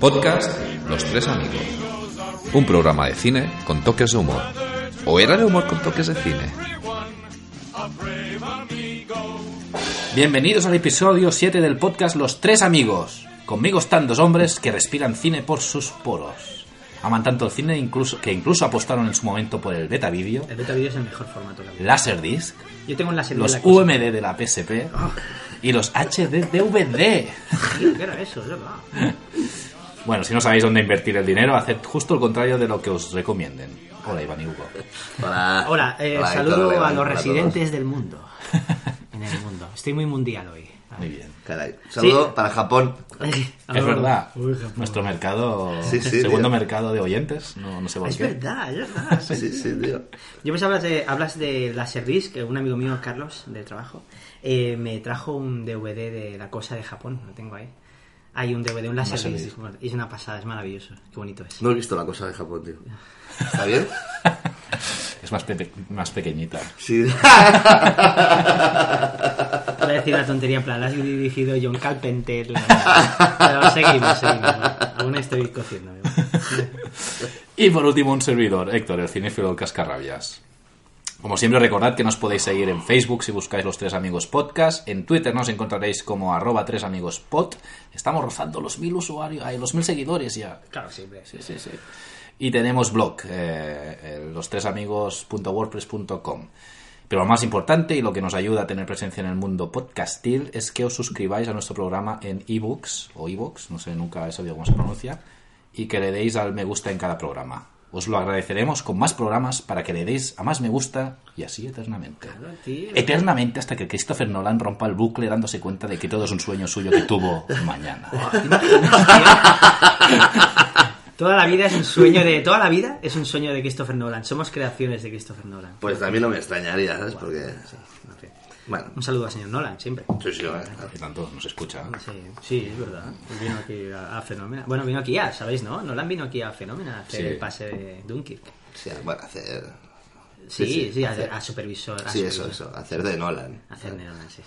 Podcast Los Tres Amigos. Un programa de cine con toques de humor. ¿O era de humor con toques de cine? Bienvenidos al episodio 7 del podcast Los Tres Amigos. Conmigo están dos hombres que respiran cine por sus poros. Aman tanto el cine incluso, que incluso apostaron en su momento por el beta video, El beta video es el mejor formato que había. Laserdisc, Yo tengo en la los la cosa. UMD de la PSP y los HD DVD. ¿Qué era eso? Es verdad. Bueno, si no sabéis dónde invertir el dinero, haced justo el contrario de lo que os recomienden. Hola, Iván y Hugo. Hola. Hola, eh, Hola, saludo a los residentes del mundo. En el mundo. Estoy muy mundial hoy. Muy bien. Caray. Saludo Sí. para Japón. Es verdad. Uy, Japón. Nuestro mercado, Sí, sí, segundo tío. mercado de oyentes, no, no sé por Es qué. verdad, es verdad. sí. Sí, sí, tío. Yo pues hablas de, hablas de Laserdisc, que un amigo mío, Carlos, del trabajo, eh, me trajo un DVD de La Cosa de Japón, lo tengo ahí. Hay un DVD, un bueno, es una pasada, es maravilloso, qué bonito es. No he visto la cosa de Japón, tío. ¿Está bien? Es más, pepe- más pequeñita. Sí. Voy a decir una tontería en plan, la has dirigido John Carpenter. Pero seguimos, seguimos. Aún estoy cociendo. Y por último, un servidor, Héctor, el cinéfilo del Cascarrabias. Como siempre, recordad que nos podéis seguir en Facebook si buscáis los Tres Amigos Podcast. En Twitter nos encontraréis como arroba Tres Amigos Pod. Estamos rozando los mil usuarios, ay, los mil seguidores ya. Claro, siempre. Sí, sí, sí. Y tenemos blog, eh, eh, lostresamigos.wordpress.com. Pero lo más importante y lo que nos ayuda a tener presencia en el mundo podcastil es que os suscribáis a nuestro programa en ebooks o ebooks, no sé, nunca he sabido cómo se pronuncia, y que le deis al me gusta en cada programa. Os lo agradeceremos con más programas para que le deis a más me gusta y así eternamente. tío. Eternamente hasta que Christopher Nolan rompa el bucle dándose cuenta de que todo es un sueño suyo que tuvo mañana. Toda la vida es un sueño de. Toda la vida es un sueño de Christopher Nolan. Somos creaciones de Christopher Nolan. Pues a mí no me extrañaría, ¿sabes? Porque... Bueno. Un saludo al señor Nolan, siempre. Sí, sí, vale. Que tanto nos escucha. Sí, sí, es verdad. Vino aquí a, a Fenómena. Bueno, vino aquí ya, ¿sabéis, no? Nolan vino aquí a Fenómena a hacer Sí. el pase de Dunkirk. Sí, bueno, hacer... Sí, sí, hacer- a supervisor. a Sí, eso, supervisor. eso. Hacer de Nolan. Hacer de Nolan, sí.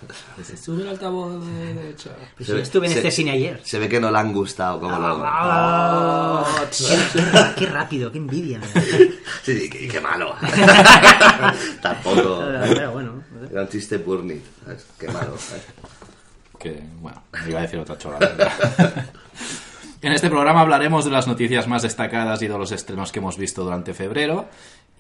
Sube el altavoz de derecha. Pues yo ve- estuve en se- este cine ayer. Se ve que no le han gustado como lo... ¡Ah! qué, qué- qué rápido, qué envidia. Sí, sí, qué, qué malo. Tampoco... Pero bueno, Era un chiste burnit, ¿sabes? Qué malo. ¿sabes? Que, bueno, iba a decir otra chorrada. en este programa hablaremos de las noticias más destacadas y de los estrenos que hemos visto durante febrero.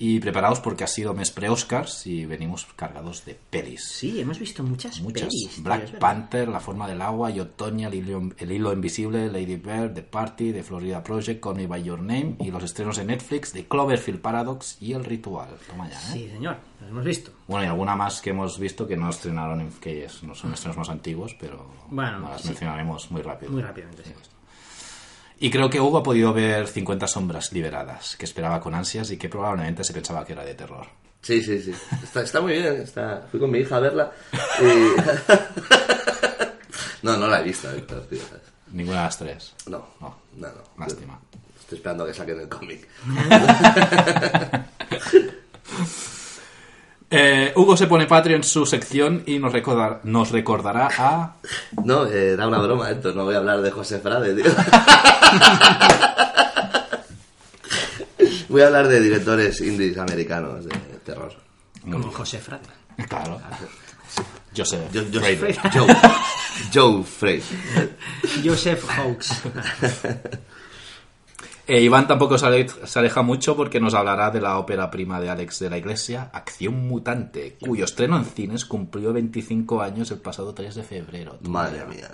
Y preparaos porque ha sido mes pre-Oscars y venimos cargados de pelis. sí, hemos visto muchas, Muchas. pelis. tío, Black verdad. Panther, La forma del agua, y Otoña, el hilo, el hilo invisible, Lady Bird, The Party, The Florida Project, Call Me By Your Name y los estrenos en Netflix de Cloverfield Paradox y El Ritual. Toma ya, ¿eh? Sí, señor, los hemos visto. Bueno, y alguna más que hemos visto que no estrenaron, en, que no son estrenos más antiguos, pero Bueno, no las sí. mencionaremos muy rápido. Muy rápidamente, sí. Y creo que Hugo ha podido ver 50 sombras liberadas, que esperaba con ansias y que probablemente se pensaba que era de terror. Sí, sí, sí. Está, está muy bien. Está... Fui con mi hija a verla y... no, no la he visto. Ninguna de las tres. No, No. no, no. Lástima. Estoy esperando a que saquen el cómic. Eh, Hugo se pone patrio en su sección y nos, recordar- nos recordará a... No, eh, era una broma, Héctor. No voy a hablar de José Frade, tío. Voy a hablar de directores indies americanos de terror. Como José Frade. Claro. Joseph. Yo, yo, Fraser. Joe. Joe Frey. Joseph Hawks. Eh, Iván tampoco se, ale- se aleja mucho porque nos hablará de la ópera prima de Alex de la Iglesia, Acción Mutante, cuyo estreno en cines cumplió 25 años el pasado 3 de febrero. Madre mía.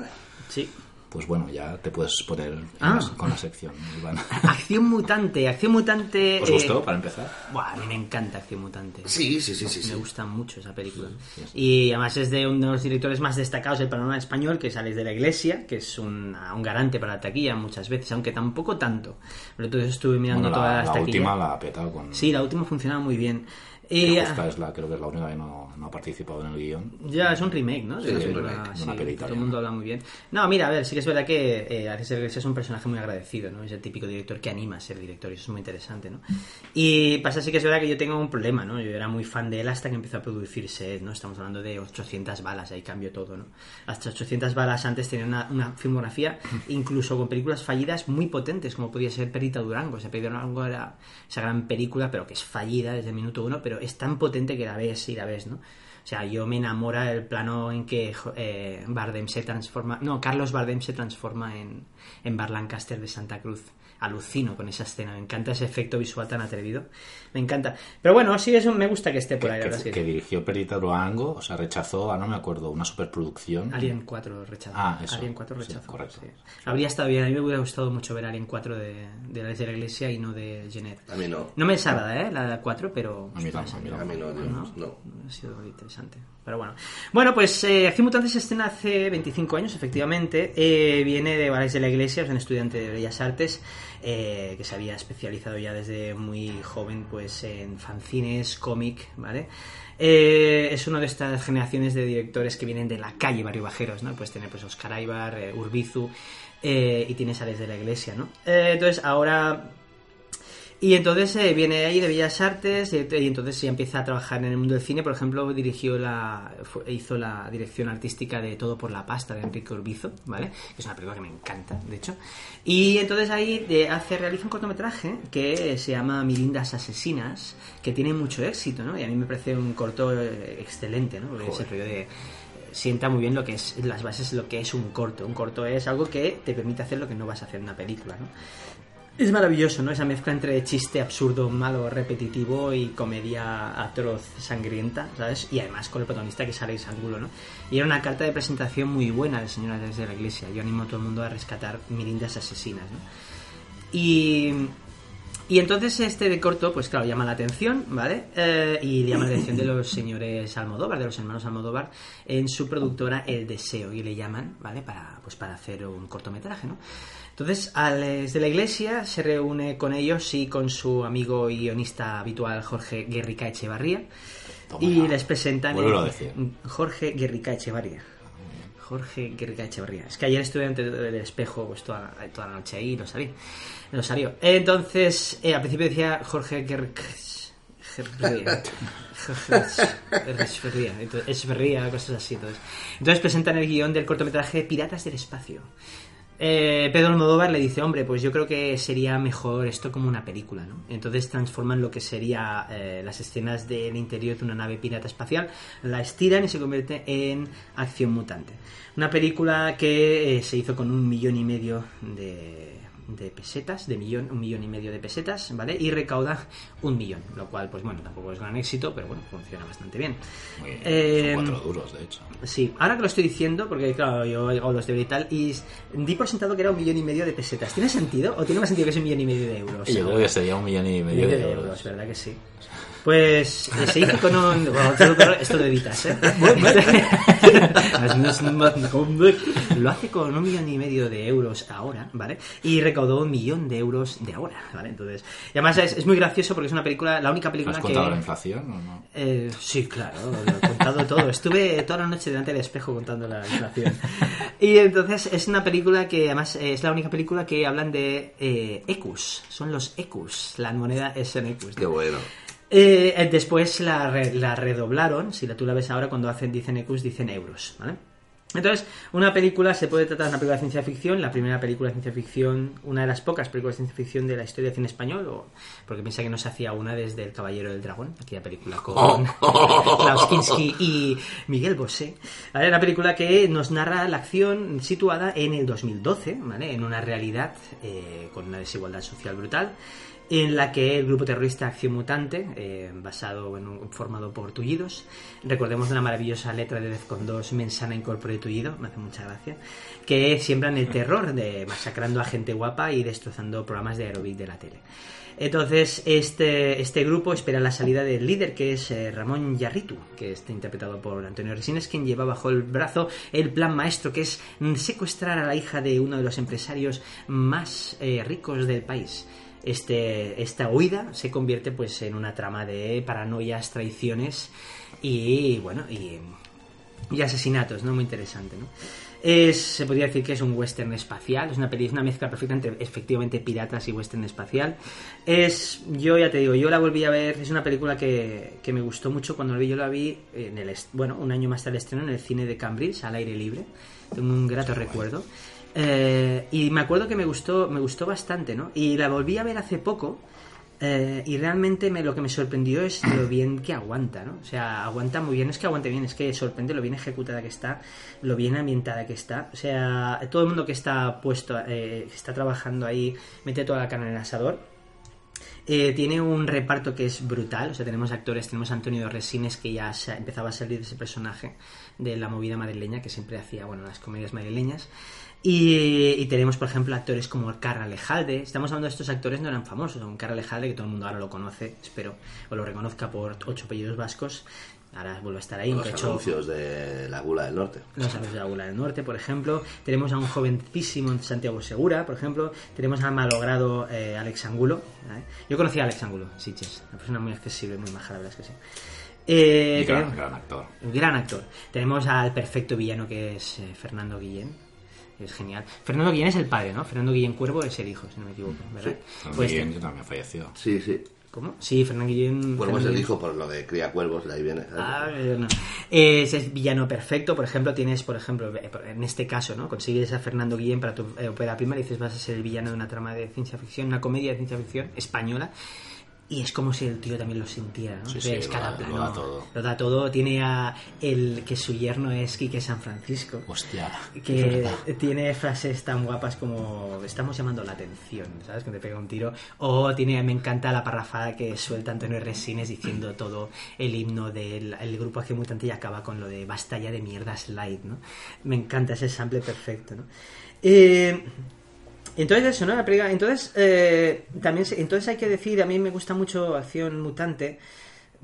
Sí. Pues bueno, ya te puedes poner Ah. con la sección, Iván. Acción Mutante, Acción Mutante... ¿Os eh, gustó, para empezar? Buah, a mí me encanta Acción Mutante. Sí, sí, sí, sí. Me sí. gusta mucho esa película. Y además es de uno de los directores más destacados del panorama español, que sales de la iglesia, que es un, un garante para la taquilla muchas veces, aunque tampoco tanto. Pero entonces estuve mirando Bueno, todas la, las la taquillas. última la ha petado con... Sí, la última funcionaba muy bien. Y, Que Justa es la, creo que es la única que no, no ha participado en el guion. Ya, es un remake, ¿no? Sí, es un remake de una sí, Todo el mundo habla muy bien. No, mira, a ver, sí que es verdad que eh, Alex Iglesias es un personaje muy agradecido, ¿no? Es el típico director que anima a ser director y eso es muy interesante, ¿no? Y pasa sí que es verdad que yo tengo un problema, ¿no? Yo era muy fan de él hasta que empezó a producir Sed, ¿no? Estamos hablando de 800 balas, ahí cambió todo, ¿no? Hasta 800 balas antes tenía una, una filmografía, incluso con películas fallidas muy potentes, como podía ser Perita Durango. O sea, Perita Durango era esa gran película, pero que es fallida desde el minuto uno, pero es tan potente que la ves y la ves, ¿no? O sea, yo me enamora el plano en que eh, Bardem se transforma. No, Carlos Bardem se transforma en, en Bar Lancaster de Santa Cruz. Alucino con esa escena. Me encanta ese efecto visual tan atrevido. Me encanta. Pero bueno, sí, eso me gusta que esté por ahí. Que, que que sí. dirigió Perita Durango, o sea, rechazó, a no me acuerdo, una superproducción. Alien 4 rechazó. Ah, eso. Alien 4 Sí, rechazó. correcto. sí. Habría estado bien. A mí me hubiera gustado mucho ver Alien 4 de, de la de la Iglesia y no de Genet. A mí no. No me desagrada, ¿eh? La 4, pero... A mí tampoco, a mí A mí no, Dios, no. Ha sido interesante. Pero bueno. Bueno, pues eh, Acción Mutante se estrena hace 25 años, efectivamente. Eh, viene de Valais de la Iglesia, es un estudiante de Bellas Artes eh, que se había especializado ya desde muy joven pues en fanzines, cómic, ¿vale? Eh, es una de estas generaciones de directores que vienen de la calle Barrio Bajeros, ¿no? Pues tiene pues Oscar Aibar, eh, Urbizu y tienes Alex de la Iglesia, ¿no? Entonces ahora y entonces eh, viene ahí de Bellas Artes y, y entonces ya empieza a trabajar en el mundo del cine. Por ejemplo, dirigió la, fue- hizo la dirección artística de Todo por la Pasta de Enrique Urbizo, ¿vale? Que es una película que me encanta, de hecho. Y entonces ahí de- hace, realiza un cortometraje que se llama Mirindas Asesinas, que tiene mucho éxito, ¿no? Y a mí me parece un corto eh, excelente, ¿no? Porque ese rollo de eh, sienta muy bien lo que es las bases lo que es un corto. Un corto es algo que te permite hacer lo que no vas a hacer en una película, ¿no? Es maravilloso, ¿no? Esa mezcla entre chiste absurdo, malo, repetitivo y comedia atroz, sangrienta, ¿sabes? Y además con el protagonista que es Alex Angulo, ¿no? Y era una carta de presentación muy buena de señora desde la iglesia. Yo animo a todo el mundo a rescatar mirindas asesinas, ¿no? Y, y entonces este de corto, pues claro, llama la atención, ¿vale? Eh, y llama la atención de los señores Almodóvar, de los hermanos Almodóvar, en su productora El Deseo, y le llaman, ¿vale? Para, pues para hacer un cortometraje, ¿no? Entonces, Alex de la Iglesia se reúne con ellos y con su amigo y guionista habitual Jorge Guerrica Echevarría Toma y ya. les presentan Vuélvelo a decir. Jorge Guerrica Echevarría. Jorge Guerrica Echevarría. Es que ayer estuve ante el espejo pues, toda, toda la noche ahí y lo salí. Lo salió. Entonces, eh, al principio decía Jorge Guerrica Echevarría. Echevarría, cosas así. Entonces, entonces presentan el guion del cortometraje Piratas del Espacio. Eh, Pedro Almodóvar le dice, hombre, pues yo creo que sería mejor esto como una película, ¿no? Entonces transforman lo que sería eh, las escenas del interior de una nave pirata espacial, la estiran y se convierte en acción mutante. Una película que eh, se hizo con un millón y medio de, de pesetas, de millón, un millón y medio de pesetas, ¿vale? Y recauda un millón, lo cual, pues bueno, tampoco es gran éxito, pero bueno, funciona bastante bien. Muy bien. Eh, Son cuatro duros, de hecho. Sí, ahora que lo estoy diciendo, porque claro, yo hago los de y tal, y di por sentado que era un millón y medio de pesetas. ¿Tiene sentido? ¿O tiene más sentido que es un millón y medio de euros? Yo creo que sería un millón y medio millón de euros. ¿verdad que sí? Pues se hizo con un... bueno, esto- lo editas, ¿eh? lo hace con un millón y medio de euros ahora, ¿vale? Y recaudó un millón de euros de ahora, ¿vale? Entonces, y además es, es muy gracioso porque es una película, la única película ¿Has que... contado la inflación o no? Eh, sí, claro, lo he contado todo. Estuve toda la noche delante del espejo contando la inflación. Y entonces es una película que además eh, es la única película que hablan de eh, ecus. Son los ecus. La moneda es en ecus. Qué bueno. Eh, eh, después la, re- la redoblaron. Si la, tú la ves ahora, cuando hacen dicen dicen euros. ¿vale? Entonces, una película se puede tratar de una película de ciencia ficción, la primera película de ciencia ficción, una de las pocas películas de ciencia ficción de la historia del cine español, o- porque piensa que no se hacía una desde El Caballero del Dragón, aquella película con Klaus Kinski y Miguel Bosé. ¿vale? Una película que nos narra la acción situada en el 2012, ¿vale? en una realidad eh, con una desigualdad social brutal en la que el grupo terrorista Acción Mutante, eh, basado en formado por tullidos, recordemos una maravillosa letra de Defcon 2, Mensana Incorpore Tullido, me hace mucha gracia, que siembran el terror de masacrando a gente guapa y destrozando programas de aerobic de la tele. Entonces, este, este grupo espera la salida del líder, que es eh, Ramón Yarritu, que está interpretado por Antonio Resines, quien lleva bajo el brazo el plan maestro, que es mm, secuestrar a la hija de uno de los empresarios más eh, ricos del país. Este, esta huida se convierte pues en una trama de paranoias, traiciones y bueno, y, y asesinatos, ¿no? Muy interesante, ¿no? Es, se podría decir que es un western espacial, es una peli, es una mezcla perfecta entre efectivamente piratas y western espacial. Es, yo ya te digo, yo la volví a ver, es una película que, que me gustó mucho cuando la vi, yo la vi en el, bueno, un año más tarde estreno en el cine de Cambridge, al aire libre, tengo un grato recuerdo. Eh, y me acuerdo que me gustó, me gustó bastante, ¿no? Y la volví a ver hace poco. eh, y realmente me, lo que me sorprendió es lo bien que aguanta, ¿no? O sea, aguanta muy bien, es que aguante bien, es que sorprende lo bien ejecutada que está, lo bien ambientada que está. O sea, todo el mundo que está puesto, eh, está trabajando ahí, mete toda la carne en el asador. Tiene un reparto que es brutal, o sea, tenemos actores, tenemos Antonio Resines que ya empezaba a salir de ese personaje de la movida madrileña que siempre hacía, bueno, las comedias madrileñas. Y, y tenemos, por ejemplo, actores como Carra Lejalde. Estamos hablando de estos actores no eran famosos. Un Carra Lejalde que todo el mundo ahora lo conoce, espero, o lo reconozca por ocho apellidos vascos. Ahora vuelve a estar ahí. Los hecho, anuncios de la Gula del Norte. los años de la Gula del Norte, por ejemplo. Tenemos a un jovencísimo Santiago Segura, por ejemplo. Tenemos al malogrado eh, Alex Angulo. ¿vale? Yo conocí a Alex Angulo, Sitges. Una persona muy accesible, muy maja, la verdad es que sí. Eh, Y gran, tenemos- gran actor. un gran actor. Tenemos al perfecto villano que es eh, Fernando Guillén. Es genial. Fernando Guillén es el padre, ¿no? Fernando Guillén Cuervo es el hijo, si no me equivoco, ¿verdad? Pues, También, que también falleció. Sí, sí. ¿Cómo? Sí, Fernando Guillén. Cuervo es el Guillén- hijo por lo de cría cuervos, de ahí viene. Ah, no. Es, es villano perfecto, por ejemplo, tienes, por ejemplo, eh, en este caso, ¿no? Consigues a Fernando Guillén para tu eh, ópera prima y dices vas a ser el villano de una trama de ciencia ficción, una comedia de ciencia ficción española. Y es como si el tío también lo sintiera, ¿no? Sí, es cada da- plano. lo da todo. Lo da todo. Tiene a el que su yerno es Quique San Francisco. Hostia. que tiene frases tan guapas como estamos llamando la atención, ¿sabes? Que te pega un tiro. O tiene, me encanta la parrafada que suelta Antonio Resines diciendo todo el himno del el grupo Acción Mutante y acaba con lo de basta ya de mierdas light, ¿no? Me encanta ese sample perfecto, ¿no? Eh, entonces eso, ¿no? Entonces, eh, también entonces hay que decir, a mí me gusta mucho Acción Mutante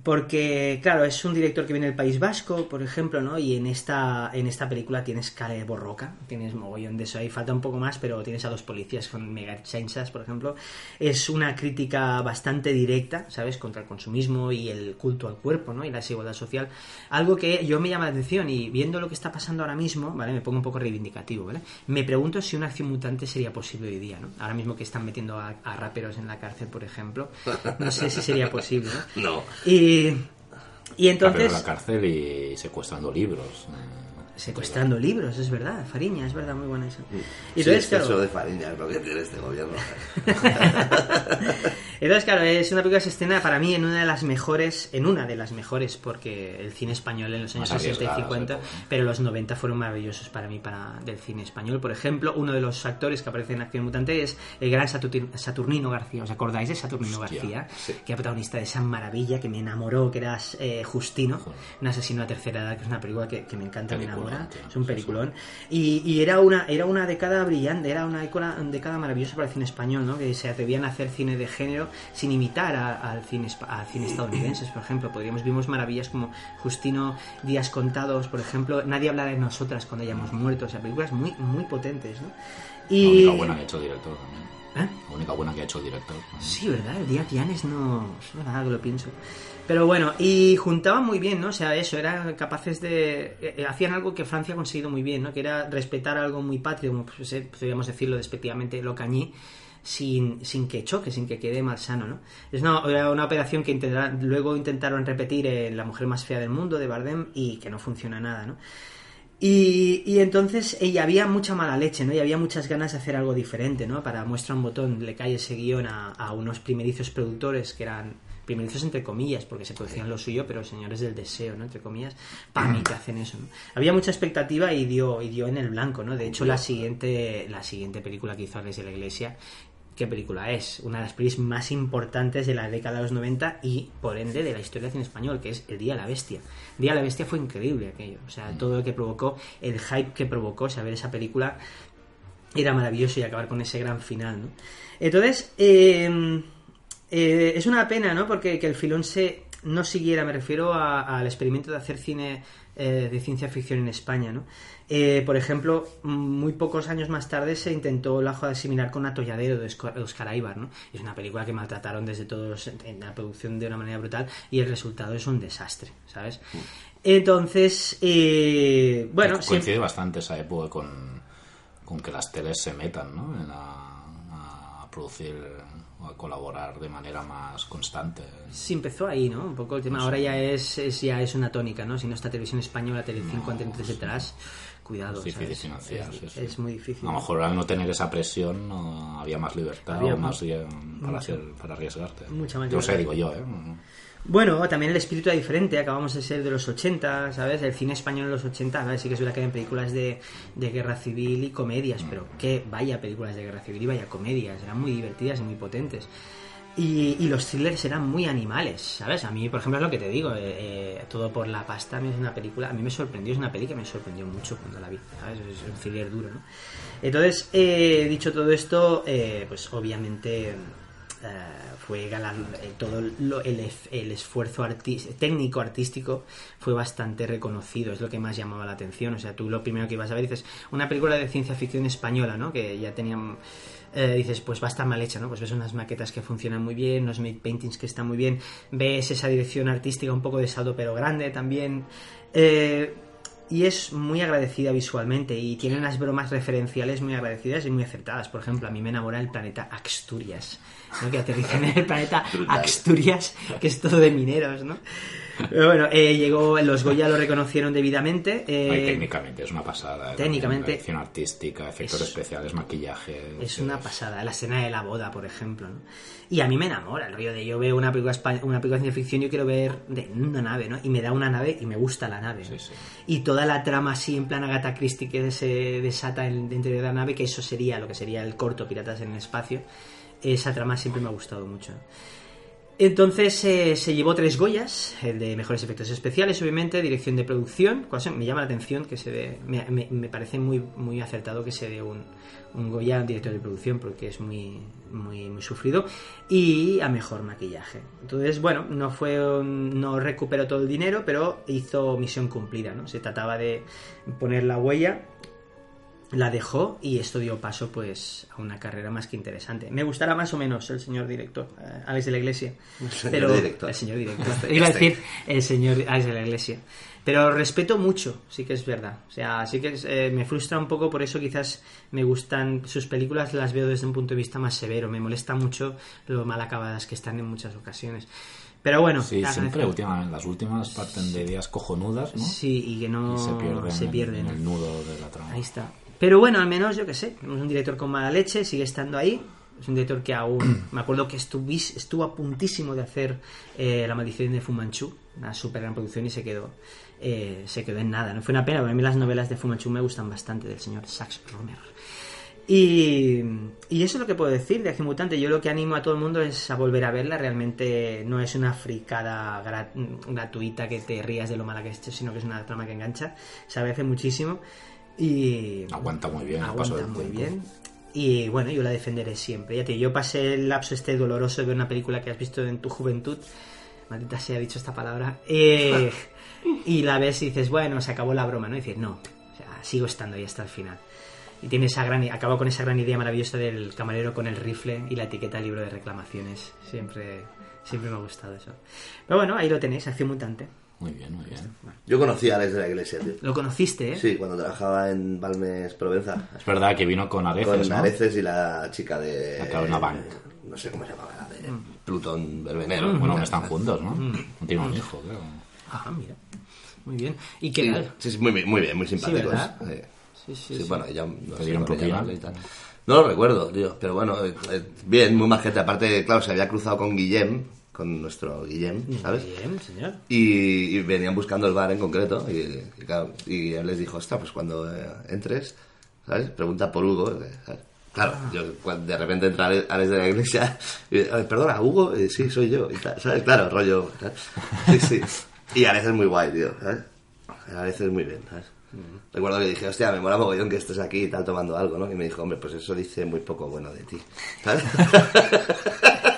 porque, claro, es un director que viene del País Vasco, por ejemplo, ¿no? Y en esta, en esta película tienes Kale Borroca, tienes mogollón de eso ahí, falta un poco más, pero tienes a dos policías con mega chanchas, por ejemplo. Es una crítica bastante directa, ¿sabes? Contra el consumismo y el culto al cuerpo, ¿no? Y la desigualdad social. Algo que yo me llama la atención y viendo lo que está pasando ahora mismo, ¿vale? Me pongo un poco reivindicativo, ¿vale? Me pregunto si una acción mutante sería posible hoy día, ¿no? Ahora mismo que están metiendo a, a raperos en la cárcel, por ejemplo. No sé si sería posible, ¿no? No. Y, y Entonces... la cárcel y secuestrando libros. Secuestrando libros, es verdad, Fariña, es verdad, muy buena esa. Y Sí, entonces, exceso claro, de fariña es lo que tiene este gobierno. entonces, claro, es una película que se estrena para mí en una de las mejores, en una de las mejores, porque el cine español en los años Más 60 y arriesgadas, 50, de todo, ¿no? pero los 90 fueron maravillosos para mí para del cine español. Por ejemplo, uno de los actores que aparece en Acción Mutante es el gran Saturnino García. ¿Os acordáis de Saturnino Hostia, García? sí. Que era protagonista de esa maravilla que me enamoró, que era eh, Justino, un asesino a tercera edad, que es una película que, que me encanta, me Peliculón, Es un peliculón. Y, y era una era una década brillante, era una década, década maravillosa para el cine español, ¿no? Que se atrevían a hacer cine de género sin imitar al cine al cine estadounidense, por ejemplo. Podríamos vimos maravillas como Justino Días contados, por ejemplo, Nadie habla de nosotras cuando hayamos muerto, o sea, películas muy muy potentes, ¿no? La Y única buena que ha hecho el director también. ¿Eh? La única buena que ha hecho el director. Sí, ¿verdad? El día Llanes no... Es verdad que lo pienso. Pero bueno, y juntaban muy bien, ¿no? O sea, eso, eran capaces de... eh, eh, hacían algo que Francia ha conseguido muy bien, ¿no? Que era respetar algo muy patrio, como pues, eh, podríamos decirlo despectivamente, lo cañí, sin, sin que choque, sin que quede malsano, ¿no? Es una, era una operación que luego intentaron repetir en La mujer más fea del mundo, de Bardem, y que no funciona nada, ¿no? Y, y entonces y había mucha mala leche, ¿no? Y había muchas ganas de hacer algo diferente, ¿no? Para muestra un botón le cae ese guion a, a unos primerizos productores que eran primerizos entre comillas, porque se producían lo suyo, pero señores del deseo, ¿no? Entre comillas, para mí que hacen eso, ¿no? Había mucha expectativa y dio, y dio en el blanco, ¿no? De hecho, la siguiente, la siguiente película que hizo Alex de la Iglesia ¿Qué película es? Una de las pelis más importantes de la década de los 90 y, por ende, de la historia del cine español, que es El Día de la Bestia. El Día de la Bestia fue increíble aquello. O sea, todo lo que provocó, el hype que provocó, saber esa película era maravilloso y acabar con ese gran final, ¿no? Entonces, eh, eh, es una pena, ¿no? Porque que el filón se, no siguiera, me refiero al experimento de hacer cine eh, de ciencia ficción en España, ¿no? Eh, por ejemplo, muy pocos años más tarde se intentó la joda similar con Atolladero de Oscar Aibar, ¿no? Es una película que maltrataron desde todos en la producción de una manera brutal y el resultado es un desastre, ¿sabes? Entonces, eh, bueno, coincide siempre- bastante esa época con, con que las teles se metan ¿no? En a, a producir a colaborar de manera más constante. Sí, empezó ahí, ¿no? Un poco el tema. Ahora ya es, es- ya es una tónica, ¿no? Si no está televisión española, Telecinco, Antena 3 detrás, cuidado. Es difícil financiar. Es, sí, sí. es muy difícil. A lo mejor al no tener esa presión no había más libertad Había o más más- para, hacer, para arriesgarte. Mucha más Yo sé, digo yo, ¿eh? Bueno, también el espíritu era diferente, acabamos de ser de los 80, ¿sabes? El cine español en los 80, ¿sabes? Sí que es verdad que hay películas de, de guerra civil y comedias, pero que vaya películas de guerra civil y vaya comedias, eran muy divertidas y muy potentes. Y, y los thrillers eran muy animales, ¿sabes? A mí, por ejemplo, es lo que te digo, eh, eh, Todo por la pasta a mí es una película, a mí me sorprendió, es una película que me sorprendió mucho cuando la vi, ¿sabes? Es un thriller duro, ¿no? Entonces, eh, dicho todo esto, eh, pues obviamente eh, fue galan- eh, todo el, el esfuerzo técnico artístico fue bastante reconocido es lo que más llamaba la atención. O sea tú lo primero que ibas a ver dices una película de ciencia ficción española no que ya tenían eh, dices pues va a estar mal hecha no pues ves unas maquetas que funcionan muy bien unos made paintings que están muy bien ves esa dirección artística un poco de saldo pero grande también y es muy agradecida visualmente y tiene unas bromas referenciales muy agradecidas y muy acertadas. Por ejemplo, a mí me enamora el planeta Asturias, ¿no? que aterrizan en el planeta Asturias, que es todo de mineros, ¿no? Pero bueno, eh, llegó, los Goya lo reconocieron debidamente. eh, No, y técnicamente es una pasada. técnicamente- Dirección artística, efectos es- especiales, maquillaje. Es una pasada, la escena de la boda, por ejemplo. ¿no? Y a mí me enamora el rollo de yo veo una película, una película de ciencia ficción, yo quiero ver de una nave, ¿no? Y me da una nave y me gusta la nave. ¿no? Sí, sí. Y toda la trama así en plan Agatha Christie que se desata en- dentro de la nave, que eso sería lo que sería el corto Piratas en el Espacio, esa trama siempre me ha gustado mucho. Entonces eh, se llevó tres Goyas, el de mejores efectos especiales, obviamente, dirección de producción. Me llama la atención que se dé, me, me- parece muy, muy acertado que se dé un, un Goya a director de producción porque es muy, muy, muy sufrido. Y a mejor maquillaje. Entonces, bueno, no fue, un- no recuperó todo el dinero, pero hizo misión cumplida, ¿no? Se trataba de poner la huella la dejó y esto dio paso pues a una carrera más que interesante. Me gustará más o menos el señor director, eh, Alex de la Iglesia. señor pero, director. El señor director. Iba a decir el señor Alex de la Iglesia. Pero respeto mucho, sí que es verdad. O sea, sí que es, eh, me frustra un poco, por eso quizás me gustan sus películas, las veo desde un punto de vista más severo. Me molesta mucho lo mal acabadas que están en muchas ocasiones. Pero bueno, Sí, la siempre última- las últimas parten de ideas cojonudas, ¿no? Sí, y que no y se pierden, se en- pierden. en el nudo de la trama. Ahí está. Pero bueno, al menos yo que sé, tenemos un director con mala leche, sigue estando ahí. Es un director que aún, me acuerdo que estuvis- estuvo a puntísimo de hacer eh, La maldición de Fu Manchu, una super gran producción y se quedó, eh, se quedó en nada. No fue una pena, pero a mí las novelas de Fu Manchu me gustan bastante del señor Sax Romer. Y, y eso es lo que puedo decir de Acción Mutante. Yo lo que animo a todo el mundo es a volver a verla. Realmente no es una fricada gra- gratuita que te rías de lo mala que es, sino que es una trama que engancha. Se agradece muchísimo. Y Aguanta muy bien el aguanta paso muy bien. Y bueno, yo la defenderé siempre. Ya te yo pasé el lapso este doloroso de ver una película que has visto en tu juventud. Maldita sea, dicho esta palabra. eh, y la ves y dices, bueno, se acabó la broma, ¿no? Y dices, no, o sea, sigo estando ahí hasta el final. Y tiene esa gran, acabo con esa gran idea maravillosa del camarero con el rifle y la etiqueta libro de reclamaciones. Siempre, siempre me ha gustado eso. Pero bueno, ahí lo tenéis, Acción Mutante. Muy bien, muy bien. Yo conocí a Alex de la Iglesia, tío. Lo conociste, ¿eh? Sí, cuando trabajaba en Balmes Provenza. Es verdad que vino con Areces, Con ¿no? Areces y la chica de... La Bank. No sé cómo se llamaba, la de Mm. Plutón Verbenero. Bueno, aún están juntos, ¿no? No tiene un hijo, creo. Ajá, mira. Muy bien. ¿Y qué Sí, tal? sí, sí, muy, bien, muy bien, muy simpáticos. Sí. Sí, sí, Sí, sí. bueno, ya no y tal. No lo recuerdo, tío, pero bueno, eh, eh, bien, muy majete. Aparte, claro, se había cruzado con Guillem, con nuestro Guillem, ¿sabes? Bien, señor. Y, y venían buscando el bar en concreto y, y claro, y él les dijo, ostras, pues cuando eh, entres, ¿sabes? Pregunta por Hugo, eh, ¿sabes? Claro, Ah. yo cuando de repente entra Ale- Alex de la iglesia y "Eh, perdona, Hugo, Eh, sí, soy yo, y tal, ¿sabes? Claro, rollo, ¿sabes? Sí, sí. Y Alex es muy guay, tío, ¿sabes? Alex es muy bien, ¿sabes? Recuerdo que dije, hostia, me mola mogollón que estés aquí y tal tomando algo, ¿no? Y me dijo, hombre, pues eso dice muy poco bueno de ti, ¿sabes?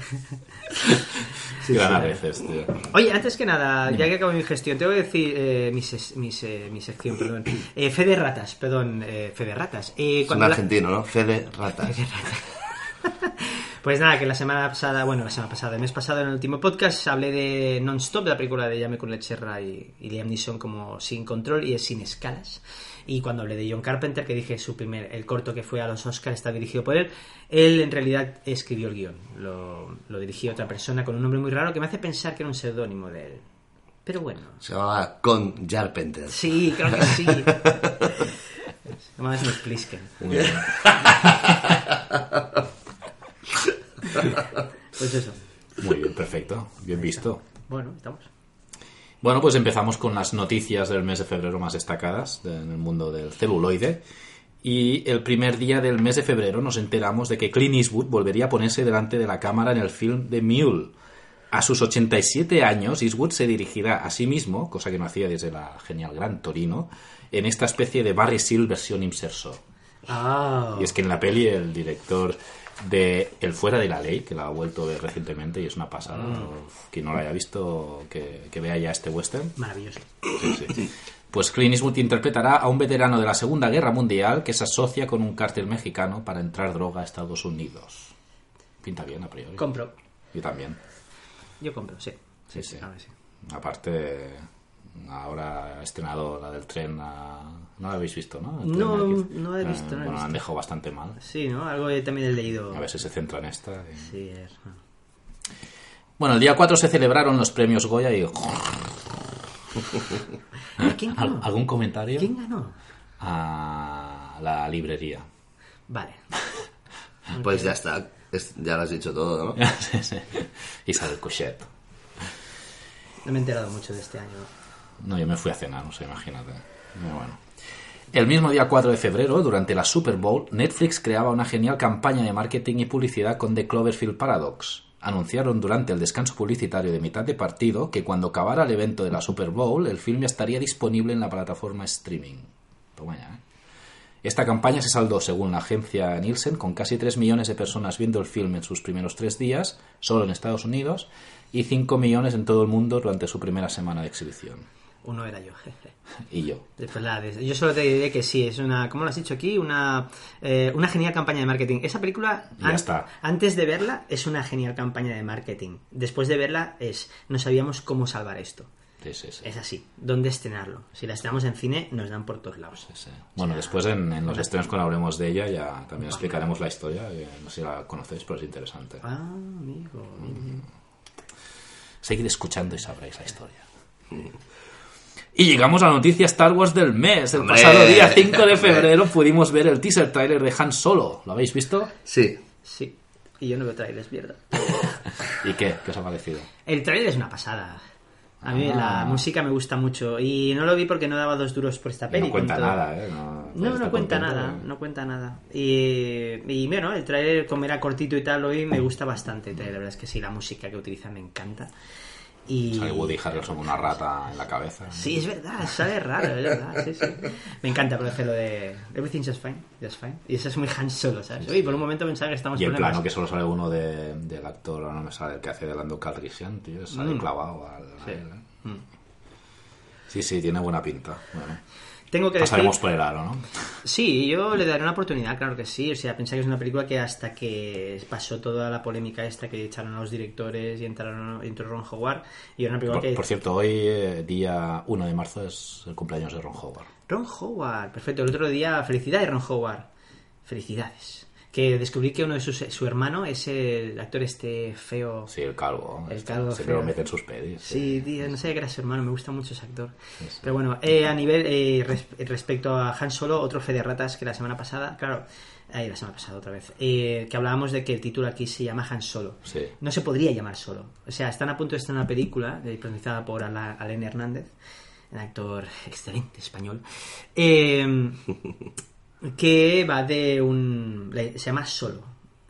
A veces, tío. Oye, antes que nada, ya que acabo mi gestión, tengo que decir eh, mi, ses- mi se- mi sección, perdón. Eh, fe de ratas, perdón, eh, fe de ratas. Eh, Es un cuando la- argentino, ¿no? Fede Ratas. Pues nada, que la semana pasada, bueno, la semana pasada, el mes pasado en el último podcast hablé de Non-Stop, de la película de Llame con Lecherra y, y Liam Neeson como sin control y es sin escalas. Y cuando hablé de John Carpenter, que dije su primer, el corto que fue a los Oscars está dirigido por él, él en realidad escribió el guion. Lo, lo dirigió otra persona con un nombre muy raro que me hace pensar que era un seudónimo de él. Pero bueno, Se llamaba Con Jarpenter. sí, creo que sí. No más me expliquen. Muy bien. Pues eso. Muy bien, perfecto. Bien visto. Bueno, estamos. Bueno, pues empezamos con las noticias del mes de febrero más destacadas de- en el mundo del celuloide. Y el primer día del mes de febrero nos enteramos de que Clint Eastwood volvería a ponerse delante de la cámara en el film The Mule. A sus 87 años, Eastwood se dirigirá a sí mismo, cosa que no hacía desde la genial Gran Torino, en esta especie de Barry Seal versión Inserso. Ah. Y es que en la peli el director de El Fuera de la Ley, que la ha vuelto a ver recientemente y es una pasada, Uf, quien no la haya visto, que, que vea ya este western. Maravilloso. Sí, sí. Pues Clint Eastwood interpretará a un veterano de la Segunda Guerra Mundial que se asocia con un cártel mexicano para entrar droga a Estados Unidos. Pinta bien a priori. Compro. Yo también. Yo compro, sí. Sí, sí. A ver, sí. Aparte, ahora ha estrenado la del tren a... No la habéis visto, ¿no? No, no la he Eh, visto, no la he bueno, visto. han dejado bastante mal. Sí, ¿no? Algo que también he leído. A ver si se centra en esta. y- Sí, es... bueno. Bueno, el día 4 se celebraron los premios Goya y... Ah, ¿Quién ¿Al- ganó? ¿Algún comentario? ¿Quién ganó? A la librería. Vale. Pues ya está. Es- ya lo has dicho todo, ¿no? Sí, sí. Isabel Cochet. No me he enterado mucho de este año. No, yo me fui a cenar, no sé, imagínate. Pero bueno. El mismo día 4 de febrero, durante la Super Bowl, Netflix creaba una genial campaña de marketing y publicidad con The Cloverfield Paradox. Anunciaron durante el descanso publicitario de mitad de partido que cuando acabara el evento de la Super Bowl, el film ya estaría disponible en la plataforma streaming. Toma ya, ¿eh? Esta campaña se saldó, según la agencia Nielsen, con casi 3 millones de personas viendo el film en sus primeros tres días, solo en Estados Unidos, y 5 millones en todo el mundo durante su primera semana de exhibición. Uno era yo. Y yo. Después la de- Yo solo te diré que sí, es una, ¿cómo lo has dicho aquí? Una, eh, una genial campaña de marketing. Esa película, Ya está. antes de verla, es una genial campaña de marketing. Después de verla, es, no sabíamos cómo salvar esto. Sí, sí, sí. Es así, ¿dónde estrenarlo? Si la estrenamos en cine, nos dan por todos lados. Bueno, después en, en los estrenos cuando hablemos de ella ya también explicaremos la historia. que no sé si la conocéis, pero es interesante. Ah, amigo. amigo. Seguid escuchando y sabréis la historia. Y llegamos a la noticia Star Wars del mes. El Hombre. pasado día 5 de febrero pudimos ver el teaser trailer de Han Solo. ¿Lo habéis visto? Sí. Sí. Y yo no veo trailers, mierda. ¿Y qué? ¿Qué os ha parecido? El trailer es una pasada. A mí Ah. la música me gusta mucho. Y no lo vi porque no daba dos duros por esta peli. no cuenta nada, ¿eh? No, No, no cuenta contento, nada, no cuenta nada. Y, y bueno, el trailer, como era cortito y tal, hoy me gusta bastante. La verdad es que sí, la música que utiliza me encanta. Y... Sale Woody Harrelson con una rata en la cabeza. Sí, es verdad, sale raro, es verdad, sí, sí. Me encanta, por lo de Everything's just fine, just fine. Y eso es muy Han Solo, ¿sabes? Oye, por un momento pensaba que estamos Y el problemas. plano que solo sale uno de, del actor, no me sale, el que hace de Lando Calrissian, tío, sale Mm. clavado al... Sí. ¿eh? Sí, sí, tiene buena pinta. Bueno, Tengo que decir... pasaremos por el aro, ¿no? Sí, yo le daré una oportunidad, claro que sí. O sea, pensé que es una película que hasta que pasó toda la polémica esta que echaron a los directores y entraron, entró Ron Howard, y era una película Por, que... por cierto, hoy, eh, día 1 de marzo, es el cumpleaños de Ron Howard. Ron Howard, perfecto. El otro día, felicidades, Ron Howard. Felicidades. Que descubrí que uno de sus, su hermano es el actor este feo. Sí, el calvo. El este, calvo Siempre lo feo. mete en sus pelis. Sí, tío, no sabía que era su hermano, me gusta mucho ese actor. Pero bueno, eh, a nivel eh, res- respecto a Han Solo, otro fe de ratas que la semana pasada, claro, ahí la semana pasada otra vez, eh, que hablábamos de que el título aquí se llama Han Solo. Sí. No se podría llamar Solo. O sea, están a punto de estar una película protagonizada por Ala- Alain Hernández, un actor excelente español, eh, que va de un... se llama Solo.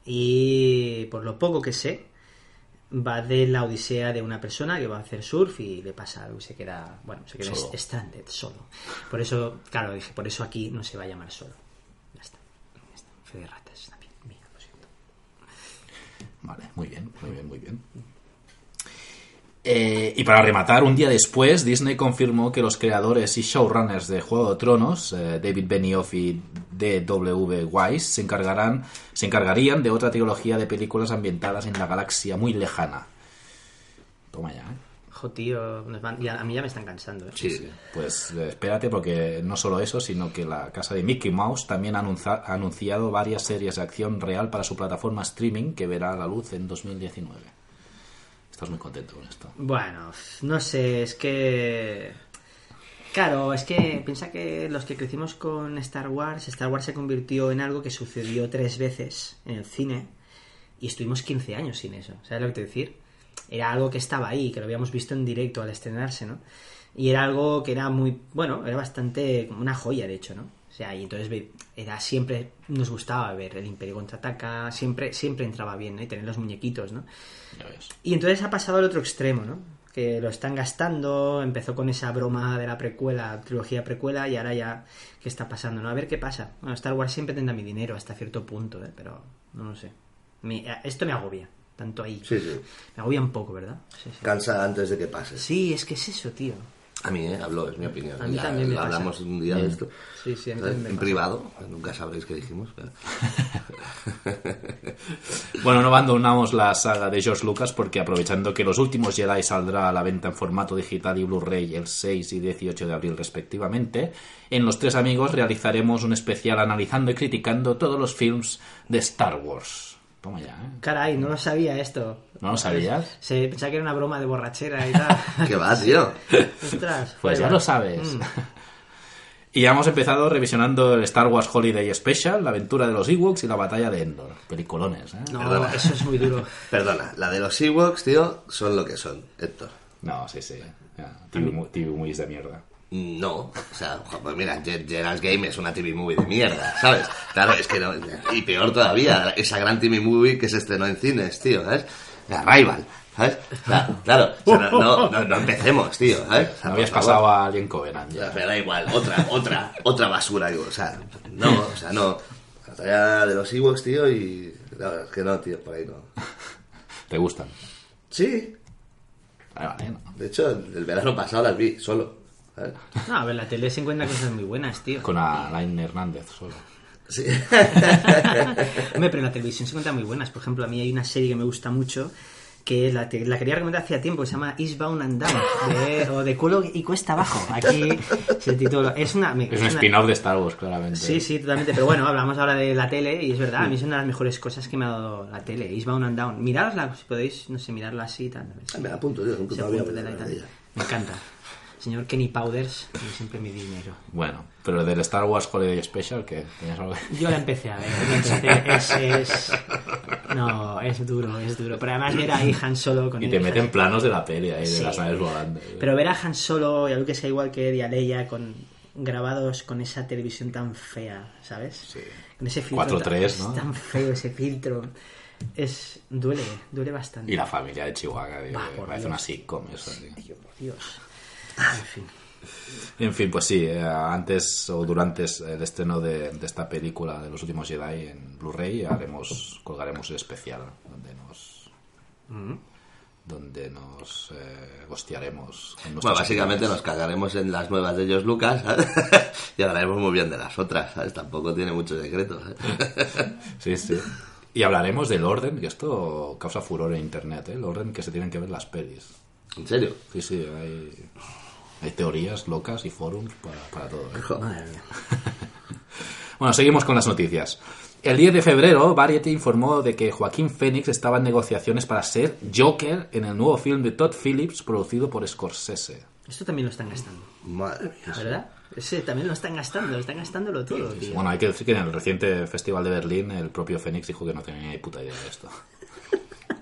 Y por lo poco que sé, va de la odisea de una persona que va a hacer surf y le pasa algo y se queda, bueno, se queda Solo. stranded, solo. Por eso, claro, dije, por eso aquí no se va a llamar solo. Ya está. Ya está. Fe de ratas también. Mira, lo siento. Vale, muy bien, muy bien, muy bien. Eh, y para rematar, un día después, Disney confirmó que los creadores y showrunners de Juego de Tronos, eh, David Benioff y D.W. Weiss, se, encargarán, se encargarían de otra trilogía de películas ambientadas en la galaxia muy lejana. Toma ya, ¿eh? Jo, tío, nos van- ya- a mí ya me están cansando. ¿eh? Sí. Pues eh, espérate, porque no solo eso, sino que la casa de Mickey Mouse también ha ha anunciado varias series de acción real para su plataforma streaming que verá la luz en 2019. Estás muy contento con esto. Bueno, no sé, es que... Claro, es que piensa que los que crecimos con Star Wars, Star Wars se convirtió en algo que sucedió tres veces en el cine y estuvimos 15 años sin eso. ¿Sabes lo que te decir? Era algo que estaba ahí, que lo habíamos visto en directo al estrenarse, ¿no? Y era algo que era muy, bueno, era bastante como una joya, de hecho, ¿no? O sea, y entonces era siempre, nos gustaba ver el Imperio contraataca, siempre, siempre entraba bien, ¿no? Y tener los muñequitos, ¿no? Y entonces ha pasado al otro extremo, ¿no? Que lo están gastando, empezó con esa broma de la precuela, trilogía precuela, y ahora ya, ¿qué está pasando? ¿no? A ver qué pasa. Bueno, Star Wars siempre tendrá mi dinero hasta cierto punto, ¿eh? Pero no lo sé. Me- esto me agobia, tanto ahí. Sí, sí. Me agobia un poco, ¿verdad? Sí, sí. Cansa antes de que pase. Sí, es que es eso, tío. A mí, ¿eh? Hablo, es mi opinión. A mí Ya también me lo pasa. hablamos un día de esto. Sí, sí, a mí ¿Sabes? también me En pasa. privado, nunca sabréis qué dijimos. pero- Bueno, no abandonamos la saga de George Lucas porque aprovechando que Los Últimos Jedi saldrá a la venta en formato digital y Blu-ray el 6 y 18 de abril respectivamente, en Los Tres Amigos realizaremos un especial analizando y criticando todos los films de Star Wars. Toma ya, ¿eh? Caray, no lo sabía esto. ¿No lo sabías? Se pensaba que era una broma de borrachera y tal. ¿Qué va, tío? Ostras. Pues ya lo sabes. Mm. Y ya hemos empezado revisionando el Star Wars Holiday Special, la aventura de los Ewoks y la batalla de Endor. Peliculones, ¿eh? No, Perdona. eso es muy duro. Perdona, la de los Ewoks, tío, son lo que son, Héctor. No, sí, sí. TV, mu- TV movies de mierda. No, o sea, pues mira, Ge- Gerald's Game es una TV movie de mierda, ¿sabes? Claro, es que no. Y peor todavía, esa gran TV movie que se estrenó en cines, tío, ¿sabes? Arrival, ¿sabes? Claro, claro, o sea, no, no, no, empecemos, tío, ¿sabes? O sea, No habías pasado a Alien Covenant ya. pero da igual, otra, otra, otra basura, digo, o sea, no, o sea, no. La talla de los Ewoks, tío, y. No, es que no, tío, por ahí no. ¿Te gustan? Sí, Vale, vale, no. de hecho, el verano pasado las vi solo, ¿sabes? No, a ver, la tele se encuentra cosas muy buenas, tío. Con Alain Hernández solo. Sí. Hombre, pero en la televisión se encuentran muy buenas. Por ejemplo, a mí hay una serie que me gusta mucho que la, te- la quería recomendar hacía tiempo, que se llama Eastbound and Down, de- o de culo y cuesta abajo. Aquí se titula. Es una. me- Es un spin-off de Star Wars, claramente. Sí, sí, totalmente. Pero bueno, hablamos ahora de la tele y es verdad, a mí es una de las mejores cosas que me ha dado la tele. Eastbound and Down. Miradla, si podéis, no sé, mirarla así tal. a ver si- Me la apunto, tío, nunca se me la ella. Me encanta. Señor Kenny Powders, como siempre mi dinero. Bueno, pero del Star Wars Holiday Special, que tenías algo que- Yo la empecé a ver. empecé, es, es- No, es duro, es duro. Pero además ver ahí Han Solo con Y te meten planos de la peli ahí, de Sí. las naves volando. Pero ver a Han Solo y a Luke Skywalker y a Leia con grabados con esa televisión tan fea, ¿sabes? Sí. Con ese filtro 4:3, tan, ¿no? es tan feo ese filtro. Es duele, duele bastante. Y la familia de Chihuahua, tío, Bah, parece Dios. una sitcom eso, tío. Tío, por Dios. En fin. En fin, pues sí, eh, antes o durante el estreno de, de esta película de los últimos Jedi en Blu-ray haremos, colgaremos el especial donde nos donde nos eh, hostiaremos Bueno, básicamente nos cagaremos en las nuevas de George Lucas ¿sabes? y hablaremos muy bien de las otras, ¿sabes? Tampoco tiene mucho secreto. ¿sabes? Sí, sí. Y hablaremos del orden, que esto causa furor en internet, ¿eh? el orden que se tienen que ver las pelis. ¿En serio? Sí, sí, hay, hay teorías locas y forums para, para todo. ¿eh? Madre mía. Bueno, seguimos con las noticias. El 10 de febrero, Variety informó de que Joaquín Phoenix estaba en negociaciones para ser Joker en el nuevo film de Todd Phillips producido por Scorsese. Esto también lo están gastando, Madre mía. ¿verdad? Ese también lo están gastando, están gastándolo todo, tío. Bueno, hay que decir que en el reciente Festival de Berlín el propio Phoenix dijo que no tenía ni puta idea de esto.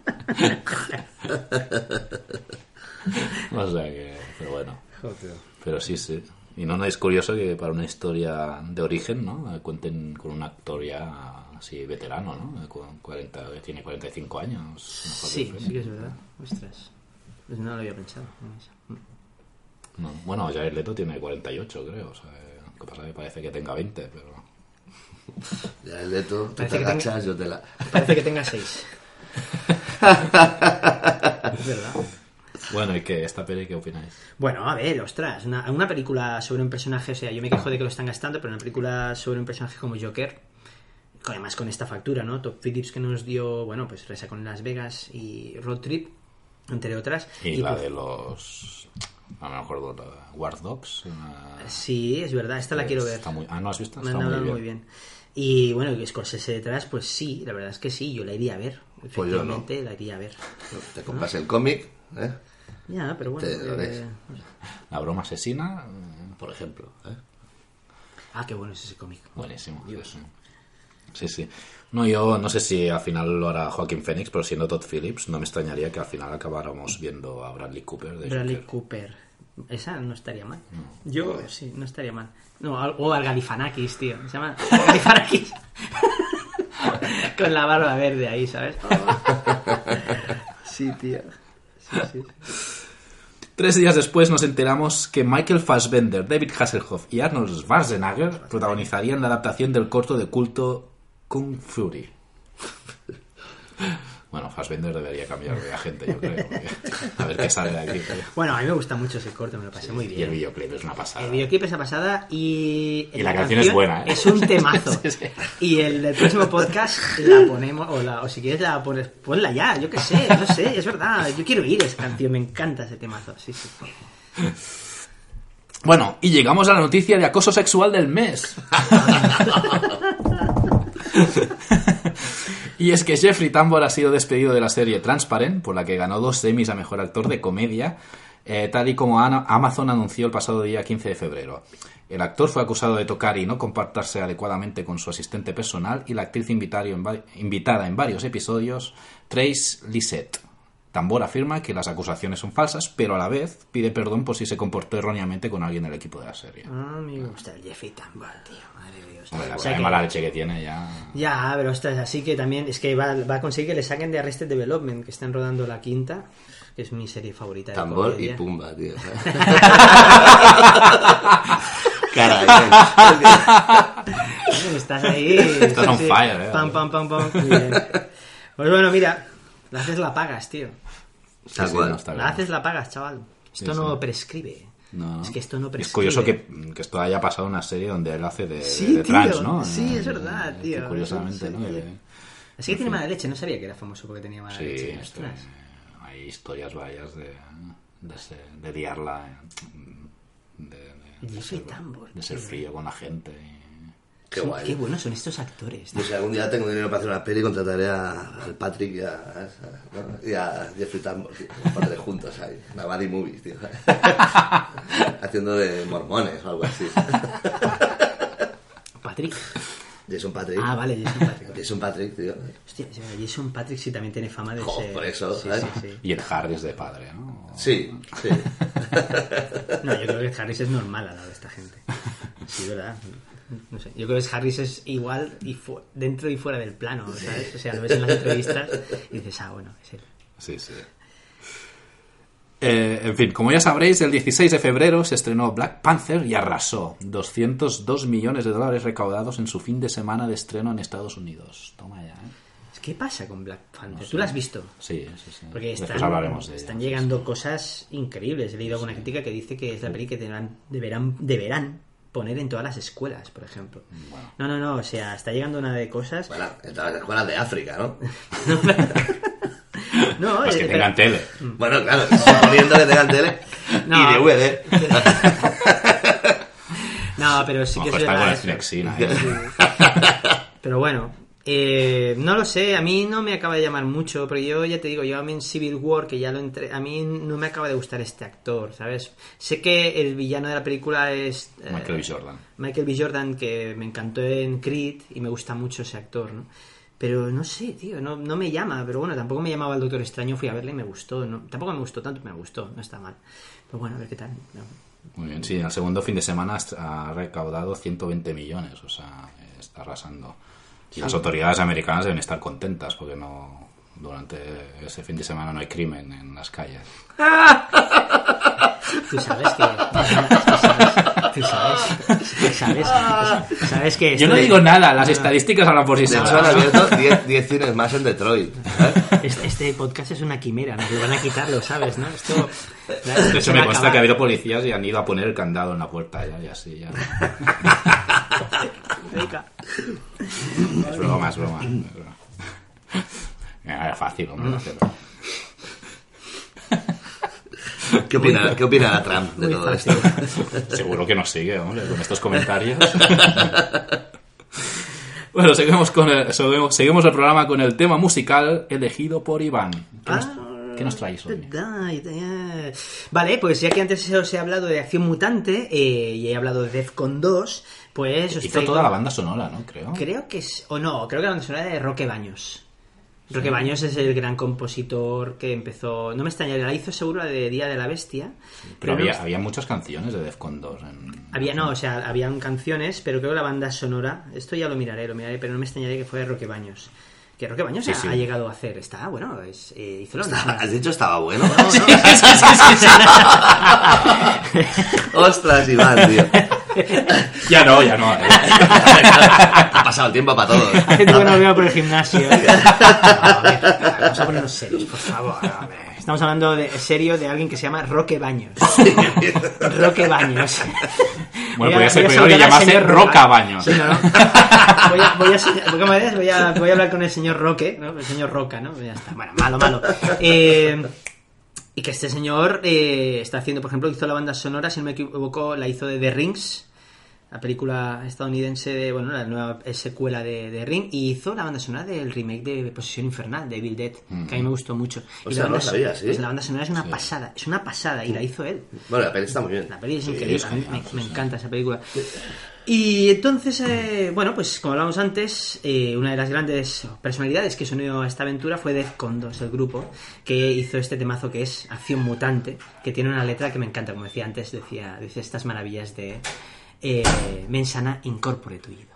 o sea que, pero bueno. Joder. Pero sí, sí. Y no, no es curioso que para una historia de origen, ¿no? Cuenten con un actor ya así veterano, ¿no? Con 40, tiene 45 años. Sí, que sí que es verdad. Ostras. Pues no lo había pensado. No, bueno, Jared Leto tiene 48, creo. O sea, lo que pasa es que parece que tenga 20, pero... Ya el Leto, tú Parece te que tenga- agachas, yo te la... Parece que tenga seis. es verdad. Bueno, ¿y qué? ¿Esta peli qué opináis? Bueno, a ver, ostras, una, una película sobre un personaje, o sea, yo me quejo de que lo están gastando, pero una película sobre un personaje como Joker, además con esta factura, ¿no? Top Phillips que nos dio, bueno, pues Resa con Las Vegas y Road Trip, entre otras. Y, la pues, de los... No me acuerdo, la War Dogs. una- Sí, es verdad, esta la quiero ver. Está muy... Ah, ¿no has visto? Me Está han muy muy bien. Y bueno, y Scorsese detrás, pues sí, la verdad es que sí, yo la iría a ver. Pues yo no. Efectivamente, la iría a ver. Te compras el cómic, ¿eh? Ya, pero bueno. Eh. La broma asesina, eh, Por ejemplo. ¿eh? Ah, qué bueno es ese cómic. buenísimo. Dios. Sí, sí. No, yo no sé si al final lo hará Joaquín Phoenix, pero siendo Todd Phillips, no me extrañaría que al final acabáramos viendo a Bradley Cooper de Bradley Joker. Cooper. Esa no estaría mal. Yo, sí, no estaría mal. No, o al Galifanakis, tío. Se llama Galifanakis. Con la barba verde ahí, ¿sabes? sí, tío. Tres días después nos enteramos que Michael Fassbender, David Hasselhoff y Arnold Schwarzenegger protagonizarían la adaptación del corto de culto Kung Fury. Bueno, Fassbender debería cambiar de agente, yo creo. A ver qué sale de aquí. Bueno, a mí me gusta mucho ese corto, me lo pasé muy Y el bien. videoclip es una pasada. El videoclip es la pasada y... Y la canción es buena, ¿eh? Es un temazo. Sí, sí. Y el próximo podcast la ponemos, o, la- o si quieres la pones, ponla ya, yo qué sé, no sé, es verdad. Yo quiero oír esa canción, me encanta ese temazo, sí, sí. Bueno, y llegamos a la noticia de acoso sexual del mes. y es que Jeffrey Tambor ha sido despedido de la serie Transparent, por la que ganó dos semis a mejor actor de comedia, eh, tal y como Amazon anunció el pasado día 15 de febrero. El actor fue acusado de tocar y no comportarse adecuadamente con su asistente personal y la actriz invitada en varios episodios, Trace Lissette. Tambor afirma que las acusaciones son falsas, pero a la vez pide perdón por si se comportó erróneamente con alguien del equipo de la serie. Ah, me gusta el Jeffrey Tambor, tío, madre de Dios. Hombre, la O sea que- mala leche que tiene ya. Ya, pero ostras, así que también es que va, va a conseguir que le saquen de Arrested Development, que están rodando la quinta, que es mi serie favorita de Tambor y pumba, tío. Caray, Estás ahí. Estás on fire, eh. Pam, pam, pam, pam. Muy bien. Pues bueno, mira, la haces, la pagas, tío. Tal Sí, cual. no, está La haces, la pagas, chaval. Esto Sí, no sí. prescribe. No, no. Es que esto no Es prescribe. curioso que, que esto haya pasado en una serie donde él hace de, Sí, de trans, ¿no? Sí, Eh, es verdad, que tío. Curiosamente, ¿no? tío. Eh, Así que tiene mala leche, no sabía que era famoso porque tenía mala Sí, leche. este, hay historias varias de, de, ser- de liarla, eh, de, de- ser, Tambor, de ser frío con la gente. y- Qué Son- guay. Qué buenos son estos actores. tío. Si algún día tengo dinero para hacer una peli, contrataré a, al Patrick y a, a- ¿no? y a Jeffrey Tambor, tío. Los padres juntos ahí. Una buddy movie, tío. Haciendo de mormones o algo así. Patrick. Jason Patrick. Ah, vale, Jason Patrick. Jason Patrick, tío. Hostia, Jason Patrick sí también tiene fama de Jo, ser... por eso, sí, ¿sabes? sí, sí. Y Ed Harris de padre, ¿no? Sí, sí. No, yo creo que Harris es normal al lado de esta gente. Sí, ¿verdad? No sé. Yo creo que Harris es igual y fu- dentro y fuera del plano, ¿sabes? O sea, lo ves en las entrevistas y dices, ah, bueno, es él. Sí, sí. Eh, en fin, como ya sabréis, el 16 de febrero se estrenó Black Panther y arrasó 202 millones de dólares recaudados en su fin de semana de estreno en Estados Unidos. Toma ya, ¿eh? ¿Qué pasa con Black Panther? ¿Tú lo has visto? Sí, sí, sí. Porque Después están, hablaremos de están ella, sí, llegando cosas increíbles. He leído alguna crítica que dice que es la peli que deberán, deberán, deberán poner en todas las escuelas, por ejemplo. No, no, no, o sea, está llegando una de cosas... Bueno, en todas las escuelas de África, ¿no? No, eh, que pero- tengan tele. Bueno, claro, suponiendo que tengan tele No. y DVD. No, pero sí que es con verdad el. Flexin ahí. Pero bueno, eh, no lo sé, a mí no me acaba de llamar mucho, pero yo ya te digo, yo a mí en Civil War, que ya lo entré, a mí no me acaba de gustar este actor, ¿sabes? Sé que el villano de la película es eh, Michael B. Jordan. Michael B. Jordan, que me encantó en Creed y me gusta mucho ese actor, ¿no? Pero no sé, tío, no, no me llama, pero bueno, tampoco me llamaba el Doctor Extraño, fui a verle y me gustó, ¿no? tampoco me gustó tanto, me gustó, no está mal. Pero bueno, a ver qué tal. no. Muy bien, sí, el segundo fin de semana ha recaudado 120 millones, o sea, está arrasando. Y las autoridades americanas deben estar contentas porque no durante ese fin de semana no hay crimen en las calles. Tú sabes que. Tú sabes. Tú sabes. Tú sabes. Sabes que Yo no digo nada, las estadísticas hablan por sí hecho, han solas. abierto 10 10 cines más en Detroit. Este, este podcast es una quimera, nos lo van a quitarlo, ¿sabes? ¿no? Esto, De hecho, me consta que ha habido policías y han ido a poner el candado en la puerta ya, y así, ya. Venga. Es broma, es broma. es broma. Era fácil, hombre, hacerlo. ¿Qué opina, ¿Qué opina Trump de Muy todo esto? Seguro que nos sigue, hombre, con estos comentarios. bueno, seguimos, con el, seguimos, seguimos el programa con el tema musical elegido por Iván. ¿Qué, nos, qué nos traéis hoy? Vale, pues ya que antes os he hablado de Acción Mutante eh, y he hablado de Defcon 2, pues Hizo traigo- toda la banda sonora, ¿no? Creo. Creo que es. O no, creo que la banda sonora de Roque Baños. Roque Baños es el gran compositor que empezó. No me extrañaría, la hizo seguro la de Día de la Bestia. Pero no me había, había muchas canciones de Defcon 2. En... Había, no, o sea, habían canciones, pero creo que la banda sonora, esto ya lo miraré, lo miraré, pero no me extrañaría que fuera Roque Baños. Que Roque Baños Sí, ha, sí. ha llegado a hacer, está, bueno, es, eh, hizo banda sonora. ¿Has dicho estaba bueno? No, no. Ostras, Iván, tío. Ya no, ya no. Ha pasado el tiempo para todos. Lo veo por el gimnasio. ¿eh? A ver, vamos a ponernos serios, por favor. a ver. Estamos hablando de serio de alguien que se llama Roque Baños. Roque Baños. Bueno, podría ser peor y llamarse Roca Baños. Sí, no, no. Voy a, voy, a, voy, a, voy a hablar con el señor Roque, ¿no? El señor Roca, ¿no? Ya está. Bueno, malo, malo. Eh, y que este señor eh, está haciendo, por ejemplo, hizo la banda sonora, si no me equivoco, la hizo de The Rings, la película estadounidense de, bueno, la nueva secuela de, de Ring, y hizo la banda sonora del remake de Posesión Infernal, de Evil Dead, que a mí me gustó mucho. O Y sea, la no banda, sabía, ¿sí? pues la banda sonora es una pasada, es una pasada, y la hizo él. Bueno, la peli está muy bien. La peli es Sí, increíble, es a mí genial, me, sí, me sí. encanta esa película. Y entonces, eh, bueno, pues como hablamos antes, eh, una de las grandes personalidades que se unió a esta aventura fue Defcon 2, el grupo, que hizo este temazo que es Acción Mutante, que tiene una letra que me encanta, como decía antes, decía, dice estas maravillas de eh, Mensana Incorpore tu ido.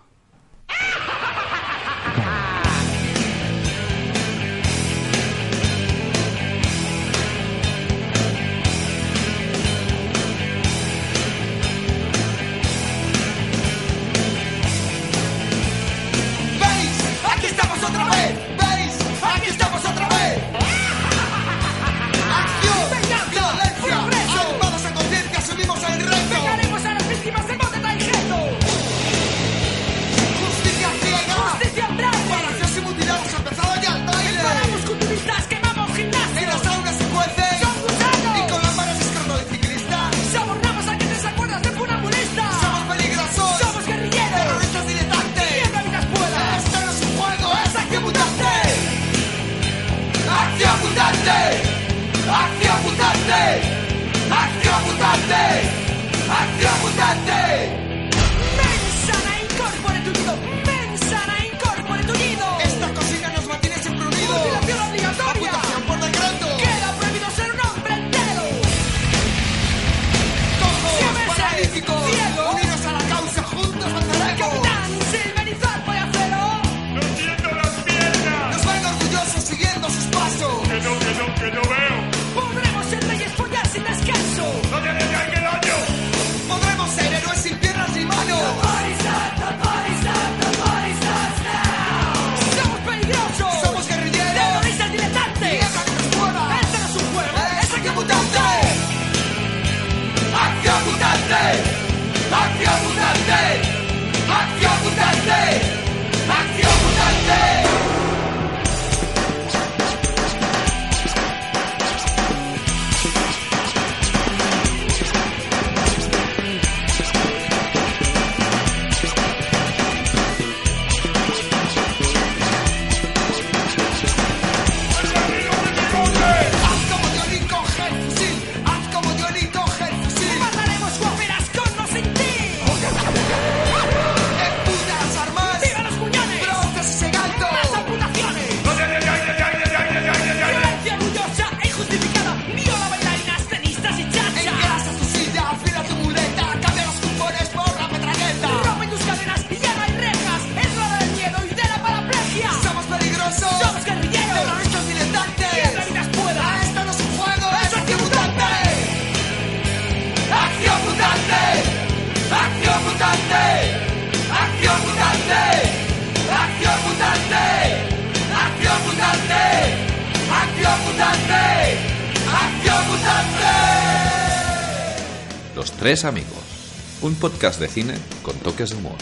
Tres Amigos, un podcast de cine con toques de humor.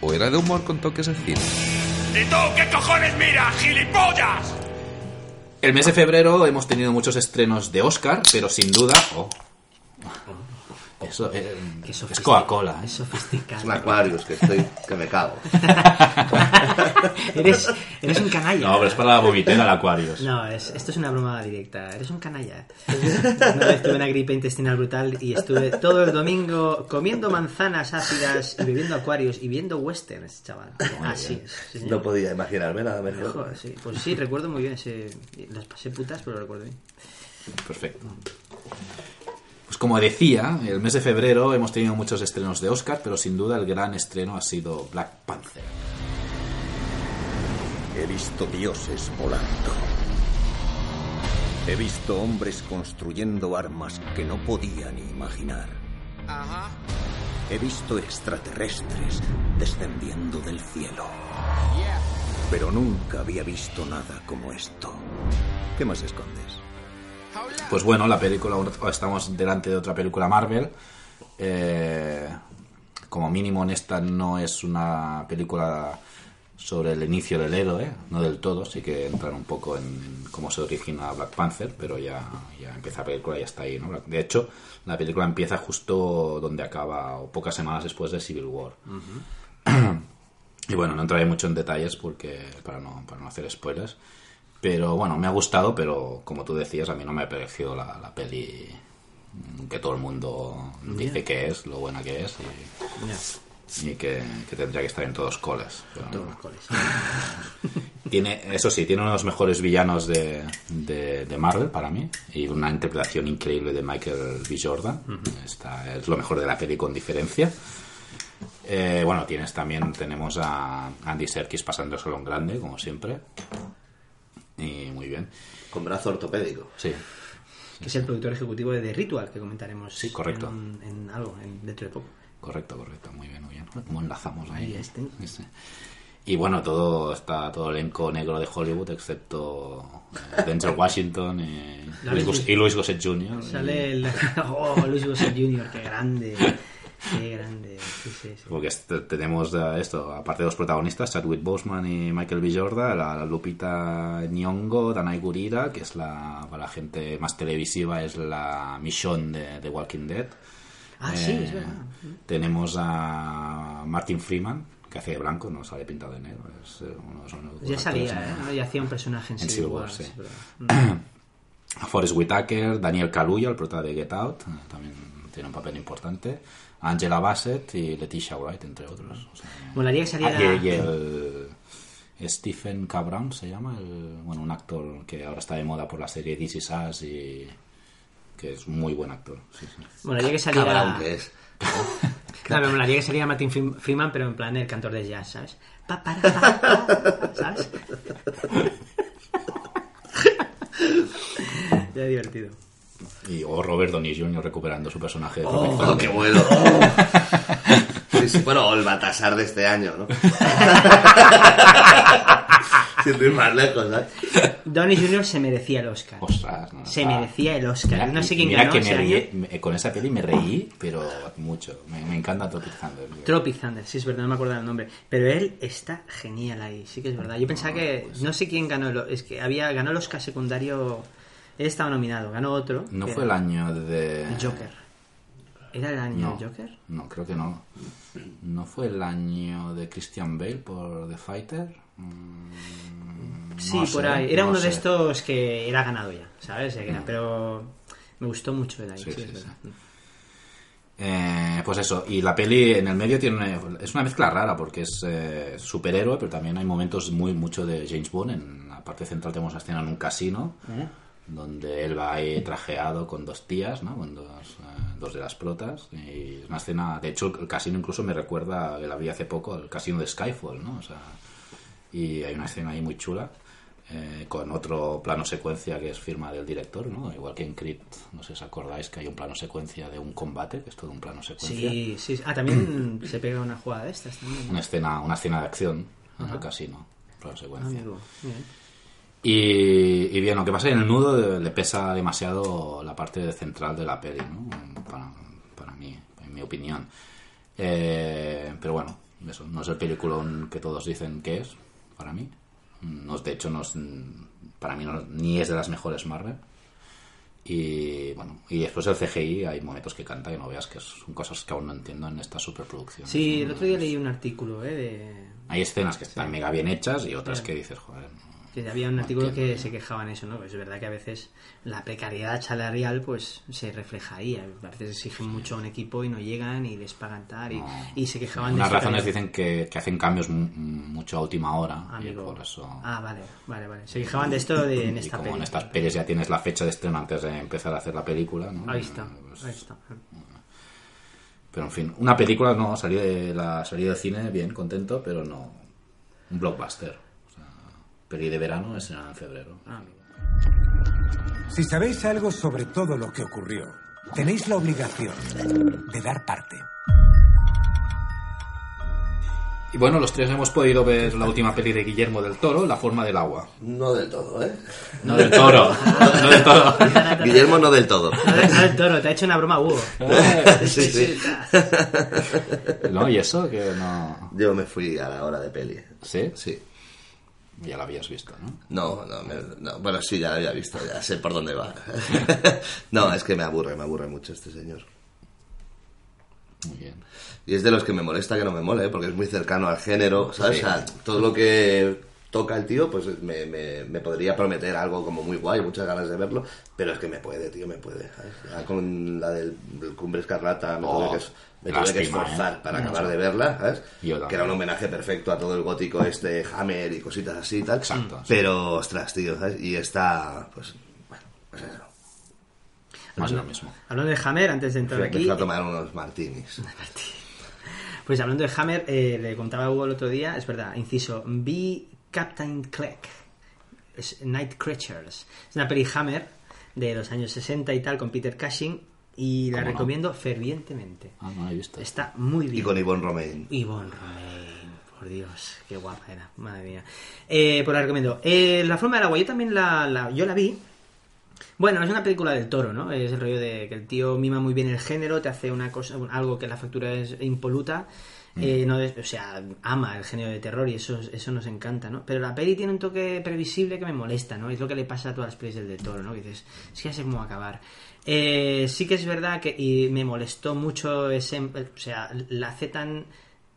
¿O era de humor con toques de cine? ¿Y tú qué cojones miras, gilipollas? El mes de febrero hemos tenido muchos estrenos de Oscar, pero sin duda... oh. Eso eh, es Coca-Cola. Es sofisticado. Es un Aquarius que estoy, que me cago. eres, eres un canalla. No, pero es para la vomitera del Aquarius. No, es- esto es una broma directa. Eres un canalla. Una vez tuve una gripe intestinal brutal y estuve todo el domingo comiendo manzanas ácidas y bebiendo acuarios y viendo westerns, chaval. Así es. sí, señor. No podía imaginarme nada mejor. Joder, sí. Pues sí, recuerdo muy bien ese... Las pasé putas, pero lo recuerdo bien. Perfecto. Pues como decía, el mes de febrero hemos tenido muchos estrenos de Oscar, pero sin duda el gran estreno ha sido Black Panther. He visto dioses volando. He visto hombres construyendo armas que no podía ni imaginar. He visto extraterrestres descendiendo del cielo. Pero nunca había visto nada como esto. ¿Qué más escondes? Pues bueno, la película, estamos delante de otra película Marvel. Eh, como mínimo en esta no es una película sobre el inicio del héroe, no del todo, sí que entran un poco en cómo se origina Black Panther, pero ya, ya empieza la película y ya está ahí, ¿no? De hecho, la película empieza justo donde acaba, o pocas semanas después de Civil War. Y bueno, no entraré mucho en detalles porque para no, para no hacer spoilers. Pero bueno, me ha gustado, pero como tú decías, a mí no me ha parecido la, la peli que todo el mundo dice que es, lo buena que es y, y que, que tendría que estar en todos coles. Pero Todos los coles. Tiene, eso sí, tiene uno de los mejores villanos de, de, de Marvel para mí y una interpretación increíble de Michael B. Jordan. Está- es lo mejor de la peli con diferencia. Eh, bueno, tienes también, tenemos a Andy Serkis pasándoselo en grande, como siempre. Y muy bien. Con brazo ortopédico. Sí, Que es el productor ejecutivo de The Ritual, que comentaremos Sí, correcto. En, en algo, en- dentro de poco. Correcto, correcto. Muy bien, muy bien. ¿Cómo enlazamos ahí? Ahí está. Sí. Y bueno, todo está todo el elenco negro de Hollywood, excepto eh, Denzel Washington y, Luis, y Luis Gossett Jr. Sale el... Oh, Luis Gossett Jr., qué grande. Qué grande. Sí, sí, sí. Porque este- tenemos eh, esto, aparte de los protagonistas, Chadwick Boseman y Michael B. Jordan, la, la Lupita Nyong'o, Danai Gurira, que es la, para la gente más televisiva, es la Michonne de, de Walking Dead. Ah, sí, Eh, es verdad. Tenemos a Martin Freeman, que hace de blanco, no sale pintado de negro. Es eh, uno de Ya salía, ¿eh? Ya hacía un personaje en en Civil War. War, sí. sí, pero- a Forrest Whitaker, Daniel Kaluuya, el prota de Get Out, eh, también tiene un papel importante, Angela Bassett y Letitia Wright, entre otros. O sea, Molaría que saliera... Ah, y, y el Stephen Cabron se llama, el- bueno, un actor que ahora está de moda por la serie This Is Us y que es muy buen actor. sí, sí. Molaría que saliera... Cabrón que es. Claro, me molaría que saliera Martin Freem- Freeman, pero en plan el cantor de jazz, ¿sabes? Pa, para, pa, pa, ¿Sabes? ya divertido. Y, o Robert Downey Jr. recuperando su personaje de Oh, qué bueno. Sí, sí, bueno, o el Batasar de este año, ¿no? Sin ir más lejos, ¿sabes? Downey Jr. se merecía el Oscar. Ostras, no, Se ah. merecía el Oscar. Mira, no sé quién mira ganó que me reí- me- con esa peli me reí, pero mucho. Me, me encanta Tropic Thunder. Tropic Thunder, sí es verdad, no me acuerdo el nombre. Pero él está genial ahí, sí que es verdad. Yo pensaba que. pues No sé quién ganó. el- Es que había ganó el Oscar secundario. Él estaba nominado, ganó otro. No fue el año de... Joker. ¿Era el año No, del Joker? no, creo que no. ¿No fue el año de Christian Bale por The Fighter? Mm, Sí, no por ahí. Era no uno de estos que era ganado ya, ¿sabes? Era- Pero me gustó mucho el Sí, sí, sí, verdad. Eh, pues eso, y la peli en el medio tiene una- es una mezcla rara porque es eh, superhéroe, pero también hay momentos muy mucho de James Bond. En la parte central tenemos una escena en un casino donde él va ahí trajeado con dos tías, ¿no? con dos, eh, dos de las protas. Y es una escena, de hecho, el casino incluso me recuerda, que la vi hace poco, al casino de Skyfall, ¿no? O sea, y hay una escena ahí muy chula. Eh, con otro plano secuencia que es firma del director, ¿no? Igual que en Creed, no sé si acordáis que hay un plano secuencia de un combate, que es todo un plano secuencia. Sí, sí. Ah, también se pega una jugada de estas también. Una escena, una escena de acción en el casino, plano secuencia. amigo. Bien. Y, y bien, lo que pasa es que en el nudo le pesa demasiado la parte central de la peli, ¿no? Para, para mí. opinión. Eh, pero bueno, eso, no es el peliculón que todos dicen que es, para mí. No, es- de hecho, no es, para mí no- ni es de las mejores Marvel. Y bueno, y después el CGI hay momentos que canta que no veas que son cosas que aún no entiendo en esta superproducción. Sí, el otro día leí un artículo, ¿eh? De, Hay escenas que están mega bien hechas y otras que dices, joder, que había un artículo que se quejaban eso, ¿no? Pues es verdad que a veces la precariedad salarial pues se refleja ahí. A veces exigen mucho a un equipo y no llegan y les pagan tal y, y se quejaban de Unas esto, razones dicen que, que hacen cambios mu- mucho a última hora y por eso... Ah, vale, vale, vale. Se quejaban de esto de, en y esta como peli. en estas pelis ya tienes la fecha de estreno antes de empezar a hacer la película, ¿no? Ahí está, Pues, ahí está. Pero en fin, una película no, salí de la salida del cine bien, contento, pero no un blockbuster. Peli de verano estrenada en febrero. Ah. Si sabéis algo sobre todo lo que ocurrió, tenéis la obligación de dar parte. Y bueno, los tres hemos podido ver la última peli de Guillermo del Toro, La forma del agua. No del todo, ¿eh? No del Toro, no del Toro. Guillermo no del todo. A ver, Toro, te ha hecho una broma, Hugo. Sí, sí. No, y eso que no... Yo me fui a la hora de peli. ¿Sí? Sí. Ya la habías visto, ¿no? No, no, me- no, bueno, sí, ya lo había visto, ya sé por dónde va. no, es que me aburre, me aburre mucho este señor. Muy bien. Y es de los que me molesta que no me mole, porque es muy cercano al género, ¿sabes? O sea, todo lo que toca el tío, pues me, me, me podría prometer algo como muy guay, muchas ganas de verlo, pero es que me puede, tío, me puede. con la del, del Cumbre Escarlata me tuve Oh, que, tuve lástima, esforzar ¿eh? para acabar de verla, ¿sabes? Que era un homenaje perfecto a todo el gótico este, Hammer y cositas así y tal. Exacto, sí. Pero, ostras, tío, ¿sabes? Y está, pues, bueno, pues eso. Más de lo mismo. Hablando de Hammer, antes de entrar Me aquí, a tomar unos martinis. pues hablando de Hammer, eh, le contaba a Hugo el otro día, es verdad, inciso, vi Captain Clegg, es Night Creatures. Es una peli Hammer de los años 60 y tal, con Peter Cushing, y la recomiendo fervientemente. Ah, no la he visto. Está muy bien. Y con Yvonne Romain. Yvonne Romain, por Dios, qué guapa era, madre mía. Eh, pues la recomiendo. Eh, la forma del agua, yo también la, la- yo la vi. Bueno, es una película del toro, ¿no? Es el rollo de que el tío mima muy bien el género, te hace una cosa, algo que la factura es impoluta. Eh, no o sea, ama el género de terror y eso, eso nos encanta, ¿no? Pero la peli tiene un toque previsible que me molesta, ¿no? Es lo que le pasa a todas las pelis del, del toro, ¿no? Que dices, es que ya sé cómo va a acabar. Eh, sí que es verdad que y me molestó mucho ese, o sea, la hace tan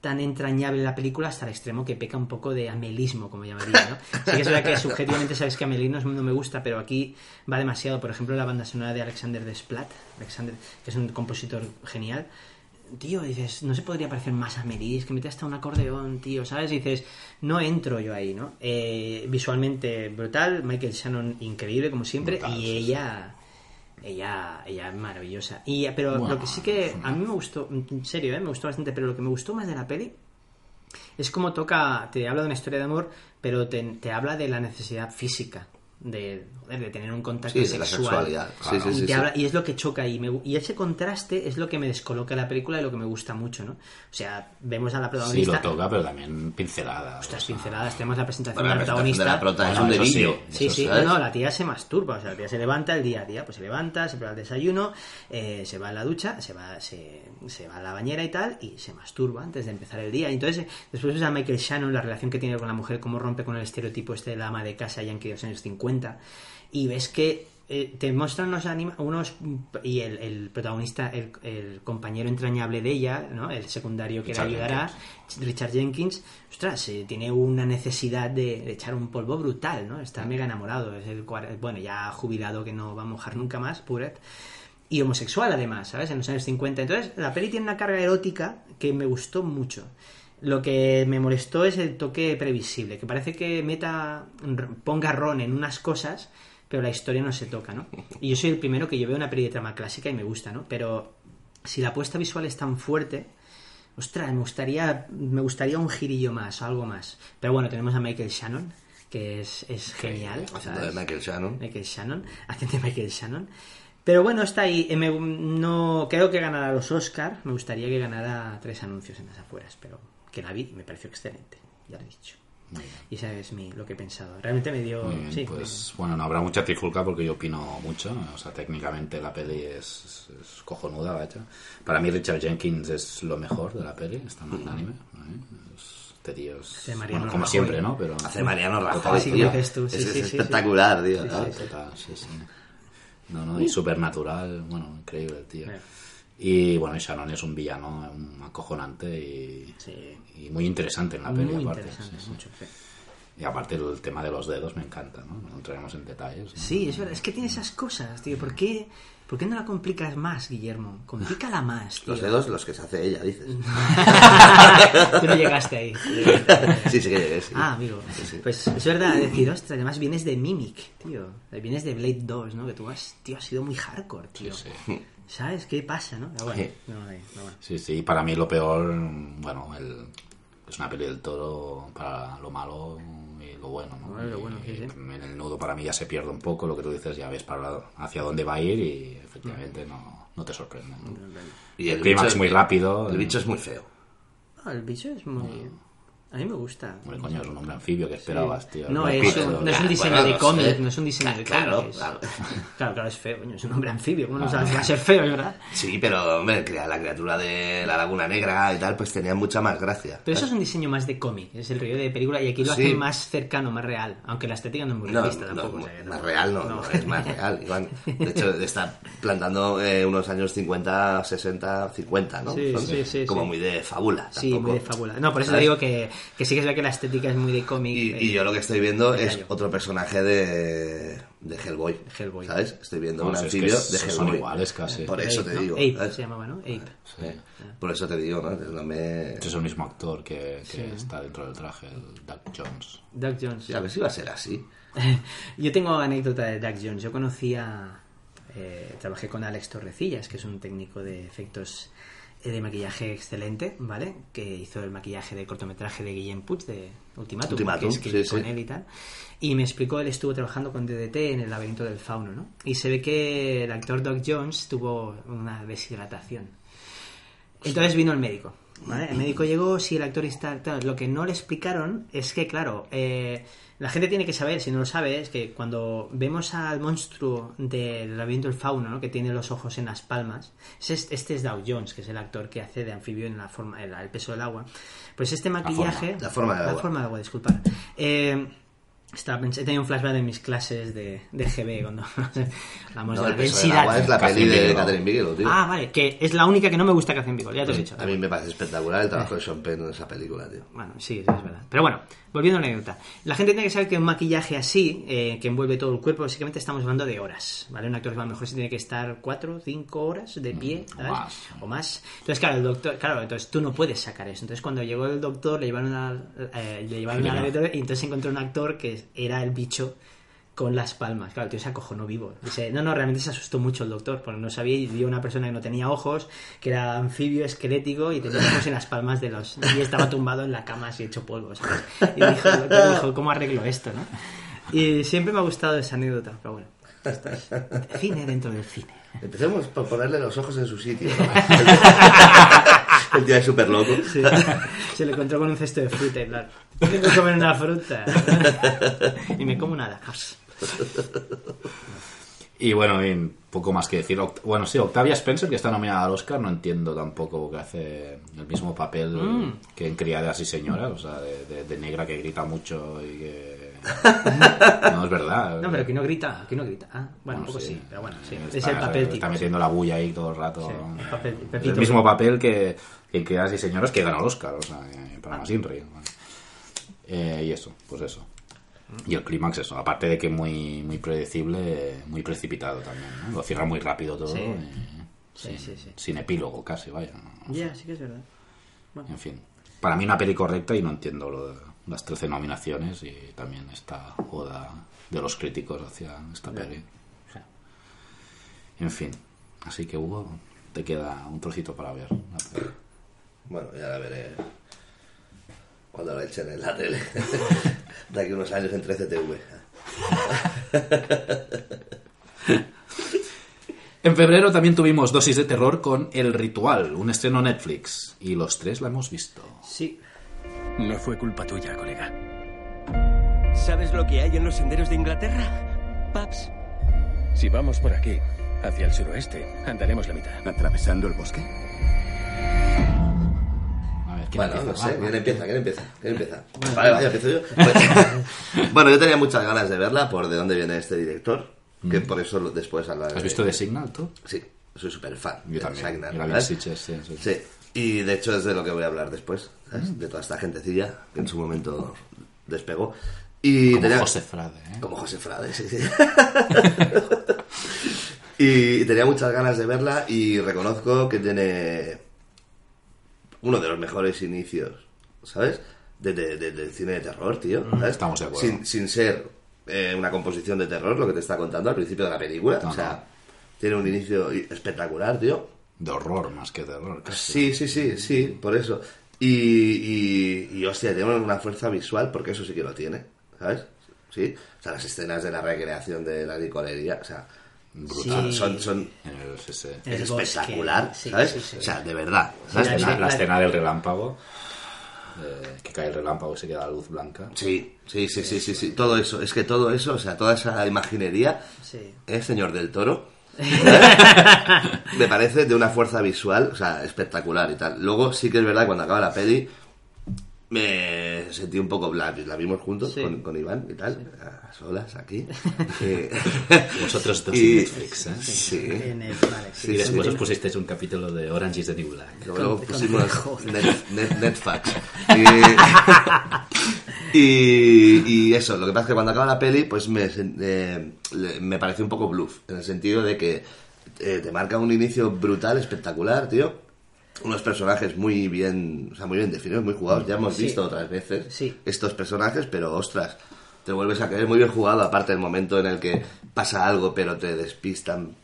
tan entrañable la película hasta el extremo que peca un poco de amelismo, como llamaría, ¿no? Sí que es verdad que subjetivamente sabes que Amelie no me gusta, pero aquí va demasiado. Por ejemplo, la banda sonora de Alexander Desplat, Alexander, que es un compositor genial. Tío, dices, no se podría parecer más a Amelie, es que mete hasta un acordeón, tío, ¿sabes? dices, no entro yo ahí, ¿no? Eh, visualmente brutal, Michael Shannon increíble, como siempre, Brutal, y sí, sí. ella ella ella es maravillosa y pero lo que sí que a mí me gustó en serio ¿eh? me gustó bastante pero lo que me gustó más de la peli es como toca te habla de una historia de amor pero te, te habla de la necesidad física de, joder, de tener un contacto Sí, de la sexual sexualidad. Sí, sí, y, sí, te sí. habla- y es lo que choca y, me- y ese contraste es lo que me descoloca de la película y lo que me gusta mucho ¿no? o sea vemos a la Sí, protagonista lo toca, pero también pinceladas. Ostras, o sea, pinceladas, tenemos la presentación de la protagonista. de la prota es un sí. dedillo. Sí, sí, no, ¿sabes? no, la tía se masturba, o sea, la tía se levanta el día a día, pues se levanta, se prepara el desayuno, eh, se va a la ducha, se va, se, se va a la bañera y tal, y se masturba antes de empezar el día. Y entonces, después ves a Michael Shannon, la relación que tiene con la mujer, cómo rompe con el estereotipo este de la ama de casa yankee de los años 50, y ves que eh, te muestran unos, anima- unos y el, el protagonista, el, el compañero entrañable de ella, ¿no? el secundario que Richard le ayudará, Richard Jenkins, ostras, eh, tiene una necesidad de, de echar un polvo brutal, ¿no? Está mega enamorado, es el bueno, ya jubilado que no va a mojar nunca más, Puret. Y homosexual además, ¿sabes? En los años 50. Entonces, la peli tiene una carga erótica que me gustó mucho. Lo que me molestó es el toque previsible, que parece que meta, ponga ron en unas cosas, pero la historia no se toca, ¿no? Y yo soy el primero que yo veo una peli de trama clásica y me gusta, ¿no? Pero si la apuesta visual es tan fuerte, ostras, me gustaría, me gustaría un girillo más o algo más. Pero bueno, tenemos a Michael Shannon, que es, es genial. Haciendo de Michael Shannon. Michael Shannon, haciendo de Michael Shannon. Pero bueno, está ahí. Eh, me- no creo que ganara los Oscar. Me gustaría que ganara tres anuncios en las afueras, pero que la vi y me pareció excelente. Ya lo he dicho. Y eso es mi, lo que he pensado. Realmente me dio... Bien, sí, pues bueno, no habrá mucha trifulca porque yo opino mucho. O sea, técnicamente la peli es, es cojonuda, vaya. Para mí Richard Jenkins es lo mejor de la peli, está magnánime. ¿eh? Es- Este tío es, bueno, como Rajoy. siempre, ¿no? Pero Hace Mariano Rajoy, sí, tío. que dices tú, sí, Es, sí, es sí, sí. espectacular, tío. Total, sí, sí. No, no, y supernatural, bueno, increíble el tío. Yeah. Y bueno, y Shannon es un villano un acojonante y, Sí. y muy interesante en la peli, Muy aparte. interesante, sí, sí. mucho. sí. Y aparte el tema de los dedos me encanta, ¿no? No entraremos en detalles. ¿no? Sí, es verdad. Es que tiene esas cosas, tío. ¿Por qué, ¿Por qué no la complicas más, Guillermo? Complícala más, tío. Los dedos, los que se hace ella, dices. Tú no llegaste ahí. Sí, sí que llegué, sí. Ah, amigo. Sí, sí. Pues es verdad, decir, ostras, además vienes de Mimic, tío. Vienes de Blade 2, ¿no? Que tú has, tío, has sido muy hardcore, tío. Sí, sí. ¿Sabes qué pasa, no? Pero bueno, Sí. no, no, no, bueno. Sí, para mí lo peor, bueno, el, es una peli del toro para lo malo lo bueno, ¿no? Bueno, lo bueno, Y sí, sí. En el nudo para mí ya se pierde un poco, lo que tú dices, ya ves para hacia dónde va a ir y efectivamente no, no te sorprende. ¿no? Y el clímax bicho- muy rápido. El bicho es muy feo. Ah, el bicho es muy... A mí me gusta. Hombre, coño, es un hombre anfibio que esperabas, tío. No, es un, ¿no? no es un diseño bueno, de cómic, no es un diseño de Claro, cómic. es- claro. claro, claro, es feo, coño, es un hombre anfibio, ¿cómo no sabes que va a ser feo, verdad? Sí, pero hombre, la criatura de la Laguna Negra y tal, pues tenía mucha más gracia. Pero eso es un diseño más de cómic, es el rollo de película y aquí lo Sí. hacen más cercano, más real, aunque la estética no es muy realista no, tampoco. o sea, más real no, no, es más real, Iván. De hecho, está plantando eh, unos años 50, 60, 50, ¿no? Sí, Son sí, sí, Como muy de fábula. Sí, muy de fábula. No, por eso digo que, que sí que es verdad que la estética es muy de cómic. Y, eh, y yo lo que estoy viendo me es otro personaje de, de Hellboy. Hellboy. ¿Sabes? Estoy viendo No, un si es que anfibio de son Hellboy. iguales casi. Por eso Ape, te ¿no? digo. Ape ¿sabes? se llamaba, ¿no? Ape. Sí. Por eso te digo, ¿no? No me... Es el mismo actor que, que está dentro del traje, el Doug Jones. Doug Jones. Sí, a ver si va a ser así. Yo tengo anécdota de Doug Jones. Yo conocía, eh, trabajé con Alex Torrecillas, que es un técnico de efectos de maquillaje excelente, ¿vale? Que hizo el maquillaje del cortometraje de Guillem Puig de Ultimatum, Ultimátum, que sí, con sí. él y tal. Y me explicó, él estuvo trabajando con DDT en el laberinto del fauno, ¿no? Y se ve que el actor Doug Jones tuvo una deshidratación. Entonces vino el médico. ¿Vale? El médico llegó, si el actor está... Lo que no le explicaron es que, claro, eh, la gente tiene que saber, si no lo sabe, es que cuando vemos al monstruo del laberinto del fauno, ¿no? que tiene los ojos en las palmas, este es Dow Jones, que es el actor que hace de anfibio en la forma, el, el peso del agua. Pues este maquillaje... la forma del La agua. forma del agua, disculpad. Eh, estaba pens- he tenido un flashback de mis clases de, de GB cuando hablamos No, de la densidad. es la Catherine peli de. Catherine Bigelow, tío. Ah, vale, que es la única que no me gusta hacen Bigelow, ya te lo he dicho. A mí me parece espectacular el trabajo de Sean Penn en esa película, tío. Bueno, sí, es verdad. Pero bueno, volviendo a la anécdota. La gente tiene que saber que un maquillaje así, eh, que envuelve todo el cuerpo, básicamente estamos hablando de horas, ¿vale? Un actor a lo mejor se tiene que estar 4, 5 horas de pie, ¿sabes? más. O más. Entonces, claro, el doctor, claro, entonces tú no puedes sacar eso. Entonces, cuando llegó el doctor, le llevaron a, eh, le llevaron a la y entonces encontró un actor que era el bicho con las palmas. Claro, el tío se acojonó vivo. Dice, no, no, realmente se asustó mucho el doctor, porque no sabía y vio una persona que no tenía ojos, que era anfibio, esquelético y tenía ojos en las palmas de los... Y estaba tumbado en la cama así hecho polvo, ¿sabes? Y dijo, dijo, ¿cómo arreglo esto, no? Y siempre me ha gustado esa anécdota, pero bueno. Cine dentro del cine. Empecemos por ponerle los ojos en su sitio. ¿no? el tío es súper loco. Sí. Se le encontró con un cesto de fruta y claro, tengo que comer una fruta. Y me como lajas. Y bueno, poco más que decir. Oct- Bueno, sí, Octavia Spencer, que está nominada al Oscar, no entiendo tampoco que hace el mismo papel Mm. que en Criadas y Señoras, o sea, de, de- de negra que grita mucho y que... no, es verdad. No, pero que no grita, que no grita. Ah, bueno, un poco sí. sí, pero bueno, sí. Está- Es el papel Está tipo. metiendo la bulla ahí todo el rato. Sí, el papel- Es Pepito. el mismo papel que, que en Criadas y Señoras que ganó el Oscar, o sea, para más Inri. Eh, y eso, pues eso. Y el clímax eso, aparte de que muy muy predecible, muy precipitado también, ¿no? Lo cierra muy rápido todo, Sí. y Sí, sin, sí, sí. sin epílogo casi, vaya. ¿no? Ya, sí que es verdad. En fin, para mí una peli correcta y no entiendo lo de las 13 nominaciones y también esta oda de los críticos hacia esta peli. O sea, En fin, así que Hugo, te queda un trocito para ver. Bueno, ya la veré cuando la echen en la tele. de aquí unos años en 13TV. En febrero también tuvimos dosis de terror con El Ritual, un estreno Netflix, y los tres la hemos visto. Sí. No fue culpa tuya, colega. ¿Sabes lo que hay en los senderos de Inglaterra? Paps. Si vamos por aquí, hacia el suroeste, andaremos la mitad. ¿Atravesando el bosque? A ver, ¿quién Bueno, empieza? no sé, ¿quién empieza? ¿Quién empieza? ¿Quién empieza? Vale, vale, empiezo yo. Pues- bueno, yo tenía muchas ganas de verla por de dónde viene este director, que por eso después hablaré. ¿Has visto The Signal tú? Sí, soy súper fan. Yo de también. Signal, Yo la. Sitges, sí, sí. Sí, y de hecho es de lo que voy a hablar después, ¿sabes? De toda esta gentecilla que en su momento despegó. Y Como tenía- José Frade, ¿eh? Como José Frade, sí, sí. y tenía muchas ganas de verla y reconozco que tiene uno de los mejores inicios, ¿sabes? De- de- cine de terror, tío. ¿sabes? estamos de acuerdo. Sin, sin ser eh, una composición de terror, lo que te está contando al principio de la película. No, o sea, no. tiene un inicio espectacular, tío. De horror más que de terror. casi. Sí, sí, sí, sí, por eso. Y, y, y, hostia, tiene una fuerza visual porque eso sí que lo tiene, ¿sabes? Sí, o sea, las escenas de la recreación de la licorería, o sea, Brutal. son, son, En el, sí, sí. El es espectacular, sí, ¿sabes? sí, sí. O sea, de verdad, Sí, ¿sabes? la- escena del relámpago, eh, que cae el relámpago y se queda la luz blanca. Sí, sí, sí, sí, sí, sí, todo eso, es que todo eso, o sea, toda esa imaginería, Sí. es señor del toro. Me parece de una fuerza visual, o sea, espectacular y tal. Luego sí que es verdad, cuando acaba la peli, me sentí un poco blanco. La vimos juntos Sí. con, con Iván y tal, a solas aquí. Vosotros dos y- en Netflix, ¿eh? Sí. En el- vale, sí, y después sí. os pusisteis un capítulo de Orange is the New Black. Luego Con- pusimos con- net, net- Netfax. Y, y, y eso, lo que pasa es que cuando acaba la peli, pues me, eh, me pareció un poco bluff, en el sentido de que eh, te marca un inicio brutal, espectacular, tío. Unos personajes muy bien, o sea, muy bien definidos, muy jugados. Ya hemos Sí. visto otras veces Sí. estos personajes, pero ostras, te vuelves a creer muy bien jugado, aparte del momento en el que pasa algo, pero te despistan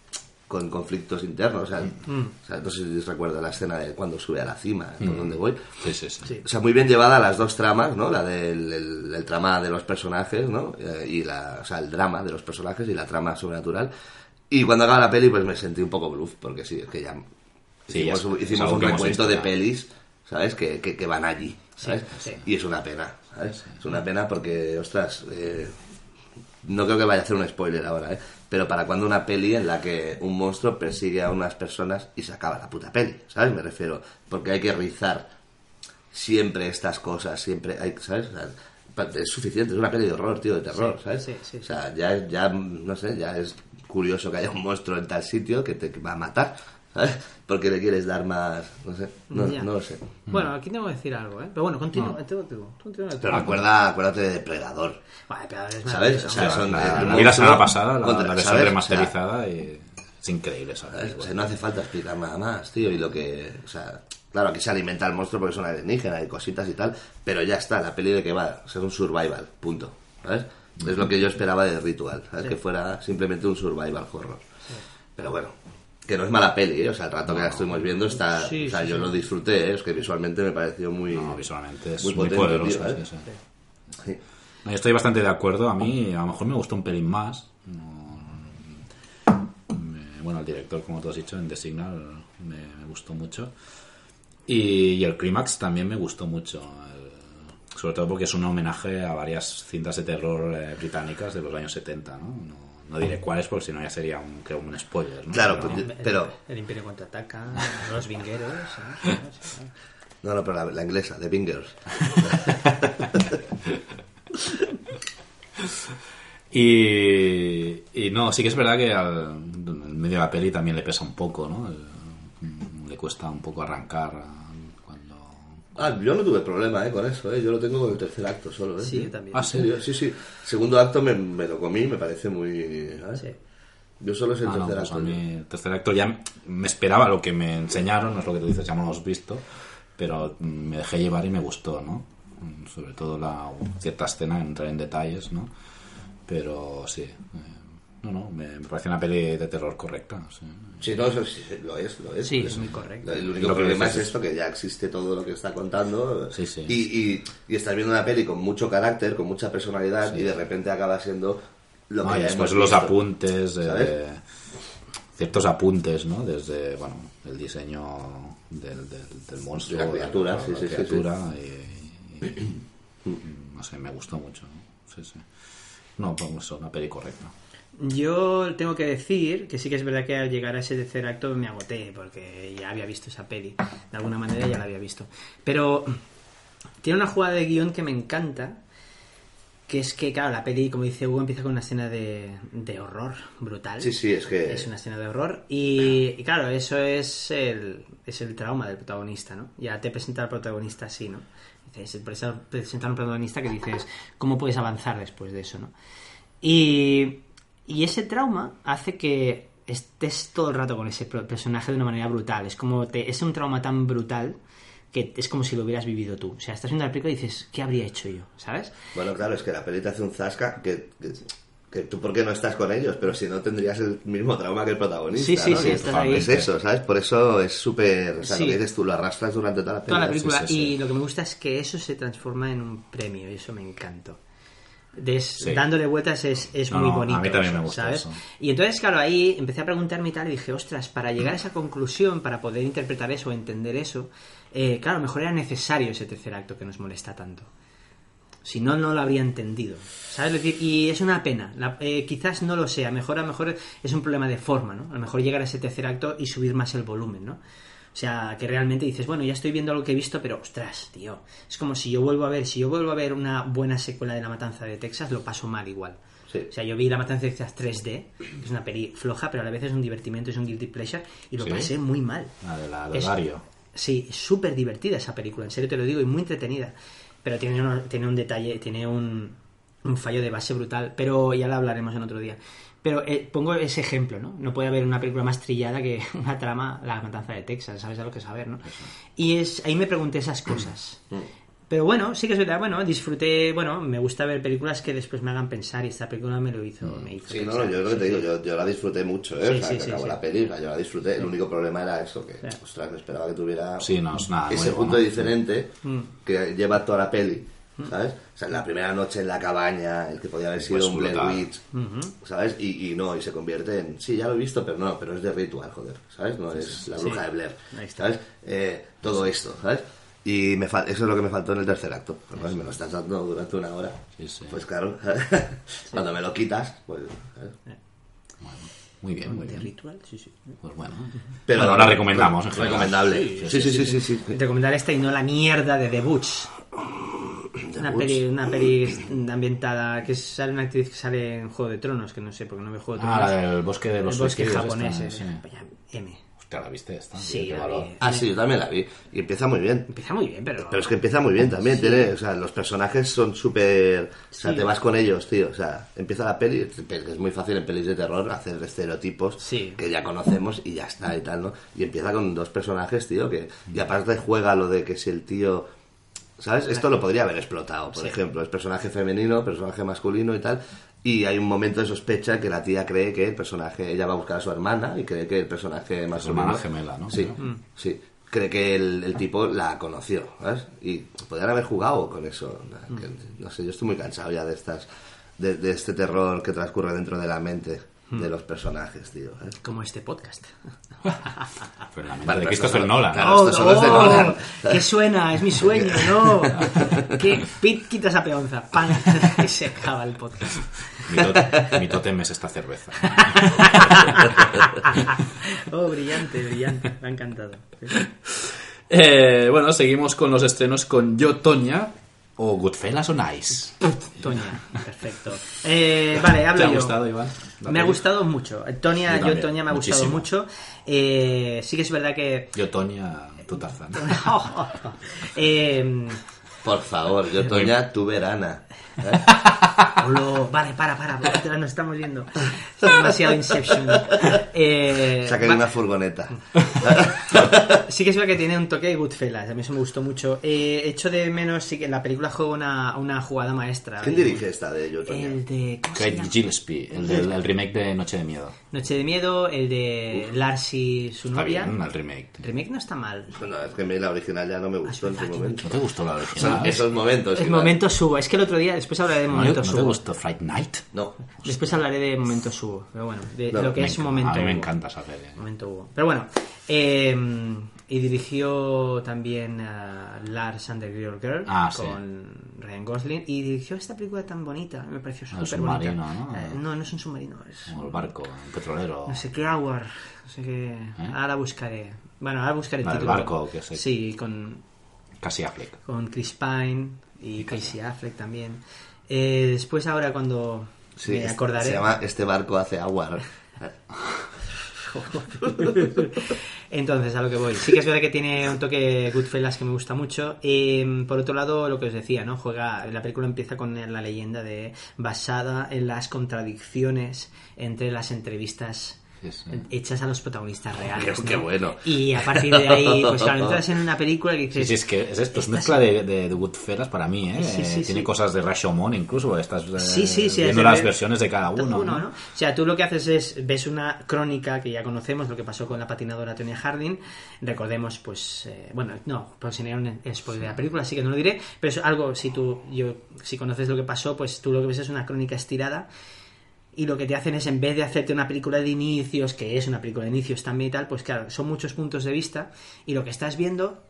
con conflictos internos. O sea, o sea, no sé si recuerdo la escena de cuando sube a la cima, por donde voy. Sí, sí, sí. O sea, muy bien llevada las dos tramas, ¿no? La del el, el trama de los personajes, ¿no? Eh, y la, o sea, el drama de los personajes y la trama sobrenatural. Y cuando acaba la peli, pues me sentí un poco bluff, porque sí, es que ya Sí, hicimos, hicimos un recuento de pelis, ¿sabes? Que, que, que van allí, ¿sabes? sí. Y es una pena, ¿sabes? Es una pena porque, ostras, eh, no creo que vaya a hacer un spoiler ahora, ¿eh? Pero para cuando una peli en la que un monstruo persigue a unas personas y se acaba la puta peli, ¿sabes? Me refiero, porque hay que rizar siempre estas cosas, siempre hay, ¿sabes? O sea, pa- es suficiente, es una peli de horror, tío, de terror, Sí, ¿sabes? sí, sí, o sea, ya, ya, no sé, ya es curioso que haya un monstruo en tal sitio que te va a matar, ¿sabes? Porque le quieres dar más, no sé, no, no lo sé. Bueno, aquí tengo que decir algo, ¿eh? Pero bueno, continúa. tú. Pero acuerda, acuérdate de Depredador, Vale, pero es ¿sabes? O sea, son, la, vi la semana pasada, la, contra- la versión ¿sabes? remasterizada, y es increíble, O ¿sabes? sea, o sea, no hace falta explicar nada más, tío. Y lo que. O sea, claro, aquí se alimenta el monstruo porque son alienígenas y cositas y tal. Pero ya está, la peli de que va. O sea, es un survival, punto. ¿Sabes? Es lo que yo esperaba de Ritual, ¿sabes? Que fuera simplemente un survival horror. Pero bueno, que no es mala peli, ¿eh? O sea, el rato que la estuvimos viendo está. Sí, o sea, sí, yo sí. lo disfruté, ¿eh? Es que visualmente me pareció muy. No, visualmente es muy muy, potente, poderoso. tío, ¿eh? No, estoy bastante de acuerdo. A mí, a lo mejor me gustó un pelín más. Bueno, el director, como tú has dicho, en The Signal me, me gustó mucho. Y, y el clímax también me gustó mucho. sobre todo porque es un homenaje a varias cintas de terror británicas de los años 70, ¿no? No, diré cuáles porque si no ya sería un, creo, un spoiler, ¿no? Claro, Pero- El- pero. El Imperio contraataca, los vingueros. ¿eh? No, no, pero la, la inglesa, de Bingers. Y, y no, sí que es verdad que al en medio de la peli también le pesa un poco, ¿no? Le cuesta un poco arrancar. Ah, yo no tuve problema eh, con eso, eh. yo lo tengo con el tercer acto solo. Eh, Sí, también. Ah, ¿En sí. serio? Sí, sí. Segundo acto me, me lo comí, me parece muy. ¿sabes? Sí. Yo solo es el Ah, no, tercer pues a acto. mí el tercer acto ya me esperaba lo que me enseñaron, no es lo que tú dices, ya no lo hemos visto, pero me dejé llevar y me gustó, ¿no? Sobre todo la cierta escena, entrar en detalles, ¿no? Pero sí, eh, no, no, me, me parece una peli de terror correcta, sí. Sí, no, eso sí, lo es, lo es. Sí, es muy correcto. El único problema es es- esto, que ya existe todo lo que está contando. Sí, sí. Y, y, y estás viendo una peli con mucho carácter, con mucha personalidad, Sí. y de repente acaba siendo lo No, que y ya después hemos los visto. apuntes, eh, ¿Sabes? ciertos apuntes, ¿no? Desde, bueno, el diseño del, del, del monstruo, la criatura, sí, la sí, sí, criatura, y- y- no sé, me gustó mucho. ¿no? Sí, sí. No, pues eso, una peli correcta. Yo tengo que decir que sí que es verdad que al llegar a ese tercer acto me agoté, porque ya había visto esa peli. De alguna manera ya la había visto. Pero tiene una jugada de guion que me encanta, que es que, claro, la peli, como dice Hugo, empieza con una escena de, de horror brutal. Sí, sí, es que... Es una escena de horror. Y, y claro, eso es el, es el trauma del protagonista, ¿no? Ya te presenta al protagonista así, ¿no? Dices, presenta presenta a un protagonista que dices, ¿cómo puedes avanzar después de eso, ¿no? Y, y ese trauma hace que estés todo el rato con ese personaje de una manera brutal. Es como te, es un trauma tan brutal que es como si lo hubieras vivido tú. O sea, estás viendo la película y dices, ¿qué habría hecho yo? ¿Sabes? Bueno, claro, es que la peli te hace un zasca que, que, que tú por qué no estás con ellos, pero si no tendrías el mismo trauma que el protagonista. Sí, sí, ¿no? sí, estás ahí. Es eso, ¿sabes? Por eso es súper... O sea, Sí. lo que dices tú, lo arrastras durante toda la peli. toda la película sí, sí. y lo que me gusta es que eso se transforma en un premio y eso me encantó Des- Sí. dándole vueltas es, es No, muy no, a bonito mí también me gusta ¿sabes? eso. y entonces claro ahí empecé a preguntarme y tal y dije ostras para llegar a esa conclusión para poder interpretar eso entender eso eh, claro mejor era necesario ese tercer acto que nos molesta tanto si no, no lo habría entendido. ¿Sabes? Es decir, y es una pena. La- eh, quizás no lo sea. Mejor, a lo mejor es un problema de forma, ¿no? A lo mejor llegar a ese tercer acto y subir más el volumen, ¿no? O sea, que realmente dices, bueno, ya estoy viendo lo que he visto, pero ostras, tío. Es como si yo vuelvo a ver, si yo vuelvo a ver una buena secuela de La Matanza de Texas, lo paso mal igual. Sí. O sea, yo vi La Matanza de Texas 3D, que es una peli floja, pero a la vez es un divertimento, es un guilty pleasure, y lo ¿Sí? pasé muy mal. La de la de Es- Dario. Sí, es súper divertida esa película, en serio te lo digo, y muy entretenida. Pero tiene, uno- tiene un detalle, tiene un, un fallo de base brutal, pero ya lo hablaremos en otro día. Pero eh, pongo ese ejemplo, ¿no? No puede haber una película más trillada que una trama, La Matanza de Texas, ¿sabes a lo que saber, no? Y es, ahí me pregunté esas cosas. Pero bueno, sí que es verdad, bueno, disfruté, bueno, me gusta ver películas que después me hagan pensar y esta película me lo hizo, me hizo Sí, no, pensar. no, yo lo que te Sí, digo, yo, yo la disfruté mucho, ¿eh? Sí, o sea, sí, que sí, acabó sí. la sea, yo la disfruté. El único problema era eso, que, Sí. ostras, me esperaba que tuviera Sí, no, es nada ese nuevo, punto ¿no? diferente Mm. que lleva toda la peli, ¿sabes? O sea, la primera noche en la cabaña, el que podía haber sido Pues un Blair. Witch, ¿sabes? Y, y no, y se convierte en, sí, ya lo he visto, pero no, pero es de ritual, joder, ¿sabes? No es la bruja Sí. de Blair, Ahí está. ¿sabes? Eh, todo esto, ¿sabes? Y me fal- eso es lo que me faltó en el tercer acto. Pues me lo estás dando durante una hora. Sí, sí. Pues claro, cuando me lo quitas, pues... ¿sabes? Muy bien, muy ¿De bien. ritual? Sí, sí. Pues bueno. Pero Bueno, la recomendamos. en general. Recomendable. Sí, sí, sí, sí, sí. Recomendar esta y no la mierda de The Butch. Una peli, una peli ambientada que sale una actriz que sale en Juego de Tronos, que no sé, porque no ve Juego de Ah, Tronos. la del bosque de los El bosque esta, ese. sí. M. Hostia, ¿la viste esta? Sí, la valor. vi. Ah, sí, yo también la vi. Y empieza muy bien. Empieza muy bien, pero... Pero es que empieza muy bien también, tiene, o sea, los personajes son súper, o sea, Sí. te vas con ellos, tío, o sea, empieza la peli, es muy fácil en pelis de terror hacer estereotipos Sí. que ya conocemos y ya está y tal, ¿no? Y empieza con dos personajes, tío, que, y aparte juega lo de que si el tío, ¿sabes? Esto lo podría haber explotado, por Sí. ejemplo, es personaje femenino, personaje masculino y tal, y hay un momento de sospecha que la tía cree que el personaje, ella va a buscar a su hermana y cree que el personaje masculino... hermana gemela, ¿no? Sí, Mm. sí. Cree que el, el tipo la conoció, ¿sabes? Y podrían haber jugado con eso. Mm. no sé, yo estoy muy cansado ya de estas de, de este terror que transcurre dentro de la mente. De los personajes, tío. ¿sabes? Como este podcast. Pero la mente Vale, de pero Christopher esto- Nolan. claro. esto solo es de Nolan. ¿Qué suena? Es mi sueño, ¿no? ¿Qué? Pit, quita esa peonza. ¡Pam! Y se acaba el podcast. Mi, tot- mi tótem es esta cerveza. Oh, brillante, brillante. Me ha encantado. Eh, bueno, seguimos con los estrenos con Yo, Toña o Goodfellas on Ice. Toña, perfecto. Eh, vale, hablo ¿Te ha yo. gustado, Iván? Me ha gustado mucho. Toña, Yo yo, Toña me ha gustado muchísimo. mucho. Eh, sí que es verdad que. Yo, Toña, tú Tarzán. eh, Por favor, yo, Toña, tu verana. ¿Eh? Olo, Vale, para, para, para, nos estamos viendo. Es demasiado Inception. Eh, Saca de una furgoneta. Sí que es verdad que tiene un toque de Goodfellas, a mí eso me gustó mucho. Eh, echo de menos, sí que en la película juega una, una jugada maestra. ¿Quién dirige esta de Toña? El de... ¿cómo se Craig? Gillespie, el del remake de Noche de Miedo. Noche de Miedo, el de Lars y su Está novia. bien, el remake. El remake no está mal. Bueno, es que la original ya no me gustó en su momento. ¿No te gustó la Son original? esos momentos. El momento subo. Es que el otro día, después hablaré de ¿No, momento ¿No te subo. gustó Fright Night? No. Después hablaré de momento subo. Pero bueno, de No, lo que es encanta- momento A mí me Hugo. encanta esa serie. Momento Hugo. Pero bueno, eh, y dirigió también a Lars and the Real Girl Ah, sí. con Ryan Gosling y dirigió esta película tan bonita, me pareció El súper bonita. submarino, ¿no? Eh, no, no es un submarino, es Como el barco, el petrolero. no sé qué Hour, no sé qué. Ahora buscaré. Bueno, ahora buscaré el ¿Eh? Título. barco, que sé. Sí, con, Casi Affleck. con Chris Pine y Casey Affleck también. Eh, después ahora cuando Sí, me acordaré. Se llama Este barco hace agua. Entonces, a lo que voy. Sí que es verdad que tiene un toque Goodfellas que me gusta mucho. Eh, por otro lado, lo que os decía, ¿no? Juega, la película empieza con la leyenda de basada en las contradicciones entre las entrevistas Sí, hechas a los protagonistas reales. Qué- qué ¿no? bueno. Y a partir de ahí, pues claro, entras en una película que dices... sí, es que es esto, es mezcla de, de, de Goodfellas para mí, ¿eh? Sí, Tiene cosas de Rashomon incluso, estás eh, viendo las versiones de cada uno. uno, ¿no? ¿no? O sea, tú lo que haces es, ves una crónica que ya conocemos, lo que pasó con la patinadora Tonya Harding. Recordemos, pues, eh, bueno, no, pues sería un spoiler de la película, así que no lo diré, pero es algo, si tú, yo, si conoces lo que pasó, pues tú lo que ves es una crónica estirada. Y lo que te hacen es, en vez de hacerte una película de inicios, que es una película de inicios también y tal, pues claro, son muchos puntos de vista. Y lo que estás viendo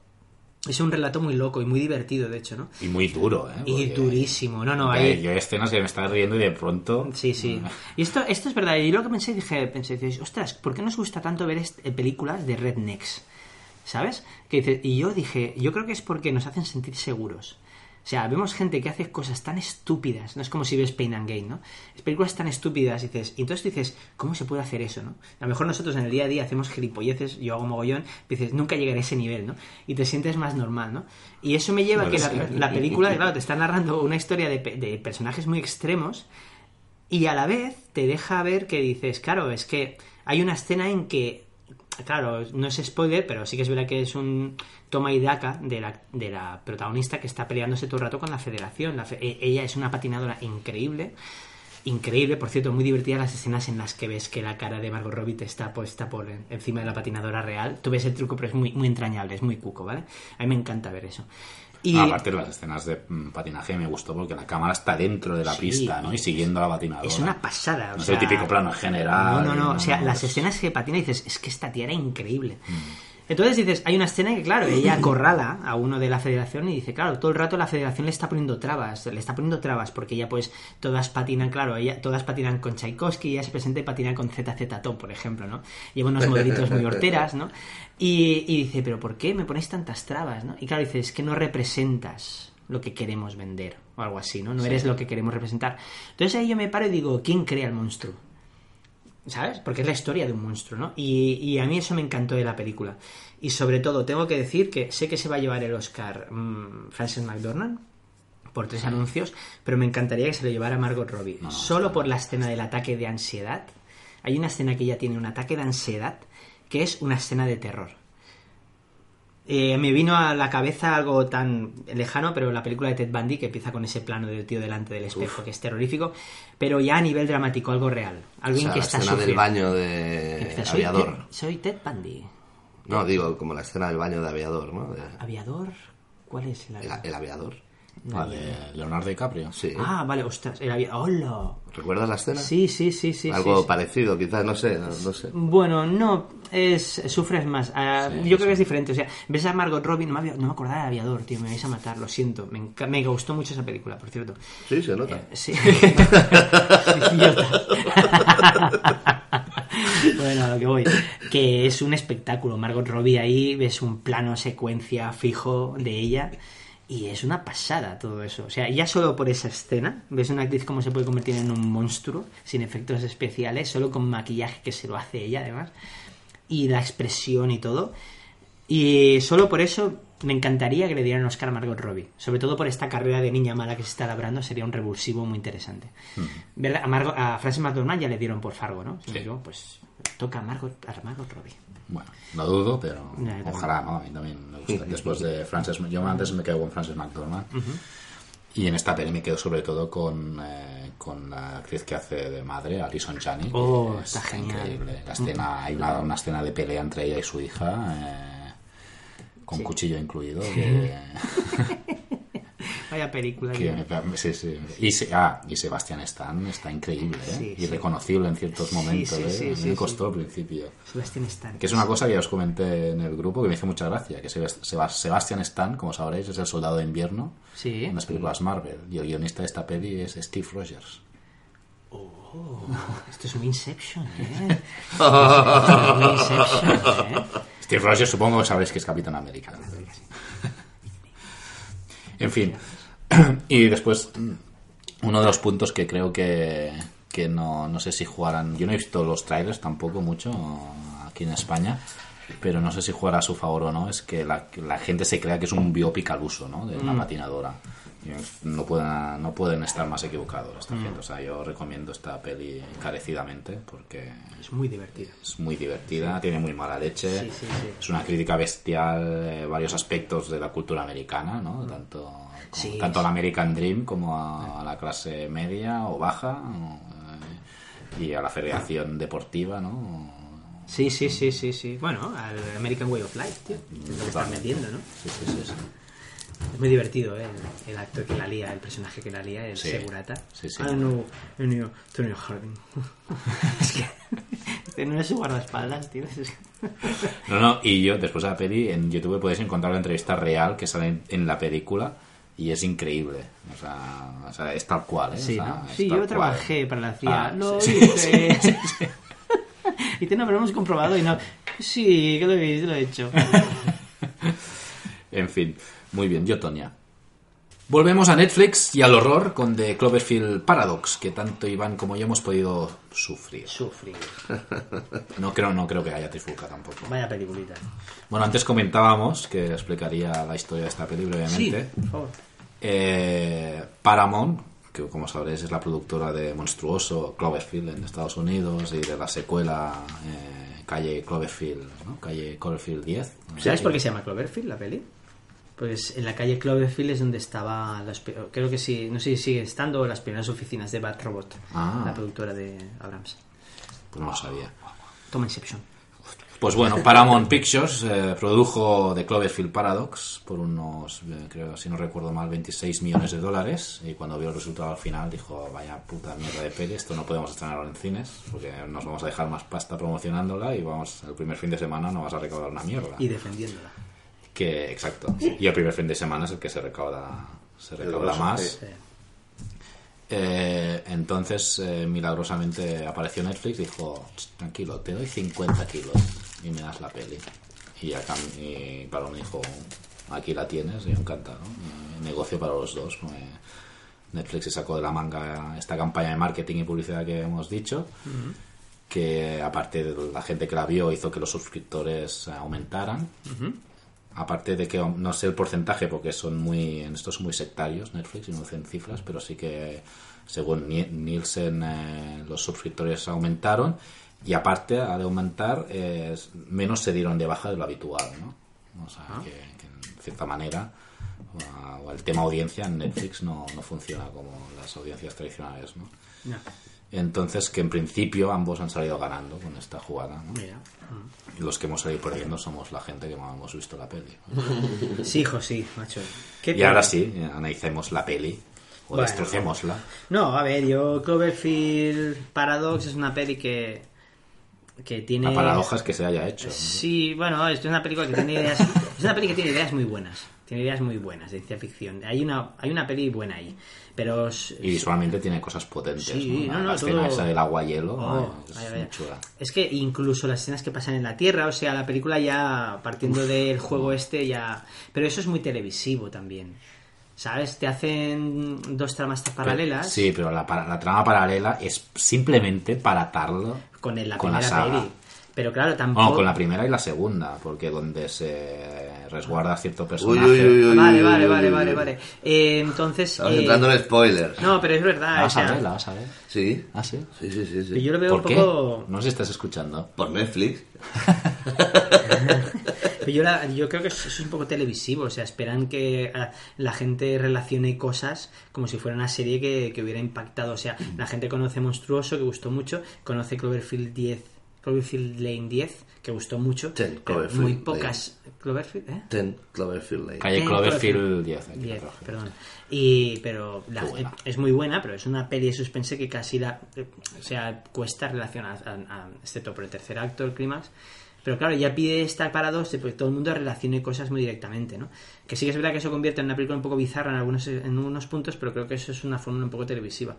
es un relato muy loco y muy divertido, de hecho, ¿no? Y muy duro, ¿eh? Y durísimo. No, no, ahí... Yo hay escenas que me estaba riendo y de pronto... Sí, sí. Y esto, esto es verdad. Y lo que pensé, dije, pensé, dices, ostras, ¿por qué nos gusta tanto ver eh, películas de rednecks? ¿Sabes? Que y yo dije, yo creo que es porque nos hacen sentir seguros. O sea, vemos gente que hace cosas tan estúpidas, no es como si ves Pain and Gain, ¿no? Es películas tan estúpidas, y dices, y entonces dices, ¿cómo se puede hacer eso, no? A lo mejor nosotros en el día a día hacemos gilipolleces, yo hago mogollón, y dices, nunca llegaré a ese nivel, ¿no? Y te sientes más normal, ¿no? Y eso me lleva a que la, la película, claro, te está narrando una historia de, de personajes muy extremos, y a la vez te deja ver que dices, claro, es que hay una escena en que, claro, no es spoiler, pero sí que es verdad que es un toma y daca de la, de la protagonista que está peleándose todo el rato con la federación. E- ella es una patinadora increíble. Increíble, por cierto, muy divertidas las escenas en las que ves que la cara de Margot Robbie está puesta por en- encima de la patinadora real. Tú ves el truco, pero es muy, muy entrañable, es muy cuco, ¿vale? A mí me encanta ver eso. Y, Ah, Aparte las escenas de mm, patinaje me gustó porque la cámara está dentro de la Sí. pista, ¿no? Y siguiendo a la patinadora. Es una pasada. o No es el sea, típico plano en general. No, no, no. O sea, no, las es- escenas que patina y dices, es que esta tía era increíble. Entonces dices, hay una escena que, claro, ella acorrala a uno de la federación y dice, claro, todo el rato la federación le está poniendo trabas, le está poniendo trabas, porque ella, pues, todas patinan, claro, ella, todas patinan con Tchaikovsky, ella se presenta y patina con ZZ Top, por ejemplo, ¿no? Lleva unos modelitos muy horteras, ¿no? Y, y dice, pero ¿por qué me ponéis tantas trabas, no? Y claro, dice, es que no representas lo que queremos vender, o algo así, ¿no? No eres lo que queremos representar. Entonces ahí yo me paro y digo, ¿quién crea el monstruo? ¿Sabes? Porque es la historia de un monstruo, ¿no? Y, y a mí eso me encantó de la película. Y sobre todo, tengo que decir que sé que se va a llevar el Oscar mm, Frances McDormand por tres anuncios, pero me encantaría que se lo llevara Margot Robbie. Solo por la escena del ataque de ansiedad. Hay una escena que ella tiene un ataque de ansiedad que es una escena de terror. Eh, me vino a la cabeza algo tan lejano, pero la película de Ted Bundy, que empieza con ese plano del tío delante del espejo, que es terrorífico, pero ya a nivel dramático, algo real. O Alguien sea, que la está escena del sufriendo. baño Que de soy, aviador. Ted, soy Ted Bundy. No, digo, como la escena del baño de aviador, ¿no? De- ¿Aviador? ¿Cuál es el El, aviador? el aviador. De Leonardo DiCaprio. Sí. Ah, vale, ostras, aviador. ¡Hola! ¿Recuerdas la escena? Sí, sí, sí, sí. Algo sí, sí. parecido, quizás, no sé, no, no sé. Bueno, no, es sufres más. Sí, yo creo que es diferente. O sea, ves a Margot Robbie, no me, no me acordaba del aviador, tío, me vais a matar, lo siento. Me, me gustó mucho esa película, por cierto. Sí, se nota. Eh, sí. Bueno, a lo que voy. Que es un espectáculo. Margot Robbie ahí, ves un plano secuencia fijo de ella. Y es una pasada todo eso. O sea, ya solo por esa escena, ves una actriz cómo se puede convertir en un monstruo, sin efectos especiales, solo con maquillaje que se lo hace ella además. Y la expresión y todo. Y solo por eso me encantaría que le dieran Oscar a Margot Robbie. Sobre todo por esta carrera de niña mala que se está labrando, sería un revulsivo muy interesante. ¿Verdad? A, Margot, a Frances McDormand ya le dieron por Fargo, ¿no? Pues toca a Margot, a Margot Robbie. Bueno, lo dudo, pero ojalá, ¿no? A mí también me gusta. Después de Frances, yo antes me quedo con Frances McDormand. Y en esta peli me quedo sobre todo con, eh, con la actriz que hace de madre, Alison Janney. Oh, es está genial. increíble. La escena, hay una, una escena de pelea entre ella y su hija, eh, con cuchillo incluido. que- Vaya película. Que- sí, sí. Y, se- ah, y Sebastián Stan está increíble, ¿eh? Irreconocible en ciertos momentos, ¿eh? me costó al principio. Sebastián Stan. Que es una cosa que ya os comenté en el grupo que me hizo mucha gracia, que Sebas- Sebas- Sebastian Stan, como sabréis, es el soldado de invierno en las películas Marvel. Y el guionista de esta peli es Steve Rogers. Oh, esto es muy Inception, ¿eh? Esto es muy Inception, ¿eh? Steve Rogers supongo que sabréis que es Capitán América. En fin. Y después, uno de los puntos que creo que, que no, no sé si jugarán. Yo no he visto los trailers tampoco mucho aquí en España, pero no sé si jugará a su favor o no. Es que la, que la gente se crea que es un biopic al uso, ¿no? De una Mm. patinadora. No pueden, no pueden estar más equivocados esta gente. O sea, yo recomiendo esta peli encarecidamente porque Es muy divertido. es muy divertida, tiene muy mala leche, Sí, sí, sí. es una crítica bestial de varios aspectos de la cultura americana, ¿no? Tanto, como- Sí, tanto sí. al American Dream como a, a la clase media o baja o, eh, y a la federación deportiva, ¿no? Sí, sí, sí, sí, sí. Bueno, al American Way of Life, tío. Lo que están metiendo, ¿no? Sí, sí, sí. Es muy divertido, ¿eh? El, el actor que la lía, el personaje que la lía, el Sí. segurata. Sí, sí. Know, any of Tony Harding. es que no es su guardaespaldas, tío. No, no, y yo después de la peli en YouTube podéis encontrar la entrevista real que sale en, en la película y es increíble. O sea, o sea, es tal cual, ¿eh? Sí, O sea, ¿no? es Sí, yo cual. trabajé para la CIA. Ah, lo sí, hice. sí, sí, y te no, pero lo hemos comprobado y no. Sí, que lo he lo he hecho. En fin, muy bien, yo Tonia. Volvemos a Netflix y al horror con The Cloverfield Paradox, que tanto Iván como yo hemos podido sufrir. Sufrir. No creo, no creo que haya trifulca tampoco. Vaya peliculita. Bueno, antes comentábamos que explicaría la historia de esta peli Sí, brevemente. por favor. Eh, Paramount, que como sabréis es la productora de Monstruoso Cloverfield en Estados Unidos y de la secuela eh, Calle Cloverfield, ¿no? Calle Cloverfield 10. ¿Sabes por qué se llama Cloverfield la peli? Pues en la calle Cloverfield es donde estaba, las, creo que sí, no sé si sigue estando las primeras oficinas de Bad Robot, Ah. la productora de Abrams. Pues no lo sabía. Toma Inception. Pues bueno, Paramount Pictures eh, produjo The Cloverfield Paradox por unos, eh, creo, si no recuerdo mal, 26 millones de dólares. Y cuando vio el resultado al final dijo, vaya puta mierda de peli, esto no podemos estrenarlo en cines, porque nos vamos a dejar más pasta promocionándola y vamos, el primer fin de semana no vas a recaudar una mierda. Y defendiéndola. Que, exacto. Y el primer fin de semana es el que se recauda, se recauda más. sí. Eh, entonces, eh, milagrosamente apareció Netflix y dijo, "Ch, tranquilo, te doy 50 kilos y me das la peli. Y, acá, y Paloma dijo, aquí la tienes, y. ¿no? Eh, negocio para los dos. Netflix se sacó de la manga esta campaña de marketing y publicidad que hemos dicho, que aparte de la gente que la vio hizo que los suscriptores aumentaran. Aparte de que no sé el porcentaje porque son muy en estos son muy sectarios Netflix y no dicen cifras, pero sí que según Ni- Nielsen eh, los suscriptores aumentaron y aparte al aumentar eh, menos se dieron de baja de lo habitual, ¿no? O sea, que, que en cierta manera o el tema audiencia en Netflix no, no funciona como las audiencias tradicionales, ¿no? No. Entonces que en principio ambos han salido ganando con esta jugada, ¿no? Mira. Y los que hemos salido perdiendo somos la gente que no hemos visto la peli. Sí, hijo, sí, macho. ¿Qué Y ahora sí, analicemos la peli o Bueno. destrocémosla. No, a ver, yo Cloverfield Paradox es una peli que que tiene La paradoja es que se haya hecho. ¿no? Sí, bueno, es una película que tiene ideas es una peli que tiene ideas muy buenas. Tiene ideas muy buenas de ciencia ficción. Hay una hay una peli buena ahí, pero es- Y visualmente tiene cosas potentes. Sí, ¿no? no, La no, escena todo- esa del agua-hielo Oh, es vaya, muy vaya. chula. Es que incluso las escenas que pasan en la Tierra, o sea, la película ya partiendo del juego este ya... Pero eso es muy televisivo también. ¿Sabes? Te hacen dos tramas paralelas Sí, pero la, la trama paralela es simplemente para atarlo con el- la con la primera saga. peli. Pero claro, tampoco... Bueno, con la primera y la segunda, porque donde se resguarda cierto personaje. Uy, uy, uy, uy, Vale, vale, vale, vale, vale. Eh, entonces... Estamos eh, entrando en spoilers. No, pero es verdad. La o vas a ver, la vas a ver. Sí. ¿Ah, sí? Sí, sí, sí. sí. yo lo veo ¿Por un qué? poco... No sé si estás escuchando. Por Netflix. Pero yo, la- yo creo que eso es un poco televisivo, o sea, esperan que ah, la gente relacione cosas como si fuera una serie que, que hubiera impactado. O sea, la gente conoce Monstruoso, que gustó mucho, conoce Cloverfield 10, Cloverfield Lane 10, que gustó mucho. Ten Cloverfield muy Lane. pocas. ¿Cloverfield? ¿Eh? Ten Cloverfield Lane. Calle Cloverfield 10. aquí, 10, Cloverfield. perdón. Y, pero la- es muy buena, pero es una peli de suspense que casi la, eh, o sea, cuesta relacionar, a- a- excepto por el tercer acto, el clímax. Pero claro, ya pide estar para dos, porque todo el mundo relacione cosas muy directamente, ¿no? Que sí que es verdad que eso convierte en una película un poco bizarra en algunos, en unos puntos, pero creo que eso es una fórmula un poco televisiva.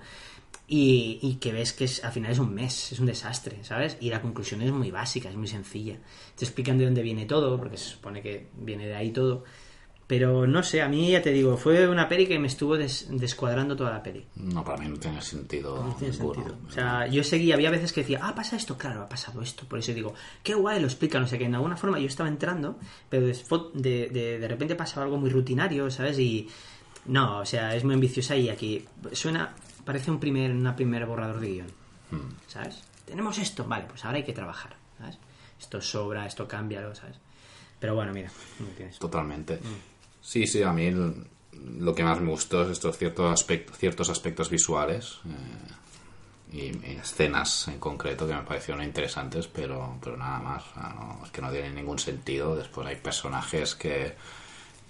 Y, y que ves que es, al final es un mes, es un desastre, ¿sabes? Y la conclusión es muy básica, es muy sencilla. Te explican de dónde viene todo, porque se supone que viene de ahí todo. Pero no sé, a mí ya te digo, fue una peli que me estuvo des- descuadrando toda la peli. No, para mí no tiene sentido. No tiene sentido. O sea, yo seguía, había veces que decía, ah, pasa esto, claro, ha pasado esto. Por eso digo, qué guay, lo explica, no sé qué. En alguna forma yo estaba entrando, pero de, de, de repente pasaba algo muy rutinario, ¿sabes? Y no, o sea, es muy ambiciosa y aquí suena, parece un primer, una primer borrador de guion, ¿sabes? Tenemos esto, vale, pues ahora hay que trabajar, ¿sabes? Esto sobra, esto cámbialo, ¿sabes? Pero bueno, mira, tienes. Totalmente. Mm. Sí, sí, a mí el- lo que más me gustó es estos ciertos, aspectos ciertos aspectos visuales eh, y, y escenas en concreto que me parecieron interesantes, pero, pero nada más. O sea, no- es que no tienen ningún sentido. Después hay personajes que,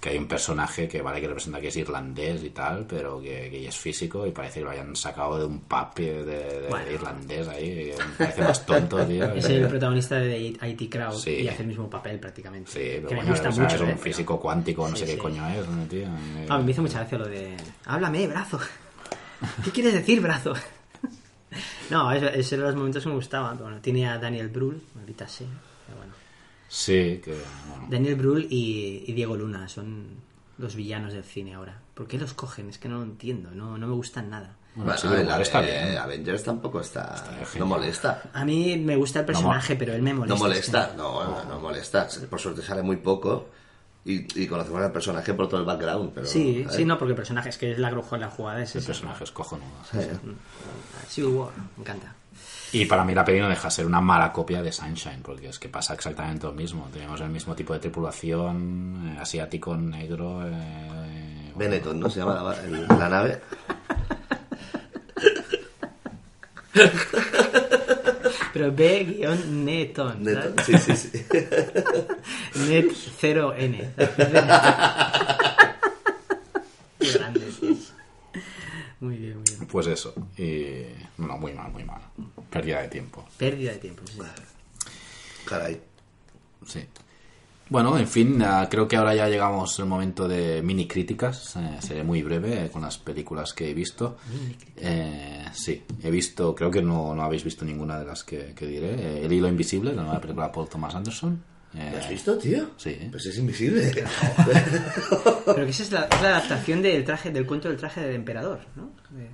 que hay un personaje que vale que representa que es irlandés y tal, pero que, que es físico y parece que lo hayan sacado de un pub de, de Bueno. irlandés ahí. que Me parece más tonto, tío. Es el protagonista de IT Crowd Sí. y hace el mismo papel prácticamente. Sí, que pero me bueno, gusta o sea, mucho. es ¿eh? un Pero- físico cuántico, no Sí, sé sí. qué coño es, ¿no, tío? Eh, Ah, me hizo mucha gracia lo de. Háblame, brazo. ¿Qué quieres decir, brazo? no, es- esos eran los momentos que me gustaban. Bueno, tiene a Daniel Brühl, maldita sea. Sí, que bueno, Daniel Brühl y, y Diego Luna son los villanos del cine ahora. ¿Por qué los cogen? Es que no lo entiendo. No, no me gustan nada. Bueno, Bueno, el- War está eh, bien. Avengers tampoco está. genial. no molesta. A mí me gusta el personaje, pero él me molesta. No molesta, es que- no, no, no molesta. Por suerte sale muy poco y, y conocemos al personaje por todo el background. Pero, Sí, ¿eh? sí, no, porque el personaje es que es la, grujo- la jugada. Es el esa. personaje es cojonudo. Civil War, me encanta. Y para mí la peli no deja de ser una mala copia de Sunshine, porque es que pasa exactamente lo mismo. Tenemos el mismo tipo de tripulación, eh, asiático, negro. eh, bueno, Benetton, ¿no? Se llama la, el- la nave. Pero B-Neton. Neton, sí, sí, sí. Net 0N. Qué grande, tío. Muy bien, muy bien. Pues eso. Y. No, muy mal, muy mal. Pérdida de tiempo. Pérdida de tiempo, sí. Caray. Sí. Bueno, en fin, ah, creo que ahora ya llegamos al momento de mini críticas. Eh, seré muy breve eh, con las películas que he visto. Eh, sí, he visto, creo que no, no habéis visto ninguna de las que, que diré. Eh, El hilo invisible, la nueva película de Paul Thomas Anderson. Eh, ¿Lo has visto, tío? Sí. Pues es invisible. Pero que esa es la, es la adaptación del traje, del cuento del traje del emperador, ¿no? De-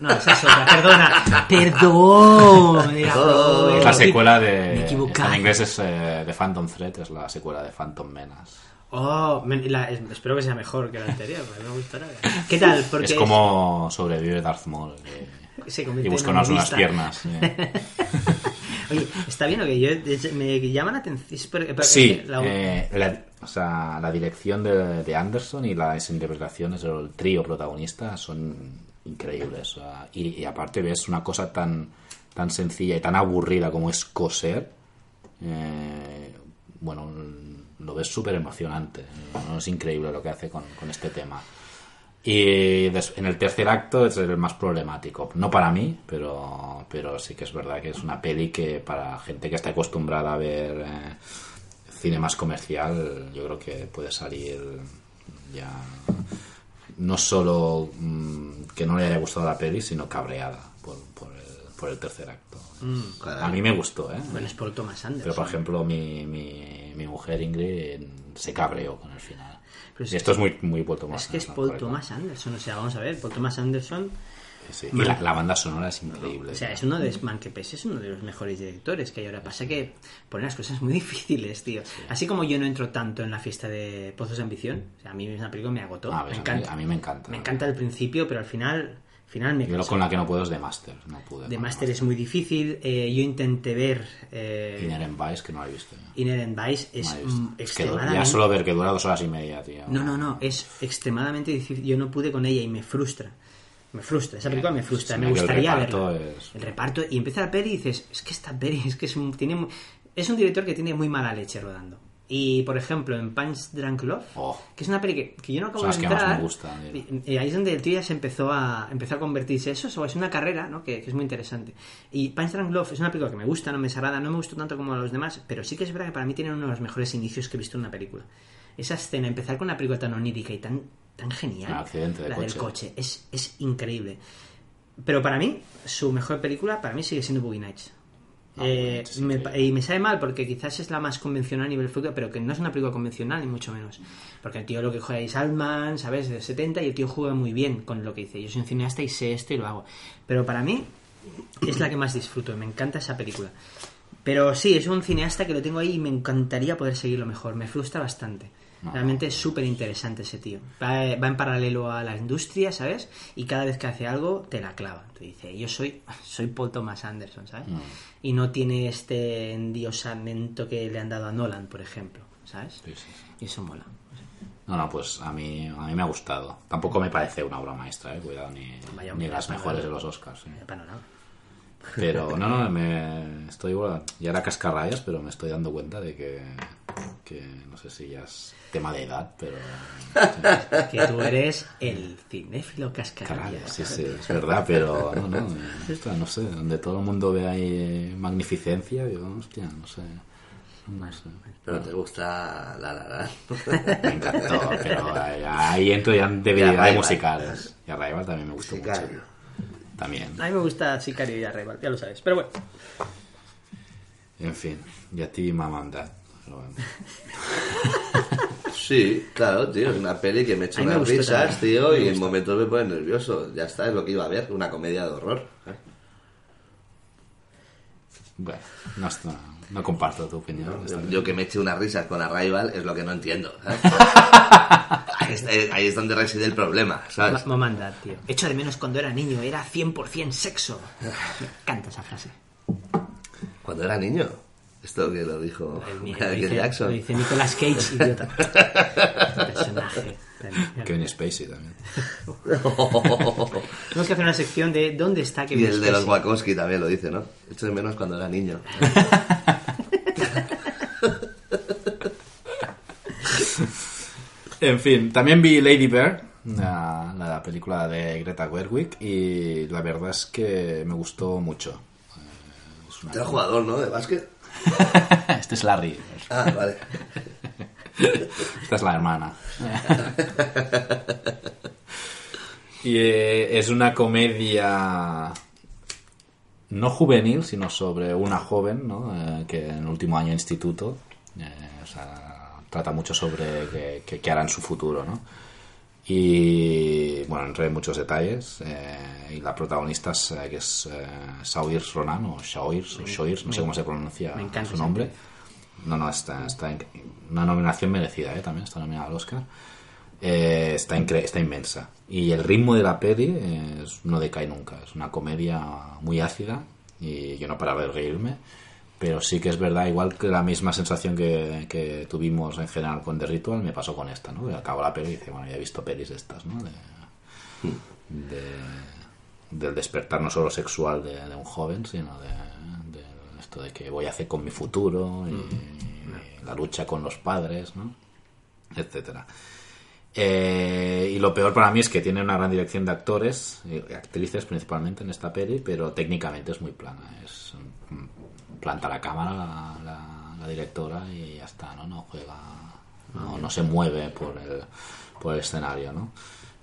No, esa es otra, perdona. Perdón. Era Oh. Es la secuela Me de. equivoqué. En inglés es eh, de Phantom Thread, es la secuela de Phantom Menace. Oh, me- la- es- espero que sea mejor que la anterior, porque no me gustará. ¿Qué tal? Porque es como sobrevive Darth Maul eh, se y busca unas, piernas. eh. Oye, está bien, que yo me llaman la atención. Sí, la- eh, la, o sea, la dirección de, de Anderson y las interpretaciones del trío protagonista son increíbles. y, aparte ves una cosa tan, tan sencilla y tan aburrida como es coser. eh, bueno, lo ves súper emocionante. ¿no? Es increíble lo que hace con, con este tema. Y en el tercer acto es el más problemático. No para mí, pero, pero sí que es verdad que es una peli que para gente que está acostumbrada a ver eh, cine más comercial, yo creo que puede salir ya no solo mm, que no le haya gustado la peli, sino cabreada por, por, el, por el tercer acto. Caray. A mí me gustó, ¿eh? Bueno, es por Thomas Anderson. Pero por ejemplo, mi, mi, mi mujer Ingrid se cabreó con el final. Pero y esto es muy, muy Paul Thomas Es que es Paul. Thomas Anderson, o sea, vamos a ver, Paul Thomas Anderson, Sí, y la, la banda sonora es increíble. o sea, es uno de Man que pese, es uno de los mejores directores que hay ahora. Pasa que pone las cosas muy difíciles, tío. Así como yo no entro tanto en la fiesta de Pozos de Ambición, o sea, a mí una película me agotó. Ah, me ves, a mí- encanta. a mí me encanta. Me encanta al principio, pero al final, al final me Yo lo cansa. con la que no puedo es de Master. No pude. De Master es muy difícil. eh, yo intenté ver eh, Inherent Vice, que no la he visto. yo. Inherent Vice, es No mm, extremadamente... ya solo ver que dura dos horas y media, tío. No, no, no, es extremadamente difícil. Yo no pude con ella y me frustra. Me frustra, esa película me frustra, Sí, me el gustaría reparto verla. es- El reparto, y empieza la peli y dices, es que esta peli es que es un, tiene, es un director que tiene muy mala leche rodando. Y, por ejemplo, en Punch Drunk Love, Oh. que es una peli que, que yo no acabo de entrar, me gustan, eh. y, y ahí es donde el tío ya se empezó a, empezó a convertirse eso, es una carrera, ¿no? Que, que es muy interesante. Y Punch Drunk Love es una película que me gusta, no me desagrada, no me gustó tanto como a los demás, pero sí que es verdad que para mí tiene uno de los mejores inicios que he visto en una película. Esa escena, empezar con una película tan onírica y tan, tan genial, Un accidente de la del coche. es, es increíble. Pero para mí, su mejor película, para mí sigue siendo Boogie Nights. Ah, Eh, me- y me sabe mal porque quizás es la más convencional a nivel fútbol, pero que no es una película convencional, ni mucho menos. Porque el tío lo que juega es Altman, ¿sabes? De 70 y el tío juega muy bien con lo que dice. Yo soy un cineasta y sé esto y lo hago. Pero para mí es la que más disfruto, me encanta esa película. Pero sí, es un cineasta que lo tengo ahí y me encantaría poder seguirlo mejor. Me frustra bastante. Realmente es súper interesante ese tío. Va, va en paralelo a la industria, ¿sabes? Y cada vez que hace algo, te la clava. Te dice, yo soy, soy Paul Thomas Anderson, ¿sabes? Y no tiene este endiosamiento que le han dado a Nolan, por ejemplo, ¿sabes? Sí, sí, sí. Y eso mola. No, no, pues a mí, a mí me ha gustado. Tampoco me parece una obra maestra, eh, cuidado, ni, Vaya, ni las mejores de los Oscars. eh. Para nada. Pero no, no, me estoy igual. Ya era cascarrayas, pero me estoy dando cuenta de que, que no sé si ya es tema de edad, pero. Que tú eres el cinéfilo Caray, cascarrabias. sí, sí, es verdad, pero no, no, ostras, no sé, donde todo el mundo ve ahí magnificencia, yo, hostia, no sé. No sé. Pero te gusta la la la. Me encantó, pero ahí, entro ya en debilidades Arrival. musicales. Y Arrival también me gustó Sicario. mucho. También. A mí me gusta Sicario y Arrival, ya lo sabes. Pero bueno, En fin, y a ti Mom and Dad. Pero bueno. Sí, claro, tío, es una peli que me echa unas risas, también. tío, Me y en momentos me pone nervioso. Ya está, es lo que iba a ver, una comedia de horror. ¿eh? Bueno, no, comparto tu opinión. Yo, que me eche unas risas con Arrival es lo que no entiendo. ¿sabes? ahí, está- ahí es donde reside el problema, ¿sabes? Ma- Mamanda, tío. Echo de menos cuando era niño, era 100% sexo. Me encanta esa frase. Cuando era niño. Esto que lo dijo Lo Michael dice, Jackson. lo dice Nicolas Cage, idiota. Personaje. Kevin Spacey también. Tenemos que hacer una sección de ¿Dónde está Y Kevin el de los Spacey? Wachowski también lo dice, ¿no? Echo de menos cuando era niño. En fin, también vi Lady Bird, la, la película de Greta Gerwig, y la verdad es que me gustó mucho. Eh, es una- Era jugador, ¿no? De básquet. Este es Larry. Ah, vale. Esta es la hermana. y eh, es una comedia no juvenil, sino sobre una joven ¿no? Eh, que en el último año de instituto eh, o sea, trata mucho sobre qué hará en su futuro. ¿no? Y bueno, entré en muchos detalles. eh, y la protagonista es, eh, que es eh, Saoirse Ronan, o Saoirse, o Shoirs, no sé cómo se pronuncia su nombre. No, no, está, está en- una nominación merecida, ¿eh? también está nominada al Oscar. Eh, está, incre- está inmensa. Y el ritmo de la peli eh, es- no decae nunca. Es una comedia muy ácida y yo no paraba de reírme. Pero sí que es verdad, igual que la misma sensación que, que tuvimos en general con The Ritual, me pasó con esta, ¿no? Que acabo la peli y dice, bueno, ya he visto pelis de estas, ¿no? De, de- del despertar no solo sexual de, de un joven, sino de, de esto de que voy a hacer con mi futuro y, y la lucha con los padres, ¿no? etcétera. Eh, y lo peor para mí es que tiene una gran dirección de actores y actrices principalmente en esta peli, pero técnicamente es muy plana. Es planta la cámara la, la- la directora y ya está, ¿no? No juega, no, no se mueve por el, por el escenario, ¿no?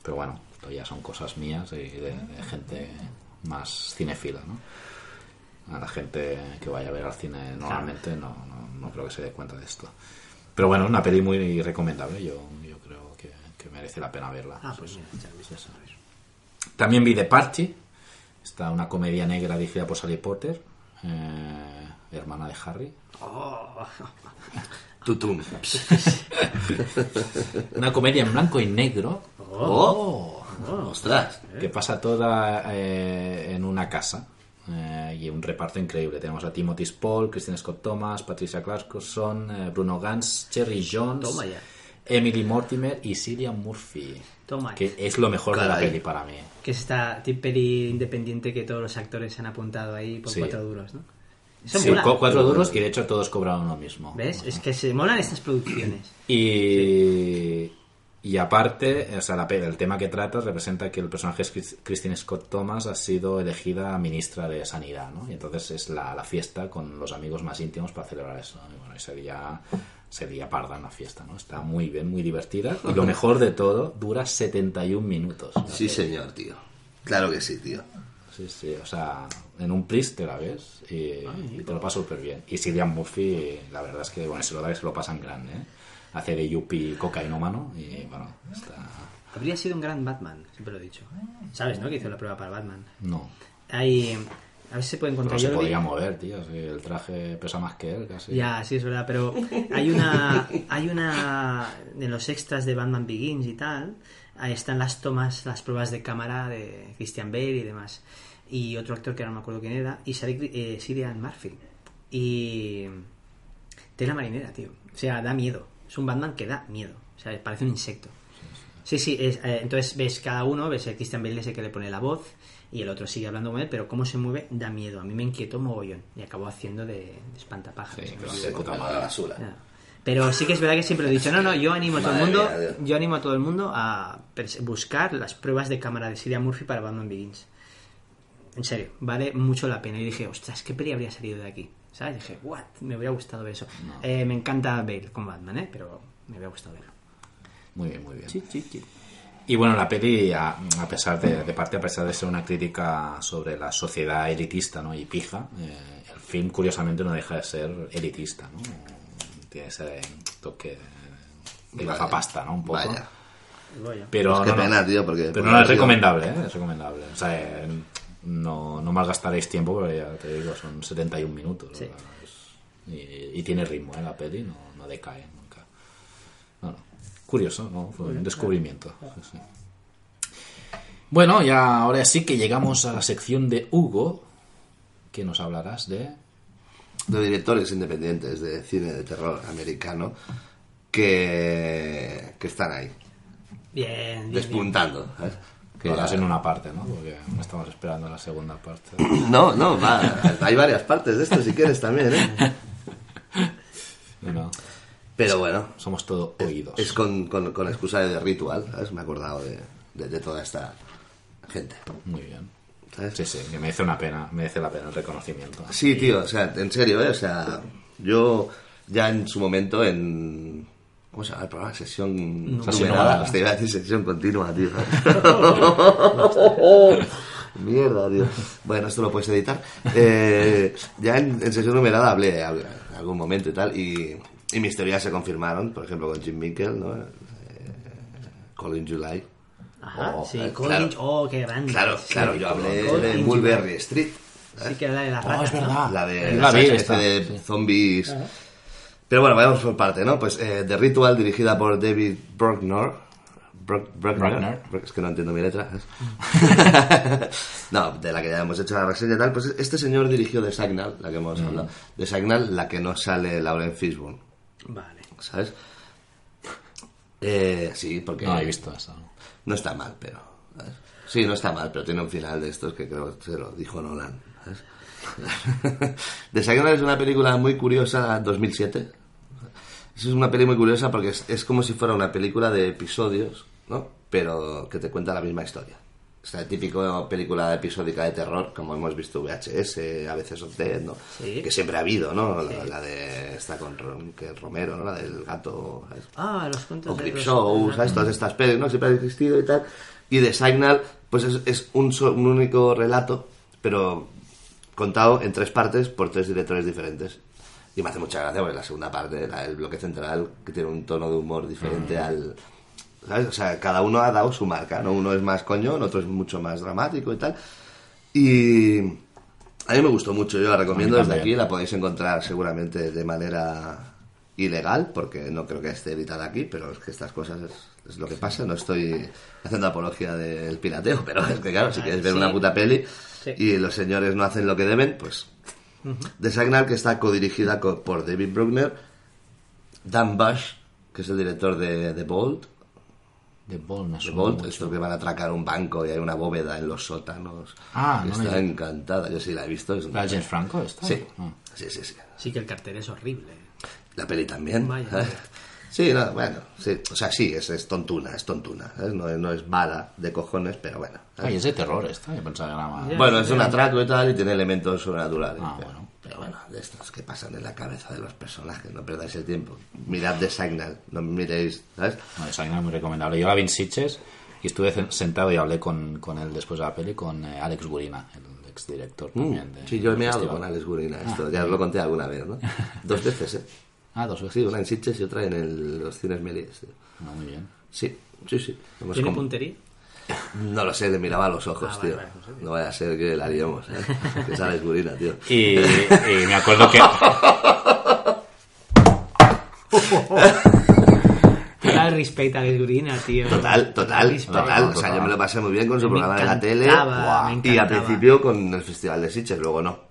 Pero bueno, esto ya son cosas mías y de, de gente más cinefila, ¿no? A la gente que vaya a ver al cine normalmente no, no, no creo que se dé cuenta de esto. Pero bueno, una peli muy recomendable, yo, yo creo que, que merece la pena verla. Ah, pues mira, ya he visto. También vi The Party, está una comedia negra dirigida por Sally Potter, eh, hermana de Harry. Tutum. Una comedia en blanco y negro Oh. Ostras. que pasa toda eh, en una casa eh, y un reparto increíble. Tenemos a Timothy Spall, Christine Scott Thomas, Patricia Clarkson, eh, Bruno Gans, Cherry Jones, Toma ya. Emily Mortimer y Cillian Murphy. Toma. Que es lo mejor de la peli para mí. Que es esta peli independiente que todos los actores se han apuntado ahí por Sí. cuatro duros, ¿no? Eso Sí, mola. cuatro duros y de hecho todos cobraron lo mismo. ¿Ves? Es que se molan estas producciones. Y, y aparte, o sea, la el tema que trata representa que el personaje es Chris- Christine Scott Thomas ha sido elegida ministra de Sanidad, ¿no? Y entonces es la, la fiesta con los amigos más íntimos para celebrar eso. Y bueno, ese día sería parda en la fiesta, ¿no? Está muy bien, muy divertida. Y lo mejor de todo, dura 71 minutos. Sí, señor, tío. Claro que sí, tío. Sí, sí, o sea, en un plis te la ves y, y te lo pasas súper bien. Y Cillian Murphy, la verdad es que, bueno, se lo da se lo pasan grande, ¿eh? Hace de Yuppie cocainómano y, bueno, está... Habría sido un gran Batman, siempre lo he dicho. ¿Sabes, no? Que hizo la prueba para Batman. No. Hay... A ver si se puede Pero encontrar. se lo vi- podía mover, tío. si el traje pesa más que él, casi. Ya, sí, es verdad, pero hay una, hay una, en los extras de Batman Begins y tal, ahí están las tomas, las pruebas de cámara de Christian Bale y demás. Y otro actor que ahora no me acuerdo quién era, y sale eh, Cillian Murphy. Y... Tela marinera, tío. O sea, da miedo. Es un Batman que da miedo. O sea, parece un insecto. Sí, sí, es, eh, entonces ves cada uno, ves el Christian Bale ese que le pone la voz y el otro sigue hablando con él, pero cómo se mueve da miedo. A mí me inquietó mogollón y acabó haciendo de, de espantapájaros. Sí, Pero- madre. basura. ya. Pero sí que es verdad que siempre lo he dicho, no, no, yo animo a todo el mundo, mía, yo animo a todo el mundo a buscar las pruebas de cámara de Cillian Murphy para Batman Begins. En serio, vale mucho la pena. Y dije, ostras, ¿qué peli habría salido de aquí? ¿Sabes? Dije, what, me hubiera gustado ver eso. Eh, me encanta Bale con Batman, ¿eh? Pero me hubiera gustado verlo. Muy bien, muy bien. Sí, sí, sí. Y bueno, la peli, a, a pesar de, de parte, a pesar de ser una crítica sobre la sociedad elitista ¿no? y pija, eh, el film curiosamente no deja de ser elitista, ¿no? Tiene ese toque de Vaya. gafapasta, ¿no? Un poco. Vaya. Pero Pues qué no, pena, tío, porque- Pero no es recomendable, ¿eh? Es recomendable. O sea, eh, no, no malgastaréis tiempo, porque ya te digo, son 71 minutos. Sí. Es- y, y tiene ritmo, ¿eh? La peli no, no decae nunca. Bueno, curioso, ¿no? Fue un descubrimiento. Sí. Bueno, ya ahora sí que llegamos a la sección de Hugo, que nos hablarás de... de directores independientes de cine de terror americano que, que están ahí, Bien, bien, bien. despuntando. ¿sabes? Que ya- en una parte, ¿no? Porque no estamos esperando la segunda parte. No, no, va, hay varias partes de esto si quieres también, ¿eh? Bueno, Pero bueno, somos todo oídos. es con, con, con excusa de ritual, ¿sabes? Me he acordado de, de, de toda esta gente. Muy bien. ¿sabes? Sí, sí, que merece una pena, merece la pena el reconocimiento. Sí, tío, o sea, en serio, ¿eh? O sea, yo ya en su momento en... ¿Cómo se llama el programa? Sesión numerada. Hostia, iba a decir sesión continua, tío. Mierda, tío. Bueno, esto lo puedes editar. Eh, ya en, en sesión numerada hablé, hablé en algún momento y tal, y, y mis teorías se confirmaron, por ejemplo, con Jim Minkel, ¿no? Eh, Colin July. Ajá, Oh, sí, eh, Colin, claro. oh, qué grande. Claro, claro, yo hablé de Colin Mulberry Street. Sí, que era la de las Oh, es ¿no? verdad. La de La vi, esa especie esta, de sí. zombies. Pero bueno, vayamos por parte, ¿no? Pues eh, The Ritual, dirigida por David Bruckner. Bruck- Bruckner. Bruckner. Bruck- Es que no entiendo mi letra. no, de la que ya hemos hecho la reseña y tal. Pues este señor dirigió The Signal, la que Mm. hemos hablado. The Signal, la que no sale Lauren Fishburne, Vale. ¿sabes? Eh, sí, porque No he visto eso. no está mal, pero... ¿sabes? Sí, no está mal, pero tiene un final de estos que creo que se lo dijo Nolan. ¿sabes? The Signal es una película muy curiosa, 2007. Es una peli muy curiosa porque es, es como si fuera una película de episodios, ¿no? Pero que te cuenta la misma historia. Es la típica película episódica de terror, como hemos visto VHS, a veces of Dead, ¿no? Sí. Que siempre ha habido, ¿no? La, la de esta con que Romero, ¿no? La del gato, ¿sabes? Ah, los cuentos o de los- Show, ¿sabes? Todas estas pelis, ¿no? Siempre ha existido y tal. Y The Signal, pues es, es un, un único relato, pero contado en tres partes por tres directores diferentes. Y me hace mucha gracia porque la segunda parte, la- el bloque central, que tiene un tono de humor diferente al... ¿Sabes? O sea, cada uno ha dado su marca, ¿no? Uno es más coñón, otro es mucho más dramático y tal. Y a mí me gustó mucho, yo la recomiendo desde aquí, la podéis encontrar seguramente de manera ilegal, porque no creo que esté editada aquí, pero es que estas cosas es, es lo que pasa, no estoy haciendo apología del pirateo, pero es que claro, si quieres ver sí. una puta peli Sí. y los señores no hacen lo que deben, pues... The Signal, que está codirigida co- por David Bruckner, Dan Bush, que es el director de The Bolt. The Bolt, me The Bolt, mucho. esto que van a atracar un banco y hay una bóveda en los sótanos. Ah, no Está me- encantada, yo sí la he visto. Es ¿La Franco esta? Sí, Ah. sí, sí, sí. Sí que el cartel es horrible. La peli también. Vaya. Sí, no, bueno, sí, o sea, sí, es, es tontuna, es tontuna, ¿sabes? No, no es mala de cojones, pero bueno. ¿sabes? Ay, es de terror esta, yo pensaba que era más... Bueno, es un atraco y tal, y tiene elementos sobrenaturales. Ah, pero, bueno. pero bueno, de estos que pasan en la cabeza de los personajes, no perdáis el tiempo. Mirad The Signal, no miréis, ¿sabes? No, es muy recomendable. Yo la vi en Sitges y estuve sentado y hablé con, con él después de la peli, con eh, Alex Gurina, el exdirector también. de- Mm, Sí, yo me he hablado con Alex Gurina, esto, ya os lo conté alguna vez, ¿no? Dos veces, ¿eh? Ah, dos veces. Sí, una en Sitges y otra en el- los cines tío. Ah, muy bien. Sí, sí, sí. Hemos ¿Tiene com- puntería? No lo sé, le miraba a los ojos, Ah, tío. vale, vale, no sé. no vaya a ser que la liemos, ¿eh? que es Alex Gurina, tío. Y, y me acuerdo que... Total respeto a Alex Gurina, tío. Total, total, total. O sea, yo me lo pasé muy bien con su Me programa de la tele. me y al principio con el Festival de Sitges, luego no.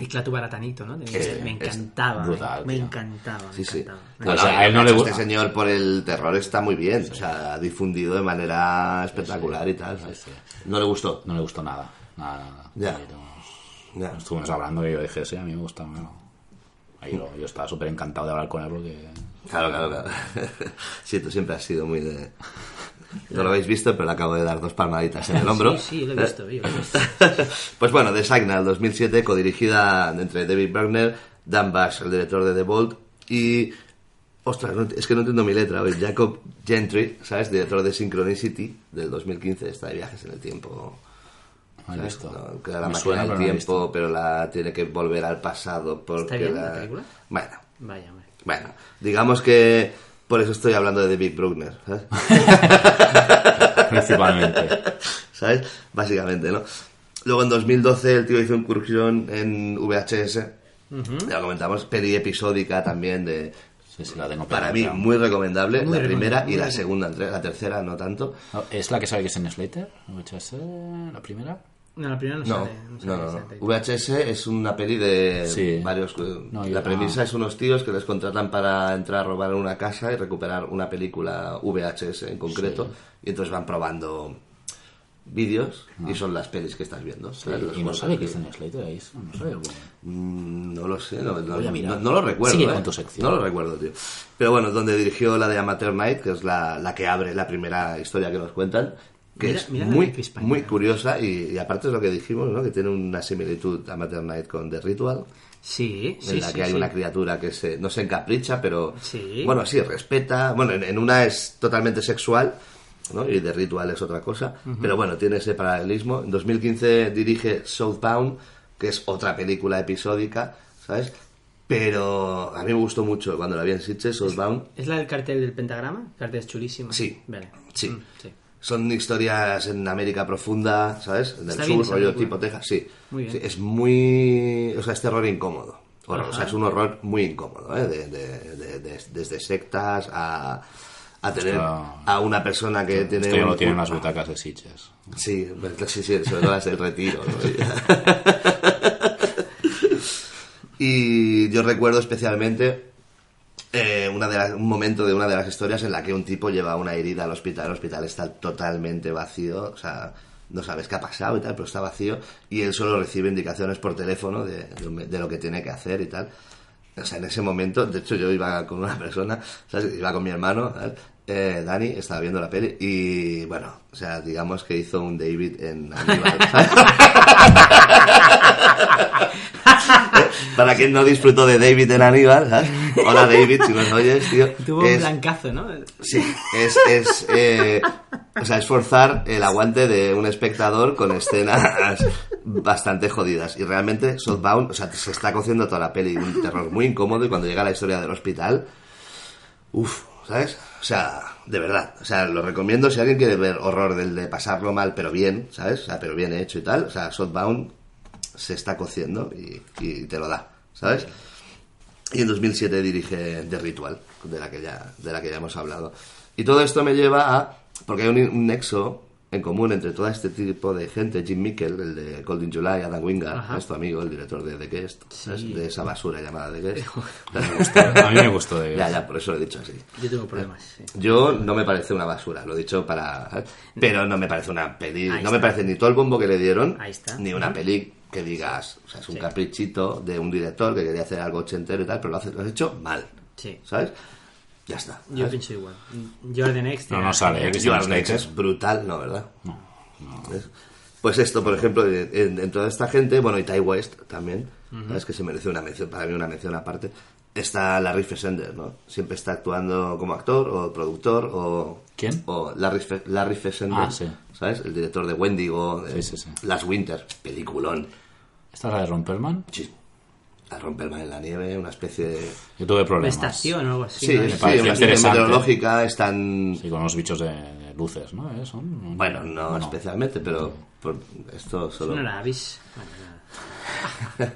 Y Clatu Baratanito, ¿no? De- Eh, me encantaba. brutal, me encantaba. me Sí, sí. encantaba. No, no, sea, y a él no le que ha hecho gu- Este señor por el terror está muy bien. O sea, ha difundido de manera espectacular y tal. ¿sabes? No le gustó. No le gustó nada. Nada, nada. Ya. Ya. Estuvimos hablando y yo dije, sí, a mí me gusta. bueno. Ahí lo- yo estaba súper encantado de hablar con él porque... Claro, claro, claro. Sí, tú siempre has sido muy de... No lo habéis visto, pero le acabo de dar dos palmaditas en el hombro. Sí, sí, lo he visto, yo lo he visto. pues bueno, The Signal 2007, codirigida entre David Bergner, Dan Bash, el director de The Bolt, y... Ostras, no- es que no entiendo mi letra. Jacob Gentry, ¿sabes? Director de Synchronicity del 2015, está de viajes en el tiempo. ¿No has visto? No, que la Me máquina suena, del pero no he tiempo, visto. pero la tiene que volver al pasado porque bien la... la película? Bueno, Vaya, hombre. bueno, digamos que por eso estoy hablando de David Bruckner, ¿sabes? Principalmente. ¿Sabes? Básicamente, ¿no? Luego en 2012 el tío hizo incursión en VHS, ya lo comentamos, peli episódica también de... Sí, sí, la tengo Para mí, muy recomendable, Muy la primera y la segunda, la tercera no tanto. ¿Es la que sabe que es en Slater? VHS, la primera? No, la primera no, No, sale. no, sale, no, no. sale. VHS es una peli de Sí. varios... No, la premisa ah. es unos tíos que les contratan para entrar a robar una casa y recuperar una película VHS en concreto, y entonces van probando vídeos y son las pelis que estás viendo. Ah. Y no sabe que que- es en Slater ahí. No sabe. bueno. Mm, No lo sé, no, lo recuerdo. Sigue ¿eh? con tu sección. No lo recuerdo, tío. Pero bueno, donde dirigió la de Amateur Night, que es la, la que abre la primera historia que nos cuentan, que Mira- es mira la muy, muy curiosa y, y aparte es lo que dijimos, ¿no? que tiene una similitud Amateur Night con The Ritual, Sí, sí, en la sí, que hay sí. una criatura que se, no se encapricha, pero bueno, sí, respeta. Bueno, en, en una es totalmente sexual. ¿no? y The Ritual es otra cosa, pero bueno, tiene ese paralelismo. En 2015 dirige Southbound, que es otra película episódica, ¿sabes? Pero a mí me gustó mucho cuando la vi en Sitges, Southbound. ¿Es la del cartel del pentagrama? El cartel es chulísimo. Sí. Vale. Sí. Mm, sí. Son historias en América profunda, ¿sabes? En el Está sur, bien rollo tipo Texas, sí. Muy bien. Sí, Es muy... O sea, es terror incómodo. Horror, o sea, es un horror muy incómodo, ¿eh? De- de- de- de- desde sectas a, a tener a una persona que tiene... Esto ya un- lo tienen las butacas de Sitges. Sí, sí, sí, sobre todo las del retiro. ¿no? y yo recuerdo especialmente eh, una de un momento de una de las historias en la que un tipo lleva una herida al hospital, el hospital está totalmente vacío, o sea, no sabes qué ha pasado y tal, pero está vacío, y él solo recibe indicaciones por teléfono de lo que tiene que hacer y tal. O sea, en ese momento, de hecho yo iba con una persona, ¿sabes? iba con mi hermano, ¿sabes? Eh, Dani, estaba viendo la peli, y bueno, o sea, digamos que hizo un David en Aníbal. Para quien no disfrutó de David en Aníbal, ¿sabes? Hola David, si nos oyes, tío. Tuvo un blancazo, ¿no? Sí, es, es, eh, o sea, es forzar el aguante de un espectador con escenas bastante jodidas. Y realmente, Southbound, o sea, se está cociendo toda la peli, un terror muy incómodo y cuando llega la historia del hospital, uff, ¿sabes? O sea, de verdad, o sea, lo recomiendo si alguien quiere ver horror del de pasarlo mal, pero bien, ¿sabes? O sea, pero bien hecho y tal, o sea, Southbound se está cociendo y, y te lo da, ¿sabes? Y en 2007 dirige The Ritual, de la que ya, de la que ya hemos hablado. Y todo esto me lleva a, porque hay un, un nexo en común entre todo este tipo de gente, Jim Mickel, el de Golden July, Adam Wingard, Ajá. es tu amigo, el director de The Guest, de esa basura llamada The Guest. A mí me gustó The Guest. Ya, ya, por eso lo he dicho así. Yo tengo problemas. sí. Yo no me parece una basura, lo he dicho para... Pero no me parece una peli... Ahí no me parece ni todo el bombo que le dieron, Ahí está. ni una peli que digas... O sea, es un Sí. caprichito de un director que quería hacer algo ochentero y tal, pero lo, hace, lo has hecho mal, Sí. ¿sabes? Ya está. Yo ¿sabes? pienso igual. Jordan Next. No, no sale, ¿eh? Que Next Slater. es brutal, ¿no? ¿Verdad? ¿Ves? Pues esto, por ejemplo, en, en toda esta gente, bueno, y Ty West también, ¿sabes? Que se merece una mención, para mí una mención aparte. Está Larry Fessender, ¿no? Siempre está actuando como actor o productor o... ¿Quién? O Larry, Fe- Larry Fessender, Ah, sí. ¿sabes? El director de Wendigo, de Sí, sí, sí. Last Winter, peliculón. ¿Esta es la de Romperman? Sí. A romperme en la nieve, una especie de... Yo tuve Una problemas. estación o algo así. Sí, ¿no? sí, una estación interesante. meteorológica, están... Sí, con unos bichos de, luces, ¿no? ¿Eh? Son- Bueno, no especialmente, pero por esto solo... La. Bueno, nada.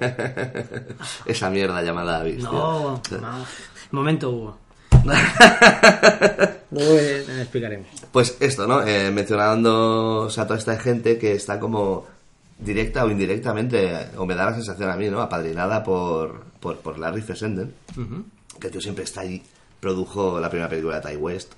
Esa mierda llamada Avis. No, tío. no. Momento Hugo. Luego explicaremos. Pues esto, ¿no? Eh, mencionando o sea, toda esta gente que está como directa o indirectamente, o me da la sensación a mí, ¿no? Apadrinada por, por, por Larry Fessenden, que el tío siempre está ahí, produjo la primera película de Ty West.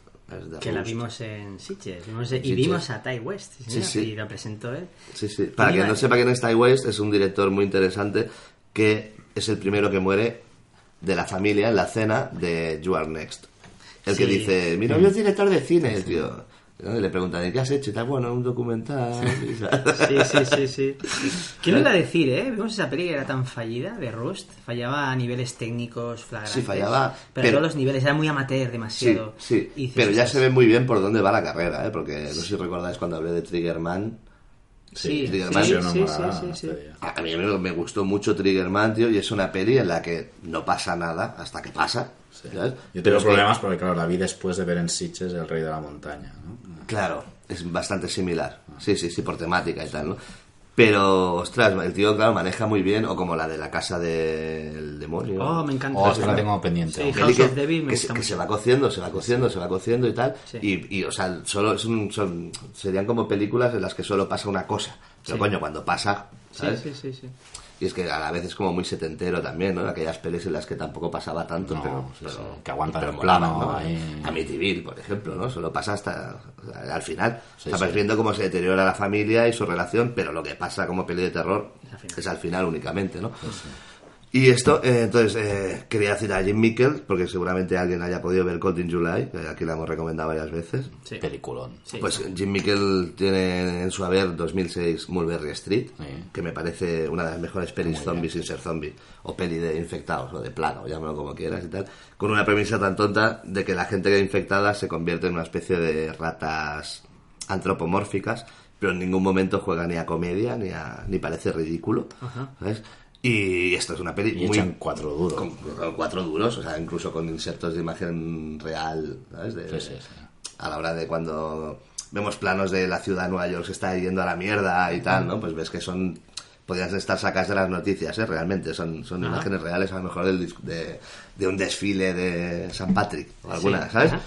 Que la vimos en Sitges. Vimos- y Sitges. vimos a Ty West. sí, Sí, señor, sí. Y la presentó él. Sí, sí. Para Mira, quien no sepa quién es Ty West, es un director muy interesante que es el primero que muere de la familia en la cena de You Are Next. El que dice, mi novio es director de cine, tío. ¿No? Y le preguntan, ¿y qué has hecho? Y tal, bueno, un documental. Sí, sí, sí, sí. ¿Quién lo iba a decir, eh? Vimos esa peli que era tan fallida de Rust. Fallaba a niveles técnicos flagrantes. Sí, fallaba, Pero, pero- todos los niveles, era muy amateur Sí, demasiado. sí. Y dices, Pero ya se ve muy bien por dónde va la carrera, ¿eh? Porque no sé si recordáis cuando hablé de Triggerman. Sí, Triggerman. sí, no sí, sí, sí, sí. A mí me, me gustó mucho Triggerman, tío, y es una peli en la que no pasa nada hasta que pasa. ¿Sabes? Yo Pero tengo que- problemas porque, claro, la vi después de ver en Sitges El Rey de la Montaña, ¿no? Claro, es bastante similar. Sí, sí, sí, por temática y tal, ¿no? Pero, ostras, el tío, claro, maneja muy bien, o como la de la casa del demonio. Oh, me encanta. Oh, la tengo pendiente. Sí, House que, of Devil me que se, que se va cociendo, se va cociendo, se va cociendo y tal. Sí. Y, y, o sea, solo es un- son, serían como películas en las que solo pasa una cosa. Pero Sí. coño, cuando pasa, Sí, ¿sabes? sí, sí, sí. Y es que a la vez es como muy setentero también, ¿no? Aquellas pelis en las que tampoco pasaba tanto, No, pero, sí, pero- sí, que aguantan pero el plano ¿no? ahí. Amityville, por ejemplo, ¿no? Solo pasa hasta al final. Sí, Estás viendo cómo se deteriora la familia y su relación, pero lo que pasa como peli de terror Al es al final únicamente, ¿no? Y esto, eh, entonces, eh, quería decir a Jim Mickle, porque seguramente alguien haya podido ver Cold in July, que aquí la hemos recomendado varias veces. Sí. Peliculón. Sí. Pues Jim Mickle tiene en su haber 2006 Mulberry Street, Sí. que me parece una de las mejores pelis zombies sin ser zombie, o peli de infectados, o de plaga, o llámalo como quieras y tal, con una premisa tan tonta de que la gente que infectada se convierte en una especie de ratas antropomórficas, pero en ningún momento juega ni a comedia, ni, a, ni parece ridículo, ¿sabes? Y esto es una peli Y muy... echan cuatro duros. Con, cuatro duros, o sea, incluso con insertos de imagen real, ¿sabes? De- Sí, sí, sí. A la hora de cuando vemos planos de la ciudad de Nueva York se está yendo a la mierda y tal, ¿no? Pues ves que son... Podrían estar sacadas de las noticias, ¿eh? Realmente, son, son Ajá. imágenes reales a lo mejor del de, de un desfile de San Patrick o alguna, ¿sabes? ajá.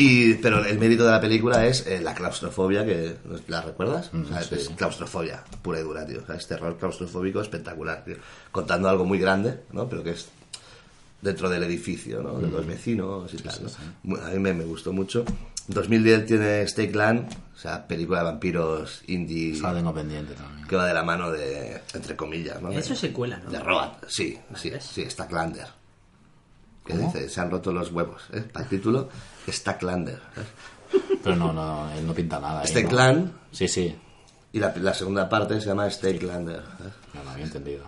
Y, pero el mérito de la película es eh, la claustrofobia, que ¿la recuerdas? O sea, sí, es claustrofobia pura y dura, tío. O sea, es terror claustrofóbico espectacular, tío. Contando algo muy grande, ¿no? Pero que es dentro del edificio, ¿no? De los vecinos y tal, A mí me, me gustó mucho. 2010 tiene Stake Land, o sea, película de vampiros indie Esa la tengo pendiente también. que va de la mano de, entre comillas, ¿no? Eso De- secuela, ¿no? De Road, sí, sí, sí, Stack Lander. Que dice, se han roto los huevos, ¿eh? Para el título, Stack Lander. ¿eh? Pero no, no, él no pinta nada. Este ¿no? clan Sí, sí. y la, la segunda parte se llama Stake Lander. ¿eh? No lo había entendido.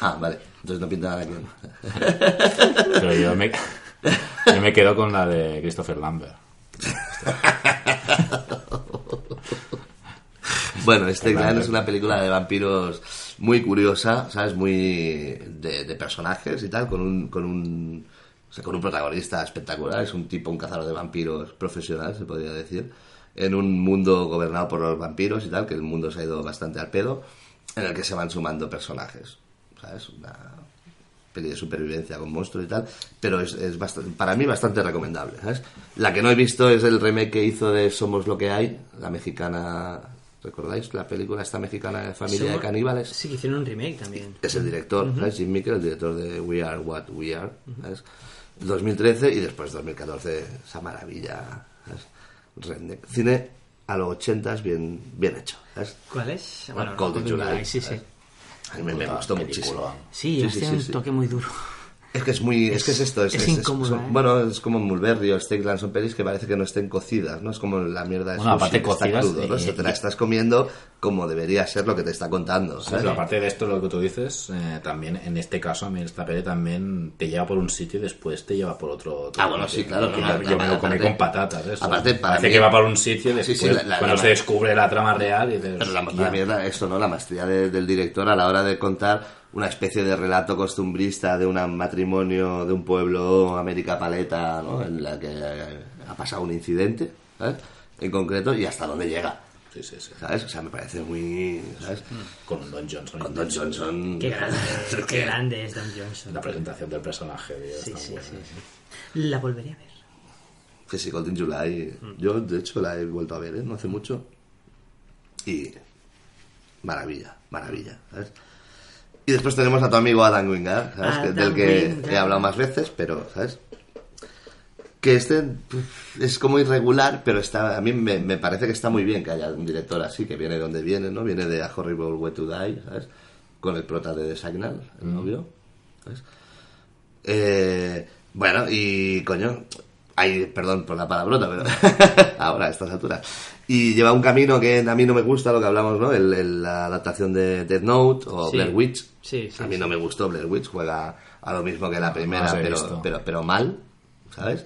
Ah, vale, entonces no pinta nada aquí. Pero yo me, yo me quedo con la de Christopher Lambert. Bueno, este Clan es una película de vampiros muy curiosa, ¿sabes? Muy de, de personajes y tal, con un, con un, o sea, con un protagonista espectacular. Es un tipo, un cazador de vampiros profesional, se podría decir. En un mundo gobernado por los vampiros y tal, que el mundo se ha ido bastante al pedo, en el que se van sumando personajes, ¿sabes? Una, peli de supervivencia con monstruos y tal, pero es, es bastante, para mí bastante recomendable, ¿sabes? La que no he visto es el remake que hizo de Somos lo que hay, la mexicana, ¿recordáis? La película esta mexicana de familia de Somos- caníbales. Sí, que hicieron un remake también. Es el director, ¿sabes? Jim Mickle, el director de We Are What We Are, ¿sabes? 2013 y después 2014, esa maravilla, ¿sabes? Cine a los 80 bien, bien hecho, ¿sabes? ¿Cuál es? Cold in Cold in July, Sí, sí. ¿sabes? A mí me, me gustó muchísimo. Sí, hace un toque muy duro. Es que es muy, es, que es esto, es, es es- es- incómodo, ¿eh? bueno, es como Mulberry o Steakland, son pelis que parece que no estén cocidas, ¿no? Es como la mierda de Bueno, sushi aparte que está cocidas crudo, ¿no? Se te la estás comiendo como debería ser lo que te está contando, Sí, ¿sabes? pero aparte de esto, lo que tú dices, eh, también en este caso, a mí esta peli también te lleva por un sitio y después te lleva por otro. otro Ah, bueno, sí, claro, Yo, claro, yo me lo comí aparte- con patatas. Eso. aparte, para Parece mí- que va por un sitio y Sí, después, sí, la- la- cuando la- se descubre la trama real, y dices, Pero la mierda, esto, ¿no? La maestría de- del director a la hora de contar una especie de relato costumbrista de un matrimonio de un pueblo América Paleta, ¿no? En la que ha pasado un incidente, ¿sabes? En concreto, y hasta dónde llega, Sí, sí, sí. ¿sabes? O sea, me parece muy, ¿sabes? Con un Don Johnson. Con Don Johnson. Qué grande, qué que- grande es Don Johnson. La presentación del personaje, Sí, sí, buena. sí, sí. La volvería a ver. Que sí, Golden July. Yo, de hecho, la he vuelto a ver, ¿eh? No hace mucho. Y. Maravilla, maravilla, ¿sabes? Y después tenemos a tu amigo Adam Wingard, ¿sabes? Adam del que Wingard. he hablado más veces, pero, ¿sabes? Que este es como irregular, pero está a mí me, me parece que está muy bien que haya un director así, que viene de donde viene, ¿no? Viene de A Horrible Way to Die, ¿sabes? Con el prota de The Signal, el novio, ¿sabes? Eh, bueno, y coño, hay, perdón por la palabrota, pero ahora a estas alturas. Y lleva un camino que a mí no me gusta, lo que hablamos, ¿no? El, el- la adaptación de Death Note o Sí. Blair Witch. Sí, sí, a mí no me gustó Blair Witch, juega a lo mismo que la primera, he pero, pero, pero mal, ¿sabes?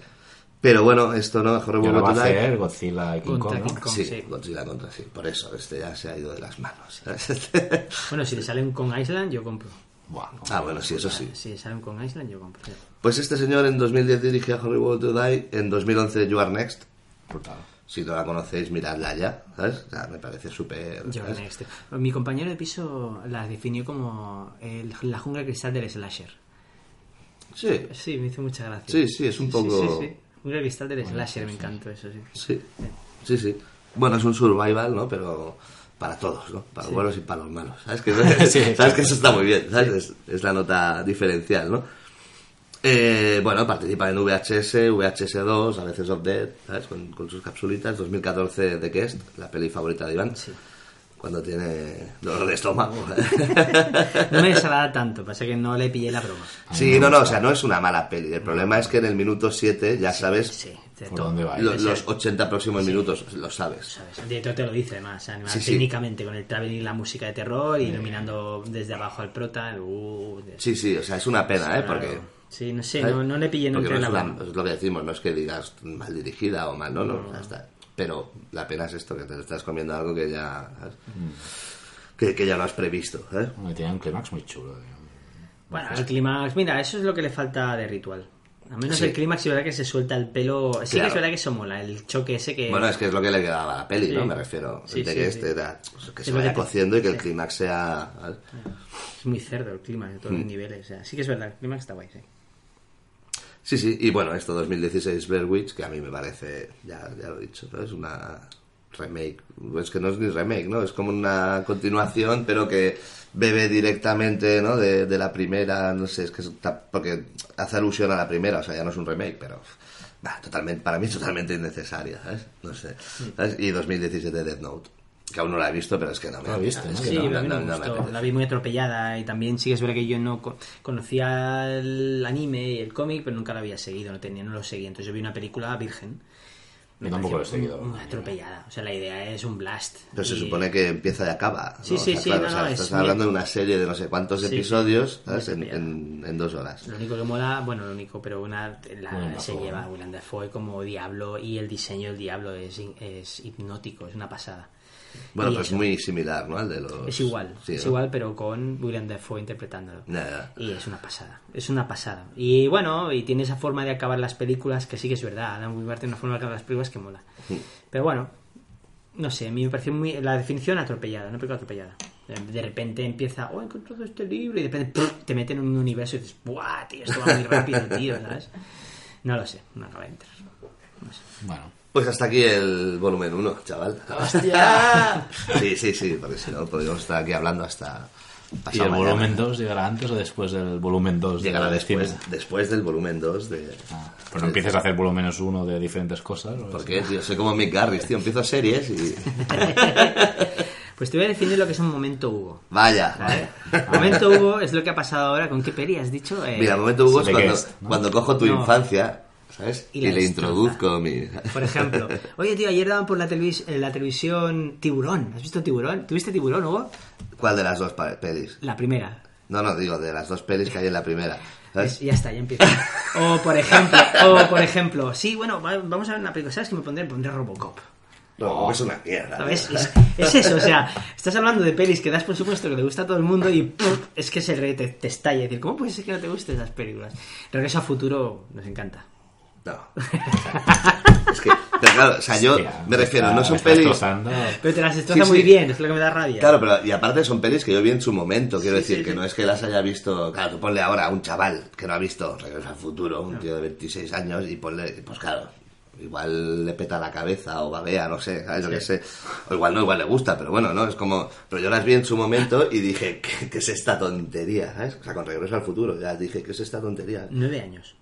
Pero bueno, esto no, Horrible ahora va Way a hacer Godzilla y King Contra Kong, ¿no? King Kong. Sí, sí. Godzilla contra sí. Por eso, este ya se ha ido de las manos. ¿sabes? Bueno, si le salen con Island, yo compro. Buah, ah, bueno, sí, eso sí. Si salen con Island, yo compro. Pues este señor en 2010 dirigió Horrible to Die, en 2011 You Are Next. brutal. Si no la conocéis, miradla ya, ¿sabes? O sea, me parece súper... Mi compañero de piso la definió como el- la jungla cristal del slasher. Sí, Sí, me hizo mucha gracia. Sí, sí, es un poco- Sí, sí, Jungla cristal del slasher, me encantó eso, sí. sí, sí, sí. Bueno, es un survival, ¿no? Pero para todos, ¿no? Para los buenos y para los malos. ¿Sabes? Que, Sí, ¿sabes que eso está muy bien, ¿sabes? Es, es la nota diferencial, ¿no? Eh, bueno, participa en VHS, VHS2, a veces of Dead, ¿sabes? Con, con sus capsulitas. 2014 The Guest, la peli favorita de Iván. Sí. Cuando tiene dolor de estómago. No me desagrada tanto, pasa que no le pillé la broma. Sí, no, no, o sea, no es una mala peli. El problema es que en el minuto 7 ya sabes Sí, ¿Por dónde va? lo- Sí. los 80 próximos minutos, lo sabes. ¿Sabes? El director te lo dice además, además Sí, sí. técnicamente con el traveling y la música de terror y iluminando desde abajo al prota. uh, de- Sí, sí, o sea, es una pena, ¿eh? claro. Porque... Sí, no sé, no, no le pillé nunca no la es, una- broma. es lo que decimos, no es que digas mal dirigida o mal, no, no, ya está. Pero la pena es esto, que te estás comiendo algo que ya... ¿sabes? Que, que ya lo has previsto, ¿eh? Bueno, Tiene un clímax muy chulo. tío. Bueno, el clímax, mira, eso es lo que le falta de ritual. Al menos Sí. el clímax, sí, verdad que se suelta el pelo. Sí, que es verdad que eso mola, el choque ese que. Bueno, es que es lo que le quedaba a la peli, Sí. ¿no? Me refiero. Sí, de sí, que sí. este era pues, que Es se vaya cociendo y que el clímax sea... Es muy cerdo el clímax de todos Mm. los niveles. O sea, sí que es verdad, el clímax está guay, sí. Sí, sí, y bueno, esto 2016 Blair Witch, que a mí me parece, ya, ya lo he dicho, ¿no? es una remake, es que no es ni remake, ¿no? Es como una continuación, pero que bebe directamente, ¿no? De, de la primera, no sé, es que está- porque hace alusión a la primera, o sea, ya no es un remake, pero bah, totalmente, para mí es totalmente innecesaria, ¿sabes? No sé. ¿sabes? Y 2017 Death Note, que aún no la he visto, pero es que no me la he visto, Sí, me me la vi muy atropellada y también sí que es verdad que yo no co- conocía el anime y el cómic, pero nunca lo había seguido, no tenía, no lo seguía. Entonces yo vi una película virgen. Yo tampoco lo he seguido. Muy atropellada. O sea, la idea es un blast. Pero se supone que empieza y acaba. ¿no? Sí, O sí, sea, sí, claro, no, o sea, no, es estás muy- hablando de una serie de no sé cuántos Sí, episodios. En, atropellada. en- en dos horas. Lo único que mola, bueno, lo único, pero una la- se lleva. Willem Dafoe como diablo y el diseño del diablo es, es hipnótico, es una pasada. Bueno, Y pues eso. muy similar, ¿no? Al de los... Es igual, Sí, es ¿no? igual, pero con Willem Dafoe interpretándolo. Ya. Y es una pasada, es una pasada. Y bueno, y tiene esa forma de acabar las películas que sí que es verdad. Adam Wingard tiene una forma de acabar las películas que mola. Pero bueno, no sé, a mí me pareció muy. La definición atropellada, una película atropellada. De repente empieza, oh, he encontrado este libro, y de repente ¡pum! te meten en un universo y dices, ¡buah, tío! Esto va muy rápido, tío, ¿sabes? No lo sé, no acaba de entrar. Bueno. Pues hasta aquí el volumen 1, chaval. ¡Hostia! Sí, sí, sí, porque si no podríamos estar aquí hablando hasta... ¿Y el mañana. volumen 2 llegará antes o después del volumen 2? Llegará de después, cine? después del volumen 2 de... Ah, pero no empieces a hacer volúmenes 1 de diferentes cosas. ¿o? ¿Por qué, tío? Soy como Mick Garris, tío. Empiezo series y... Pues te voy a definir lo que es un momento Hugo. Vaya. ¿vale? Momento Hugo es lo que ha pasado ahora. ¿Con qué peli has dicho? Eh, Mira, momento Hugo es cuando, Guest, ¿no? cuando cojo tu No. infancia, ¿sabes? Y Y, le introduzco mi... Por ejemplo, oye tío, ayer daban por la, televis- en la televisión Tiburón. ¿Has visto Tiburón? ¿Tuviste Tiburón, Hugo? ¿Cuál de las dos pelis? La primera. No, no, digo, de las dos pelis que hay en la primera. ¿sabes? Es- ya está, ya empieza. O por ejemplo, o por ejemplo, sí, bueno, va- vamos a ver una película. ¿Sabes qué me pondré? Me pondré Robocop. No, es una mierda. ¿Sabes? Es, es eso, o sea, estás hablando de pelis que das por supuesto que le gusta a todo el mundo y ¡pum! es que se te, te estalla. Es decir, ¿cómo puede ser que no te gusten esas películas? Regreso a futuro nos encanta. No. es que, pero claro, o sea, yo Hostia, me refiero, está- no son pelis... Pero te las destroza Sí, muy sí. bien, es lo que me da rabia. Claro, pero y aparte son pelis que yo vi en su momento, quiero Sí, decir, sí, que sí. no es que las haya visto, claro, tú ponle ahora a un chaval que no ha visto Regreso al Futuro, un tío de 26 años, y ponle, pues claro, igual le peta la cabeza o babea, no sé, ¿sabes? Yo qué sé. O igual no, igual le gusta, pero bueno, ¿no? Es como, pero yo las vi en su momento y dije, ¿qué, qué es esta tontería? ¿sabes? O sea, con Regreso al Futuro, ya dije, ¿qué es esta tontería? Nueve años.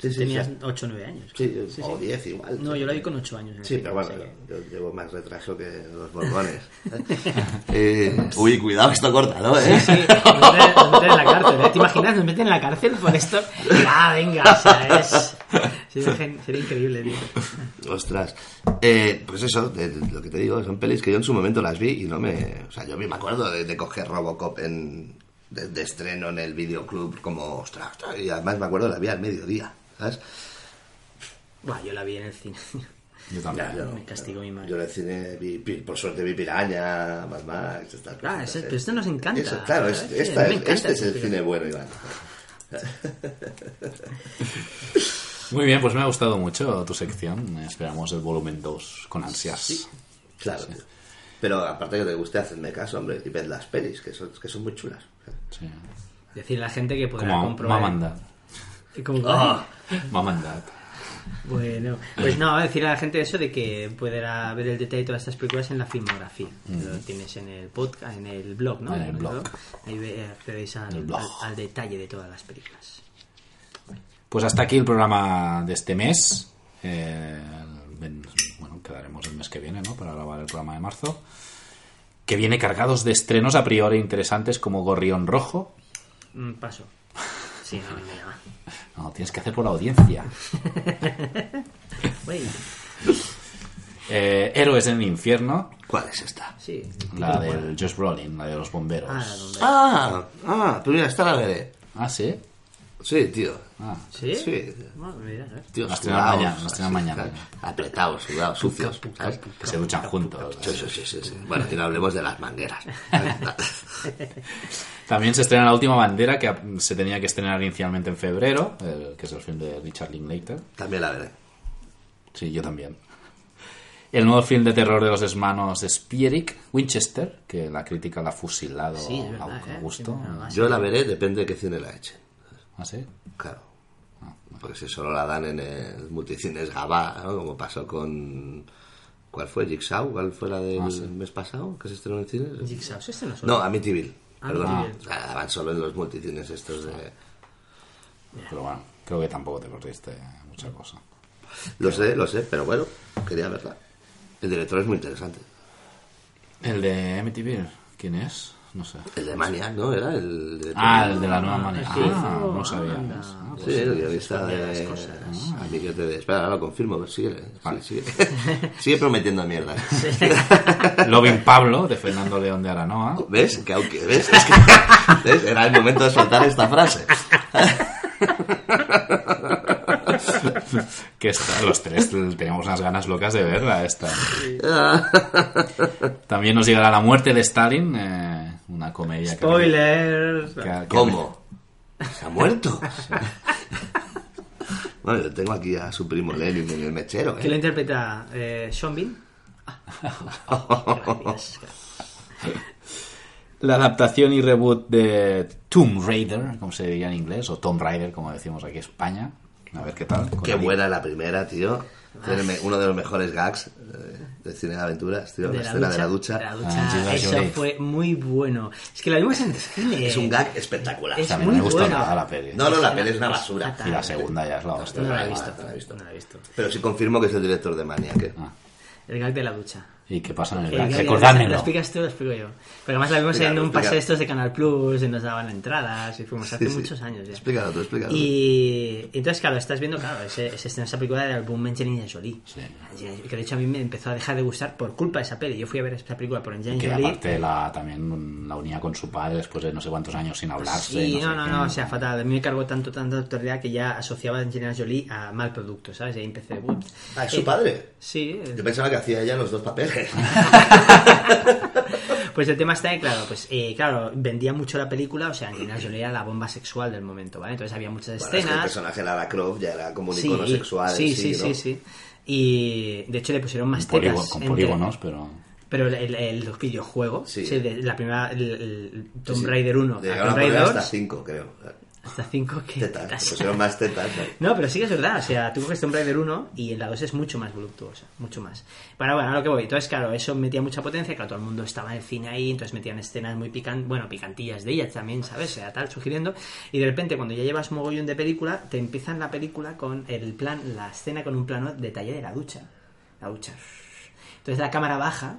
Sí, sí, Tenías sí. 8 o 9 años. Sí, yo- o 10 igual. No, yo la vi con 8 años. Sí, pero bueno, que- yo llevo más retraso que los borbones. Eh, uy, cuidado, esto corta, ¿no? ¿Eh? Sí, nos meten, nos meten en la cárcel. ¿eh? ¿Te imaginas? Nos meten en la cárcel por esto. Ah, venga, o sea, es. Sería, increíble, tío. Ostras. Eh, pues eso, de- de lo que te digo, son pelis que yo en su momento las vi y no me... O sea, yo me acuerdo de, de coger Robocop en, de, de estreno en el videoclub como, ostras, ostras, y además me acuerdo la vi al mediodía, ¿sabes? Buah, yo la vi en el cine. Yo también. Ya, me castigó mi madre. Yo en el cine, vi, por suerte vi Piraña, Mad Max, estas Claro, cosas, ese- ¿eh? pero esto nos encanta. Eso, claro. Sí, esta es- encanta este es el cine bueno, Iván. Muy bien, pues me ha gustado mucho tu sección. Esperamos el volumen 2 con ansias. Claro. tío. Pero aparte que te guste, hacerme caso, hombre, y ved las pelis, que son, que son muy chulas. Sí. Decirle a la gente que podrá Como comprobar. Mamanda. Como- Ah. Mamanda. Bueno, pues no, decirle a la gente eso de que podrá ver el detalle de todas estas películas en la filmografía. Lo tienes en el podcast, en el blog, ¿no? En el blog. Ahí accedéis al, al- al detalle de todas las películas. Pues hasta aquí el programa de este mes. Eh, bueno, quedaremos el mes que viene, ¿no? Para grabar el programa de marzo. Que viene cargados de estrenos a priori interesantes como Gorrión Rojo. Mm, paso. Sí, no, tienes que hacer por la audiencia. Eh, Héroes en el infierno. ¿Cuál es esta? sí. La del Josh Brolin, la de los bomberos. Ah. Ah, ah, pues mira, esta la veré. Ah, sí. Sí, tío. Ah, ¿Sí? Sí. Bueno, mira, ¿eh? Tíos estrenan sudados, mañana. Apretados, sudados, sucios. ¿sabes? que se duchan juntos. Sí, sí, sí. Bueno, y no hablemos de las mangueras. También se estrena La Última Bandera, que se tenía que estrenar inicialmente en febrero, eh, que es el film de Richard Linklater. También la veré. Sí, yo también. El nuevo film de terror de los hermanos Spierig, Winchester, que la crítica la ha fusilado Sí, a, verdad, a ¿eh? gusto. Sí. Yo la veré, depende de qué cine la echen. ¿Ah, sí? Claro. Porque si solo la dan en el multicines Gabá, ¿no? Como pasó con... ¿Cuál fue? ¿Jigsaw? ¿Cuál fue la del Ah, sí. mes pasado que se estrenó en cine? Jigsaw, este no solo. No, Amityville. Ah, Perdón. Amityville. La dan solo en los multicines estos de... Pero bueno, creo que tampoco te perdiste mucha cosa. Lo sé, lo sé, pero bueno, quería verla. El director es muy interesante. ¿El de Amityville? ¿Quién es? No sé. El de Maniac, ¿no? Era el de... Ah, el de la nueva Ah, sí. Ah, no sabía. Ah, Sí, el guionista de de... las cosas. Ah, amiguete de... Espera, ahora lo confirmo, pero sigue, sí, Vale. sigue. sigue prometiendo mierda. Loving Pablo, de Fernando León de Aranoa. ¿Ves? Que aunque... ¿Ves? Es que... ¿ves? Era el momento de soltar esta frase. Que está, los tres teníamos unas ganas locas de verla esta. También nos llegará La muerte de Stalin, eh, una comedia que- Spoilers. que- que- ¿Cómo? ¿Se ha muerto? bueno, yo tengo aquí a su primo Lenin en el mechero, ¿Quién lo ¿eh? interpreta? Eh, ¿Sean Bean? Ah, gracias. la adaptación y reboot de Tomb Raider, como se diría en inglés, o Tomb Raider, como decimos aquí en España. A ver qué tal. Qué buena la primera, tío. Me- uno de los mejores gags eh, de aventuras, tío. la escena de la ducha. de la ducha, Ah, eso Jolie. fue muy bueno. Es que la vimos en cine. Es un gag espectacular. Es muy no me gustó bueno. nada la peli. No, no, la Es peli es una basura. fatal. Y la segunda ya es la hostia. No la he Ah, visto. no la he visto. No la he visto. Pero sí confirmo que es el director de Maniac. Ah, El gag de la ducha. ¿Y qué pasa en el la ducha. ¿Lo explicas tú lo explico yo? Pero además la vimos en Explícalo, un pase de estos de Canal Plus y nos daban entradas y fuimos hace Sí, sí. muchos años ya. Explícalo tú, explícalo. Y entonces, claro, estás viendo, claro, ese, ese, esa película del álbum Angelina Jolie. Sí. Que de hecho a mí me empezó a dejar de gustar por culpa de esa peli. Yo fui a ver esa película por Angelina Que Jolie. aparte la, también la unía con su padre después de no sé cuántos años sin hablarse. Sí, no, no, no, no, o sea, fatal. A mí me cargó tanto, tanta autoridad que ya asociaba a Angelina Jolie a mal producto, ¿sabes? Y ahí empecé. "Uy". Ah, es su Eh, padre. Sí. Yo pensaba que hacía ella los dos papeles. Pues el tema está en, claro, pues eh, claro, vendía mucho la película, o sea, Angelina Jolie era la bomba sexual del momento, ¿vale? Entonces había muchas Bueno, es que el escenas. personaje Lara Croft ya era como un icono sexual. sí, en sí, ¿no? sí, sí. Y de hecho le pusieron más Con, tetas. polígo- con entre- polígonos, pero... Pero el, el, el videojuego, Sí. sí, de- la primera, el, el Tomb Sí, sí. Raider 1, a Llegaron a Tomb Raider hasta 2, 5, creo. Hasta 5 que Tetas. tetas. Pusieron más tetas. ¿no? No, pero sí que es verdad. O sea, tú coges Tomb Raider 1 y en la 2 es mucho más voluptuosa. Mucho más. Pero bueno, a lo que voy. Entonces, claro, eso metía mucha potencia. Claro, todo el mundo estaba en el cine ahí. Entonces metían escenas muy picantes. Bueno, picantillas de ellas también, ¿sabes? O sea, tal, sugiriendo. Y de repente, cuando ya llevas mogollón de película, te empiezan la película con el plan, la escena con un plano detalle de la ducha. La ducha. Entonces la cámara baja.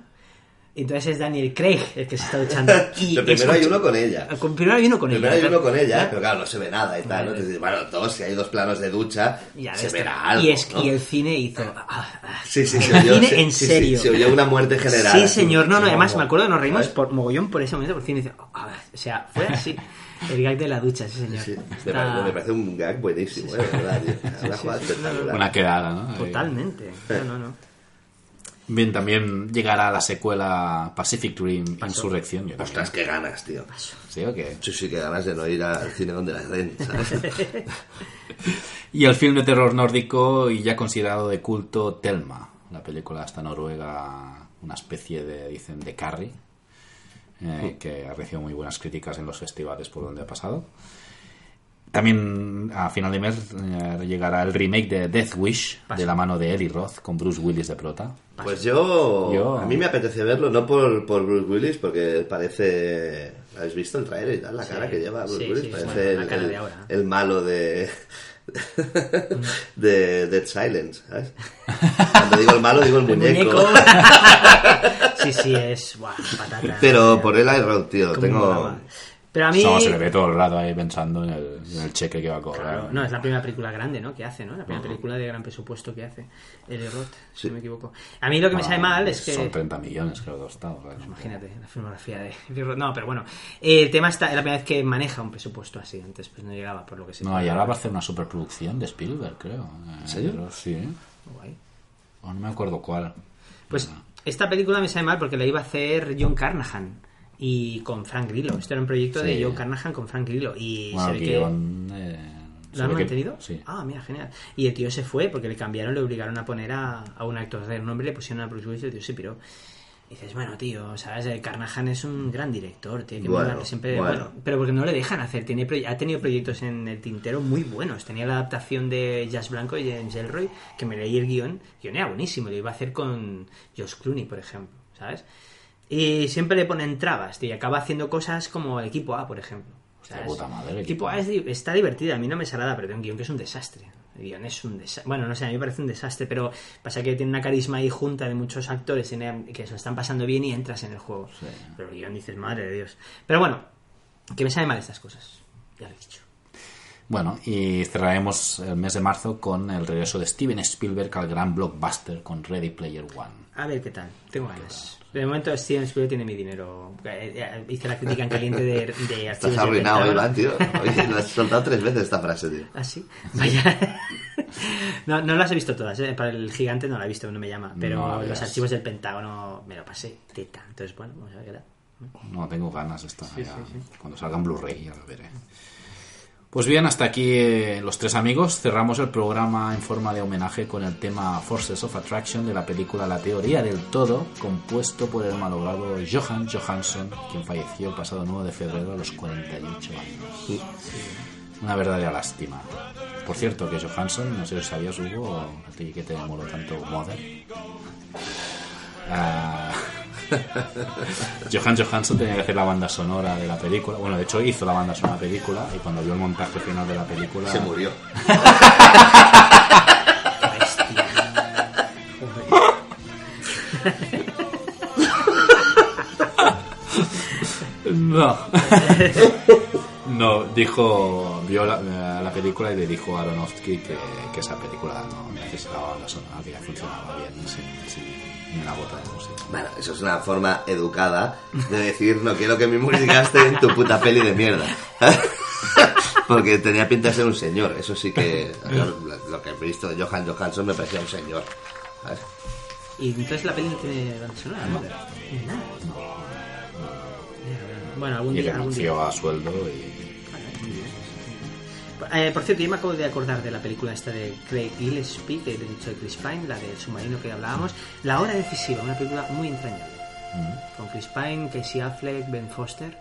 Entonces es Daniel Craig el que se está duchando. Y Pero primero es hay uno con ella. Con- Primero hay uno con Primero ella. hay uno con ella, ¿verdad? pero claro, no se ve nada y tal. ¿no? Entonces, bueno, dos, si hay dos planos de ducha, Ya se verá algo. y, es, ¿no? y el cine hizo. ah, ah. Sí, sí, se El oyó, cine sí, en sí, sí, serio. se oyó una muerte general. Sí, señor. No, no, además me acuerdo que nos reímos por mogollón por ese momento, por el cine. dice, ah, o sea, fue así. El gag de la ducha, sí, señor. Sí, me, Está- parece, me parece un gag buenísimo, ¿eh? de verdad, tío. Una jugada espectacular. Una quedada, ¿no? Totalmente. No, no, no. Bien, también llegará la secuela Pacific Rim Insurrección. Yo. Ostras, qué ganas, tío. ¿Sí o qué? Sí, sí, qué ganas de no ir al cine donde las den. Y el film de terror nórdico y ya considerado de culto Telma, la película esta noruega, una especie de, dicen, de Carrie, eh, que ha recibido muy buenas críticas en los festivales por donde ha pasado. También a final de mes eh, llegará el remake de Death Wish, de la mano de Eli Roth, con Bruce Willis de prota. Pues yo, Yo- A mí me apetece verlo, no por, por Bruce Willis, porque parece... ¿Habéis visto el trailer y tal? La Sí, cara que lleva Bruce sí, Willis. sí, parece bueno, el, malo de... de Dead Silence, ¿sabes? Cuando digo el malo, digo el El muñeco. muñeco. sí, sí, es. Buah, patata. Pero por él hay Roth, tío. Como Tengo... Pero a mí. No, se le ve todo el rato ahí pensando en el, en el cheque que va a cobrar. Claro, no, es la primera película grande, ¿no? Que hace, ¿no? La primera película de gran presupuesto que hace. Eli Roth, si Sí. no me equivoco. A mí lo que me Ah, sabe mal es que. Son 30 millones, creo costado. ¿sabes? Imagínate, la filmografía de Eli Roth. No, pero bueno. El tema está. Es la primera vez que maneja un presupuesto así. Antes pues no llegaba, por lo que sé. No, y ahora va a hacer una superproducción de Spielberg, creo. ¿En serio? Sí. Guay. O no me acuerdo cuál. Pues esta película me sabe mal porque la iba a hacer John Carnahan y con Frank Grillo. Esto era un proyecto de. John Carnahan con Frank Grillo y Bueno, se el ve que eh, ¿Lo han que- mantenido? Sí. Ah, mira, genial. Y el tío se fue porque le cambiaron, le obligaron a poner a, a un actor de nombre, le pusieron a Bruce Willis y el tío se piró. Y dices, bueno, tío, ¿sabes? El Carnahan es un gran director, tiene que Bueno, siempre. bueno. Bueno, pero porque no le dejan hacer. Tiene, ha tenido proyectos en el tintero muy buenos. Tenía la adaptación de Jazz Blanco y James Elroy, que me leí el guion. El guion era buenísimo, lo iba a hacer con Josh Clooney, por ejemplo, ¿sabes? Y siempre le ponen trabas, tío, y acaba haciendo cosas como el equipo A, por ejemplo. Hostia ¿sabes? puta madre, el equipo A es está divertida, a mí no me sale nada, pero tiene un guion que es un desastre. El guion es un desastre. Bueno, no sé, a mí me parece un desastre, pero pasa que tiene una carisma ahí junta de muchos actores que se lo están pasando bien y entras en el juego. Pero el guion dices, madre de Dios. Pero bueno, que me sabe mal estas cosas. Ya lo he dicho. Bueno, y cerraremos el mes de marzo con el regreso de Steven Spielberg al gran blockbuster con Ready Player One. A ver qué tal, tengo ganas. De momento Steven Spielberg tiene mi dinero. Eh, eh, Hice la crítica en caliente de, de Estás arruinado. Iván, tío. Oye, lo has soltado tres veces esta frase, tío. ¿Ah, sí? Vaya. no, no las he visto todas, ¿eh? Para el gigante no la he visto, no me llama. Pero No los archivos del Pentágono me lo pasé teta. Entonces, bueno, vamos a ver qué tal. No, tengo ganas de esta. ya. Cuando salga en Blu-ray ya lo veré. Pues bien, hasta aquí eh, los tres amigos. Cerramos el programa en forma de homenaje con el tema Forces of Attraction de la película La Teoría del Todo, compuesto por el malogrado Johan Johansson, quien falleció el pasado 9 de febrero a los 48 años. Una verdadera lástima. Por cierto, que Johansson, no sé si sabías, Hugo, a ti que te moló tanto Mother. Ah, Johan Johansson tenía que hacer la banda sonora de la película. Bueno, de hecho hizo la banda sonora de la película y cuando vio el montaje final de la película... Se murió. No. No, dijo, vio la, la película y le dijo a Aronofsky que, que esa película no necesitaba banda sonora, que ya funcionaba bien sin, sin una gota de música. Bueno, eso es una forma educada de decir no quiero que mi música esté en tu puta peli de mierda. Porque tenía pinta de ser un señor. Eso sí que lo, que he visto de Johan Johansson me parecía un señor. Y entonces la peli no tiene banda sonora, ¿no? Ni nada. Bueno, algún Y día, algún día. a sueldo y... Eh, por cierto, yo me acabo de acordar de la película esta de Craig Gillespie, que he dicho de Chris Pine, la del submarino que hablábamos. La hora decisiva, una película muy entrañable. Con Chris Pine, Casey Affleck, Ben Foster.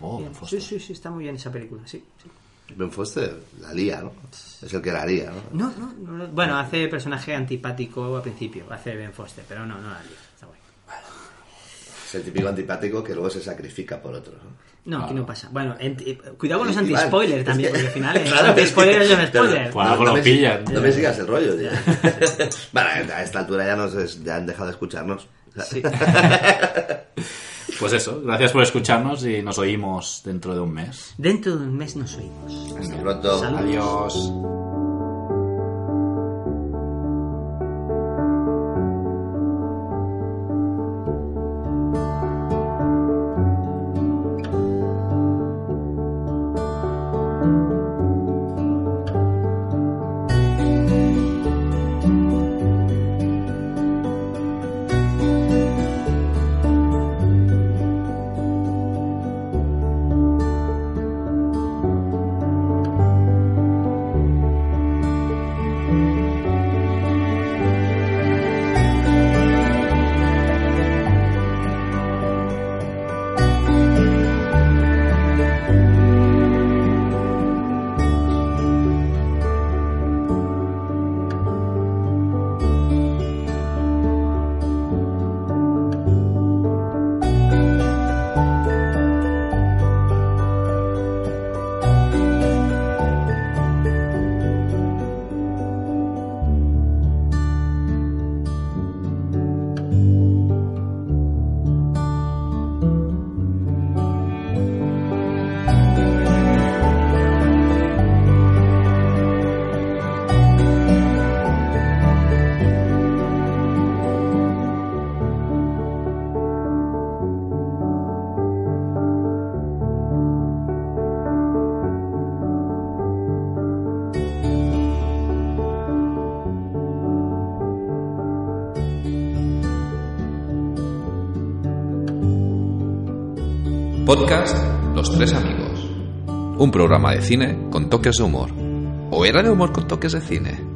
Oh, Bien, Ben Foster. Sí, sí, sí, está muy bien esa película, sí. sí. Ben Foster la lía, ¿no? Es el que la lía, ¿no? No, no, no, no. Bueno, hace personaje antipático al principio, hace Ben Foster, pero no, no la lía. Es el típico antipático que luego se sacrifica por otro. ¿no? No, aquí no pasa. Bueno, cuidado con los anti-spoilers también, que- porque al final es Claro, anti-spoiler es un spoiler. Pues algo lo me- pillan. No me sigas el rollo, tío. bueno, a esta altura ya, nos, ya han dejado de escucharnos. Sí. Pues eso, gracias por escucharnos y nos oímos dentro de un mes. Dentro de un mes nos oímos. Hasta pronto. Salud. Adiós. Podcast Los Tres Amigos. Un programa de cine con toques de humor. ¿O era de humor con toques de cine?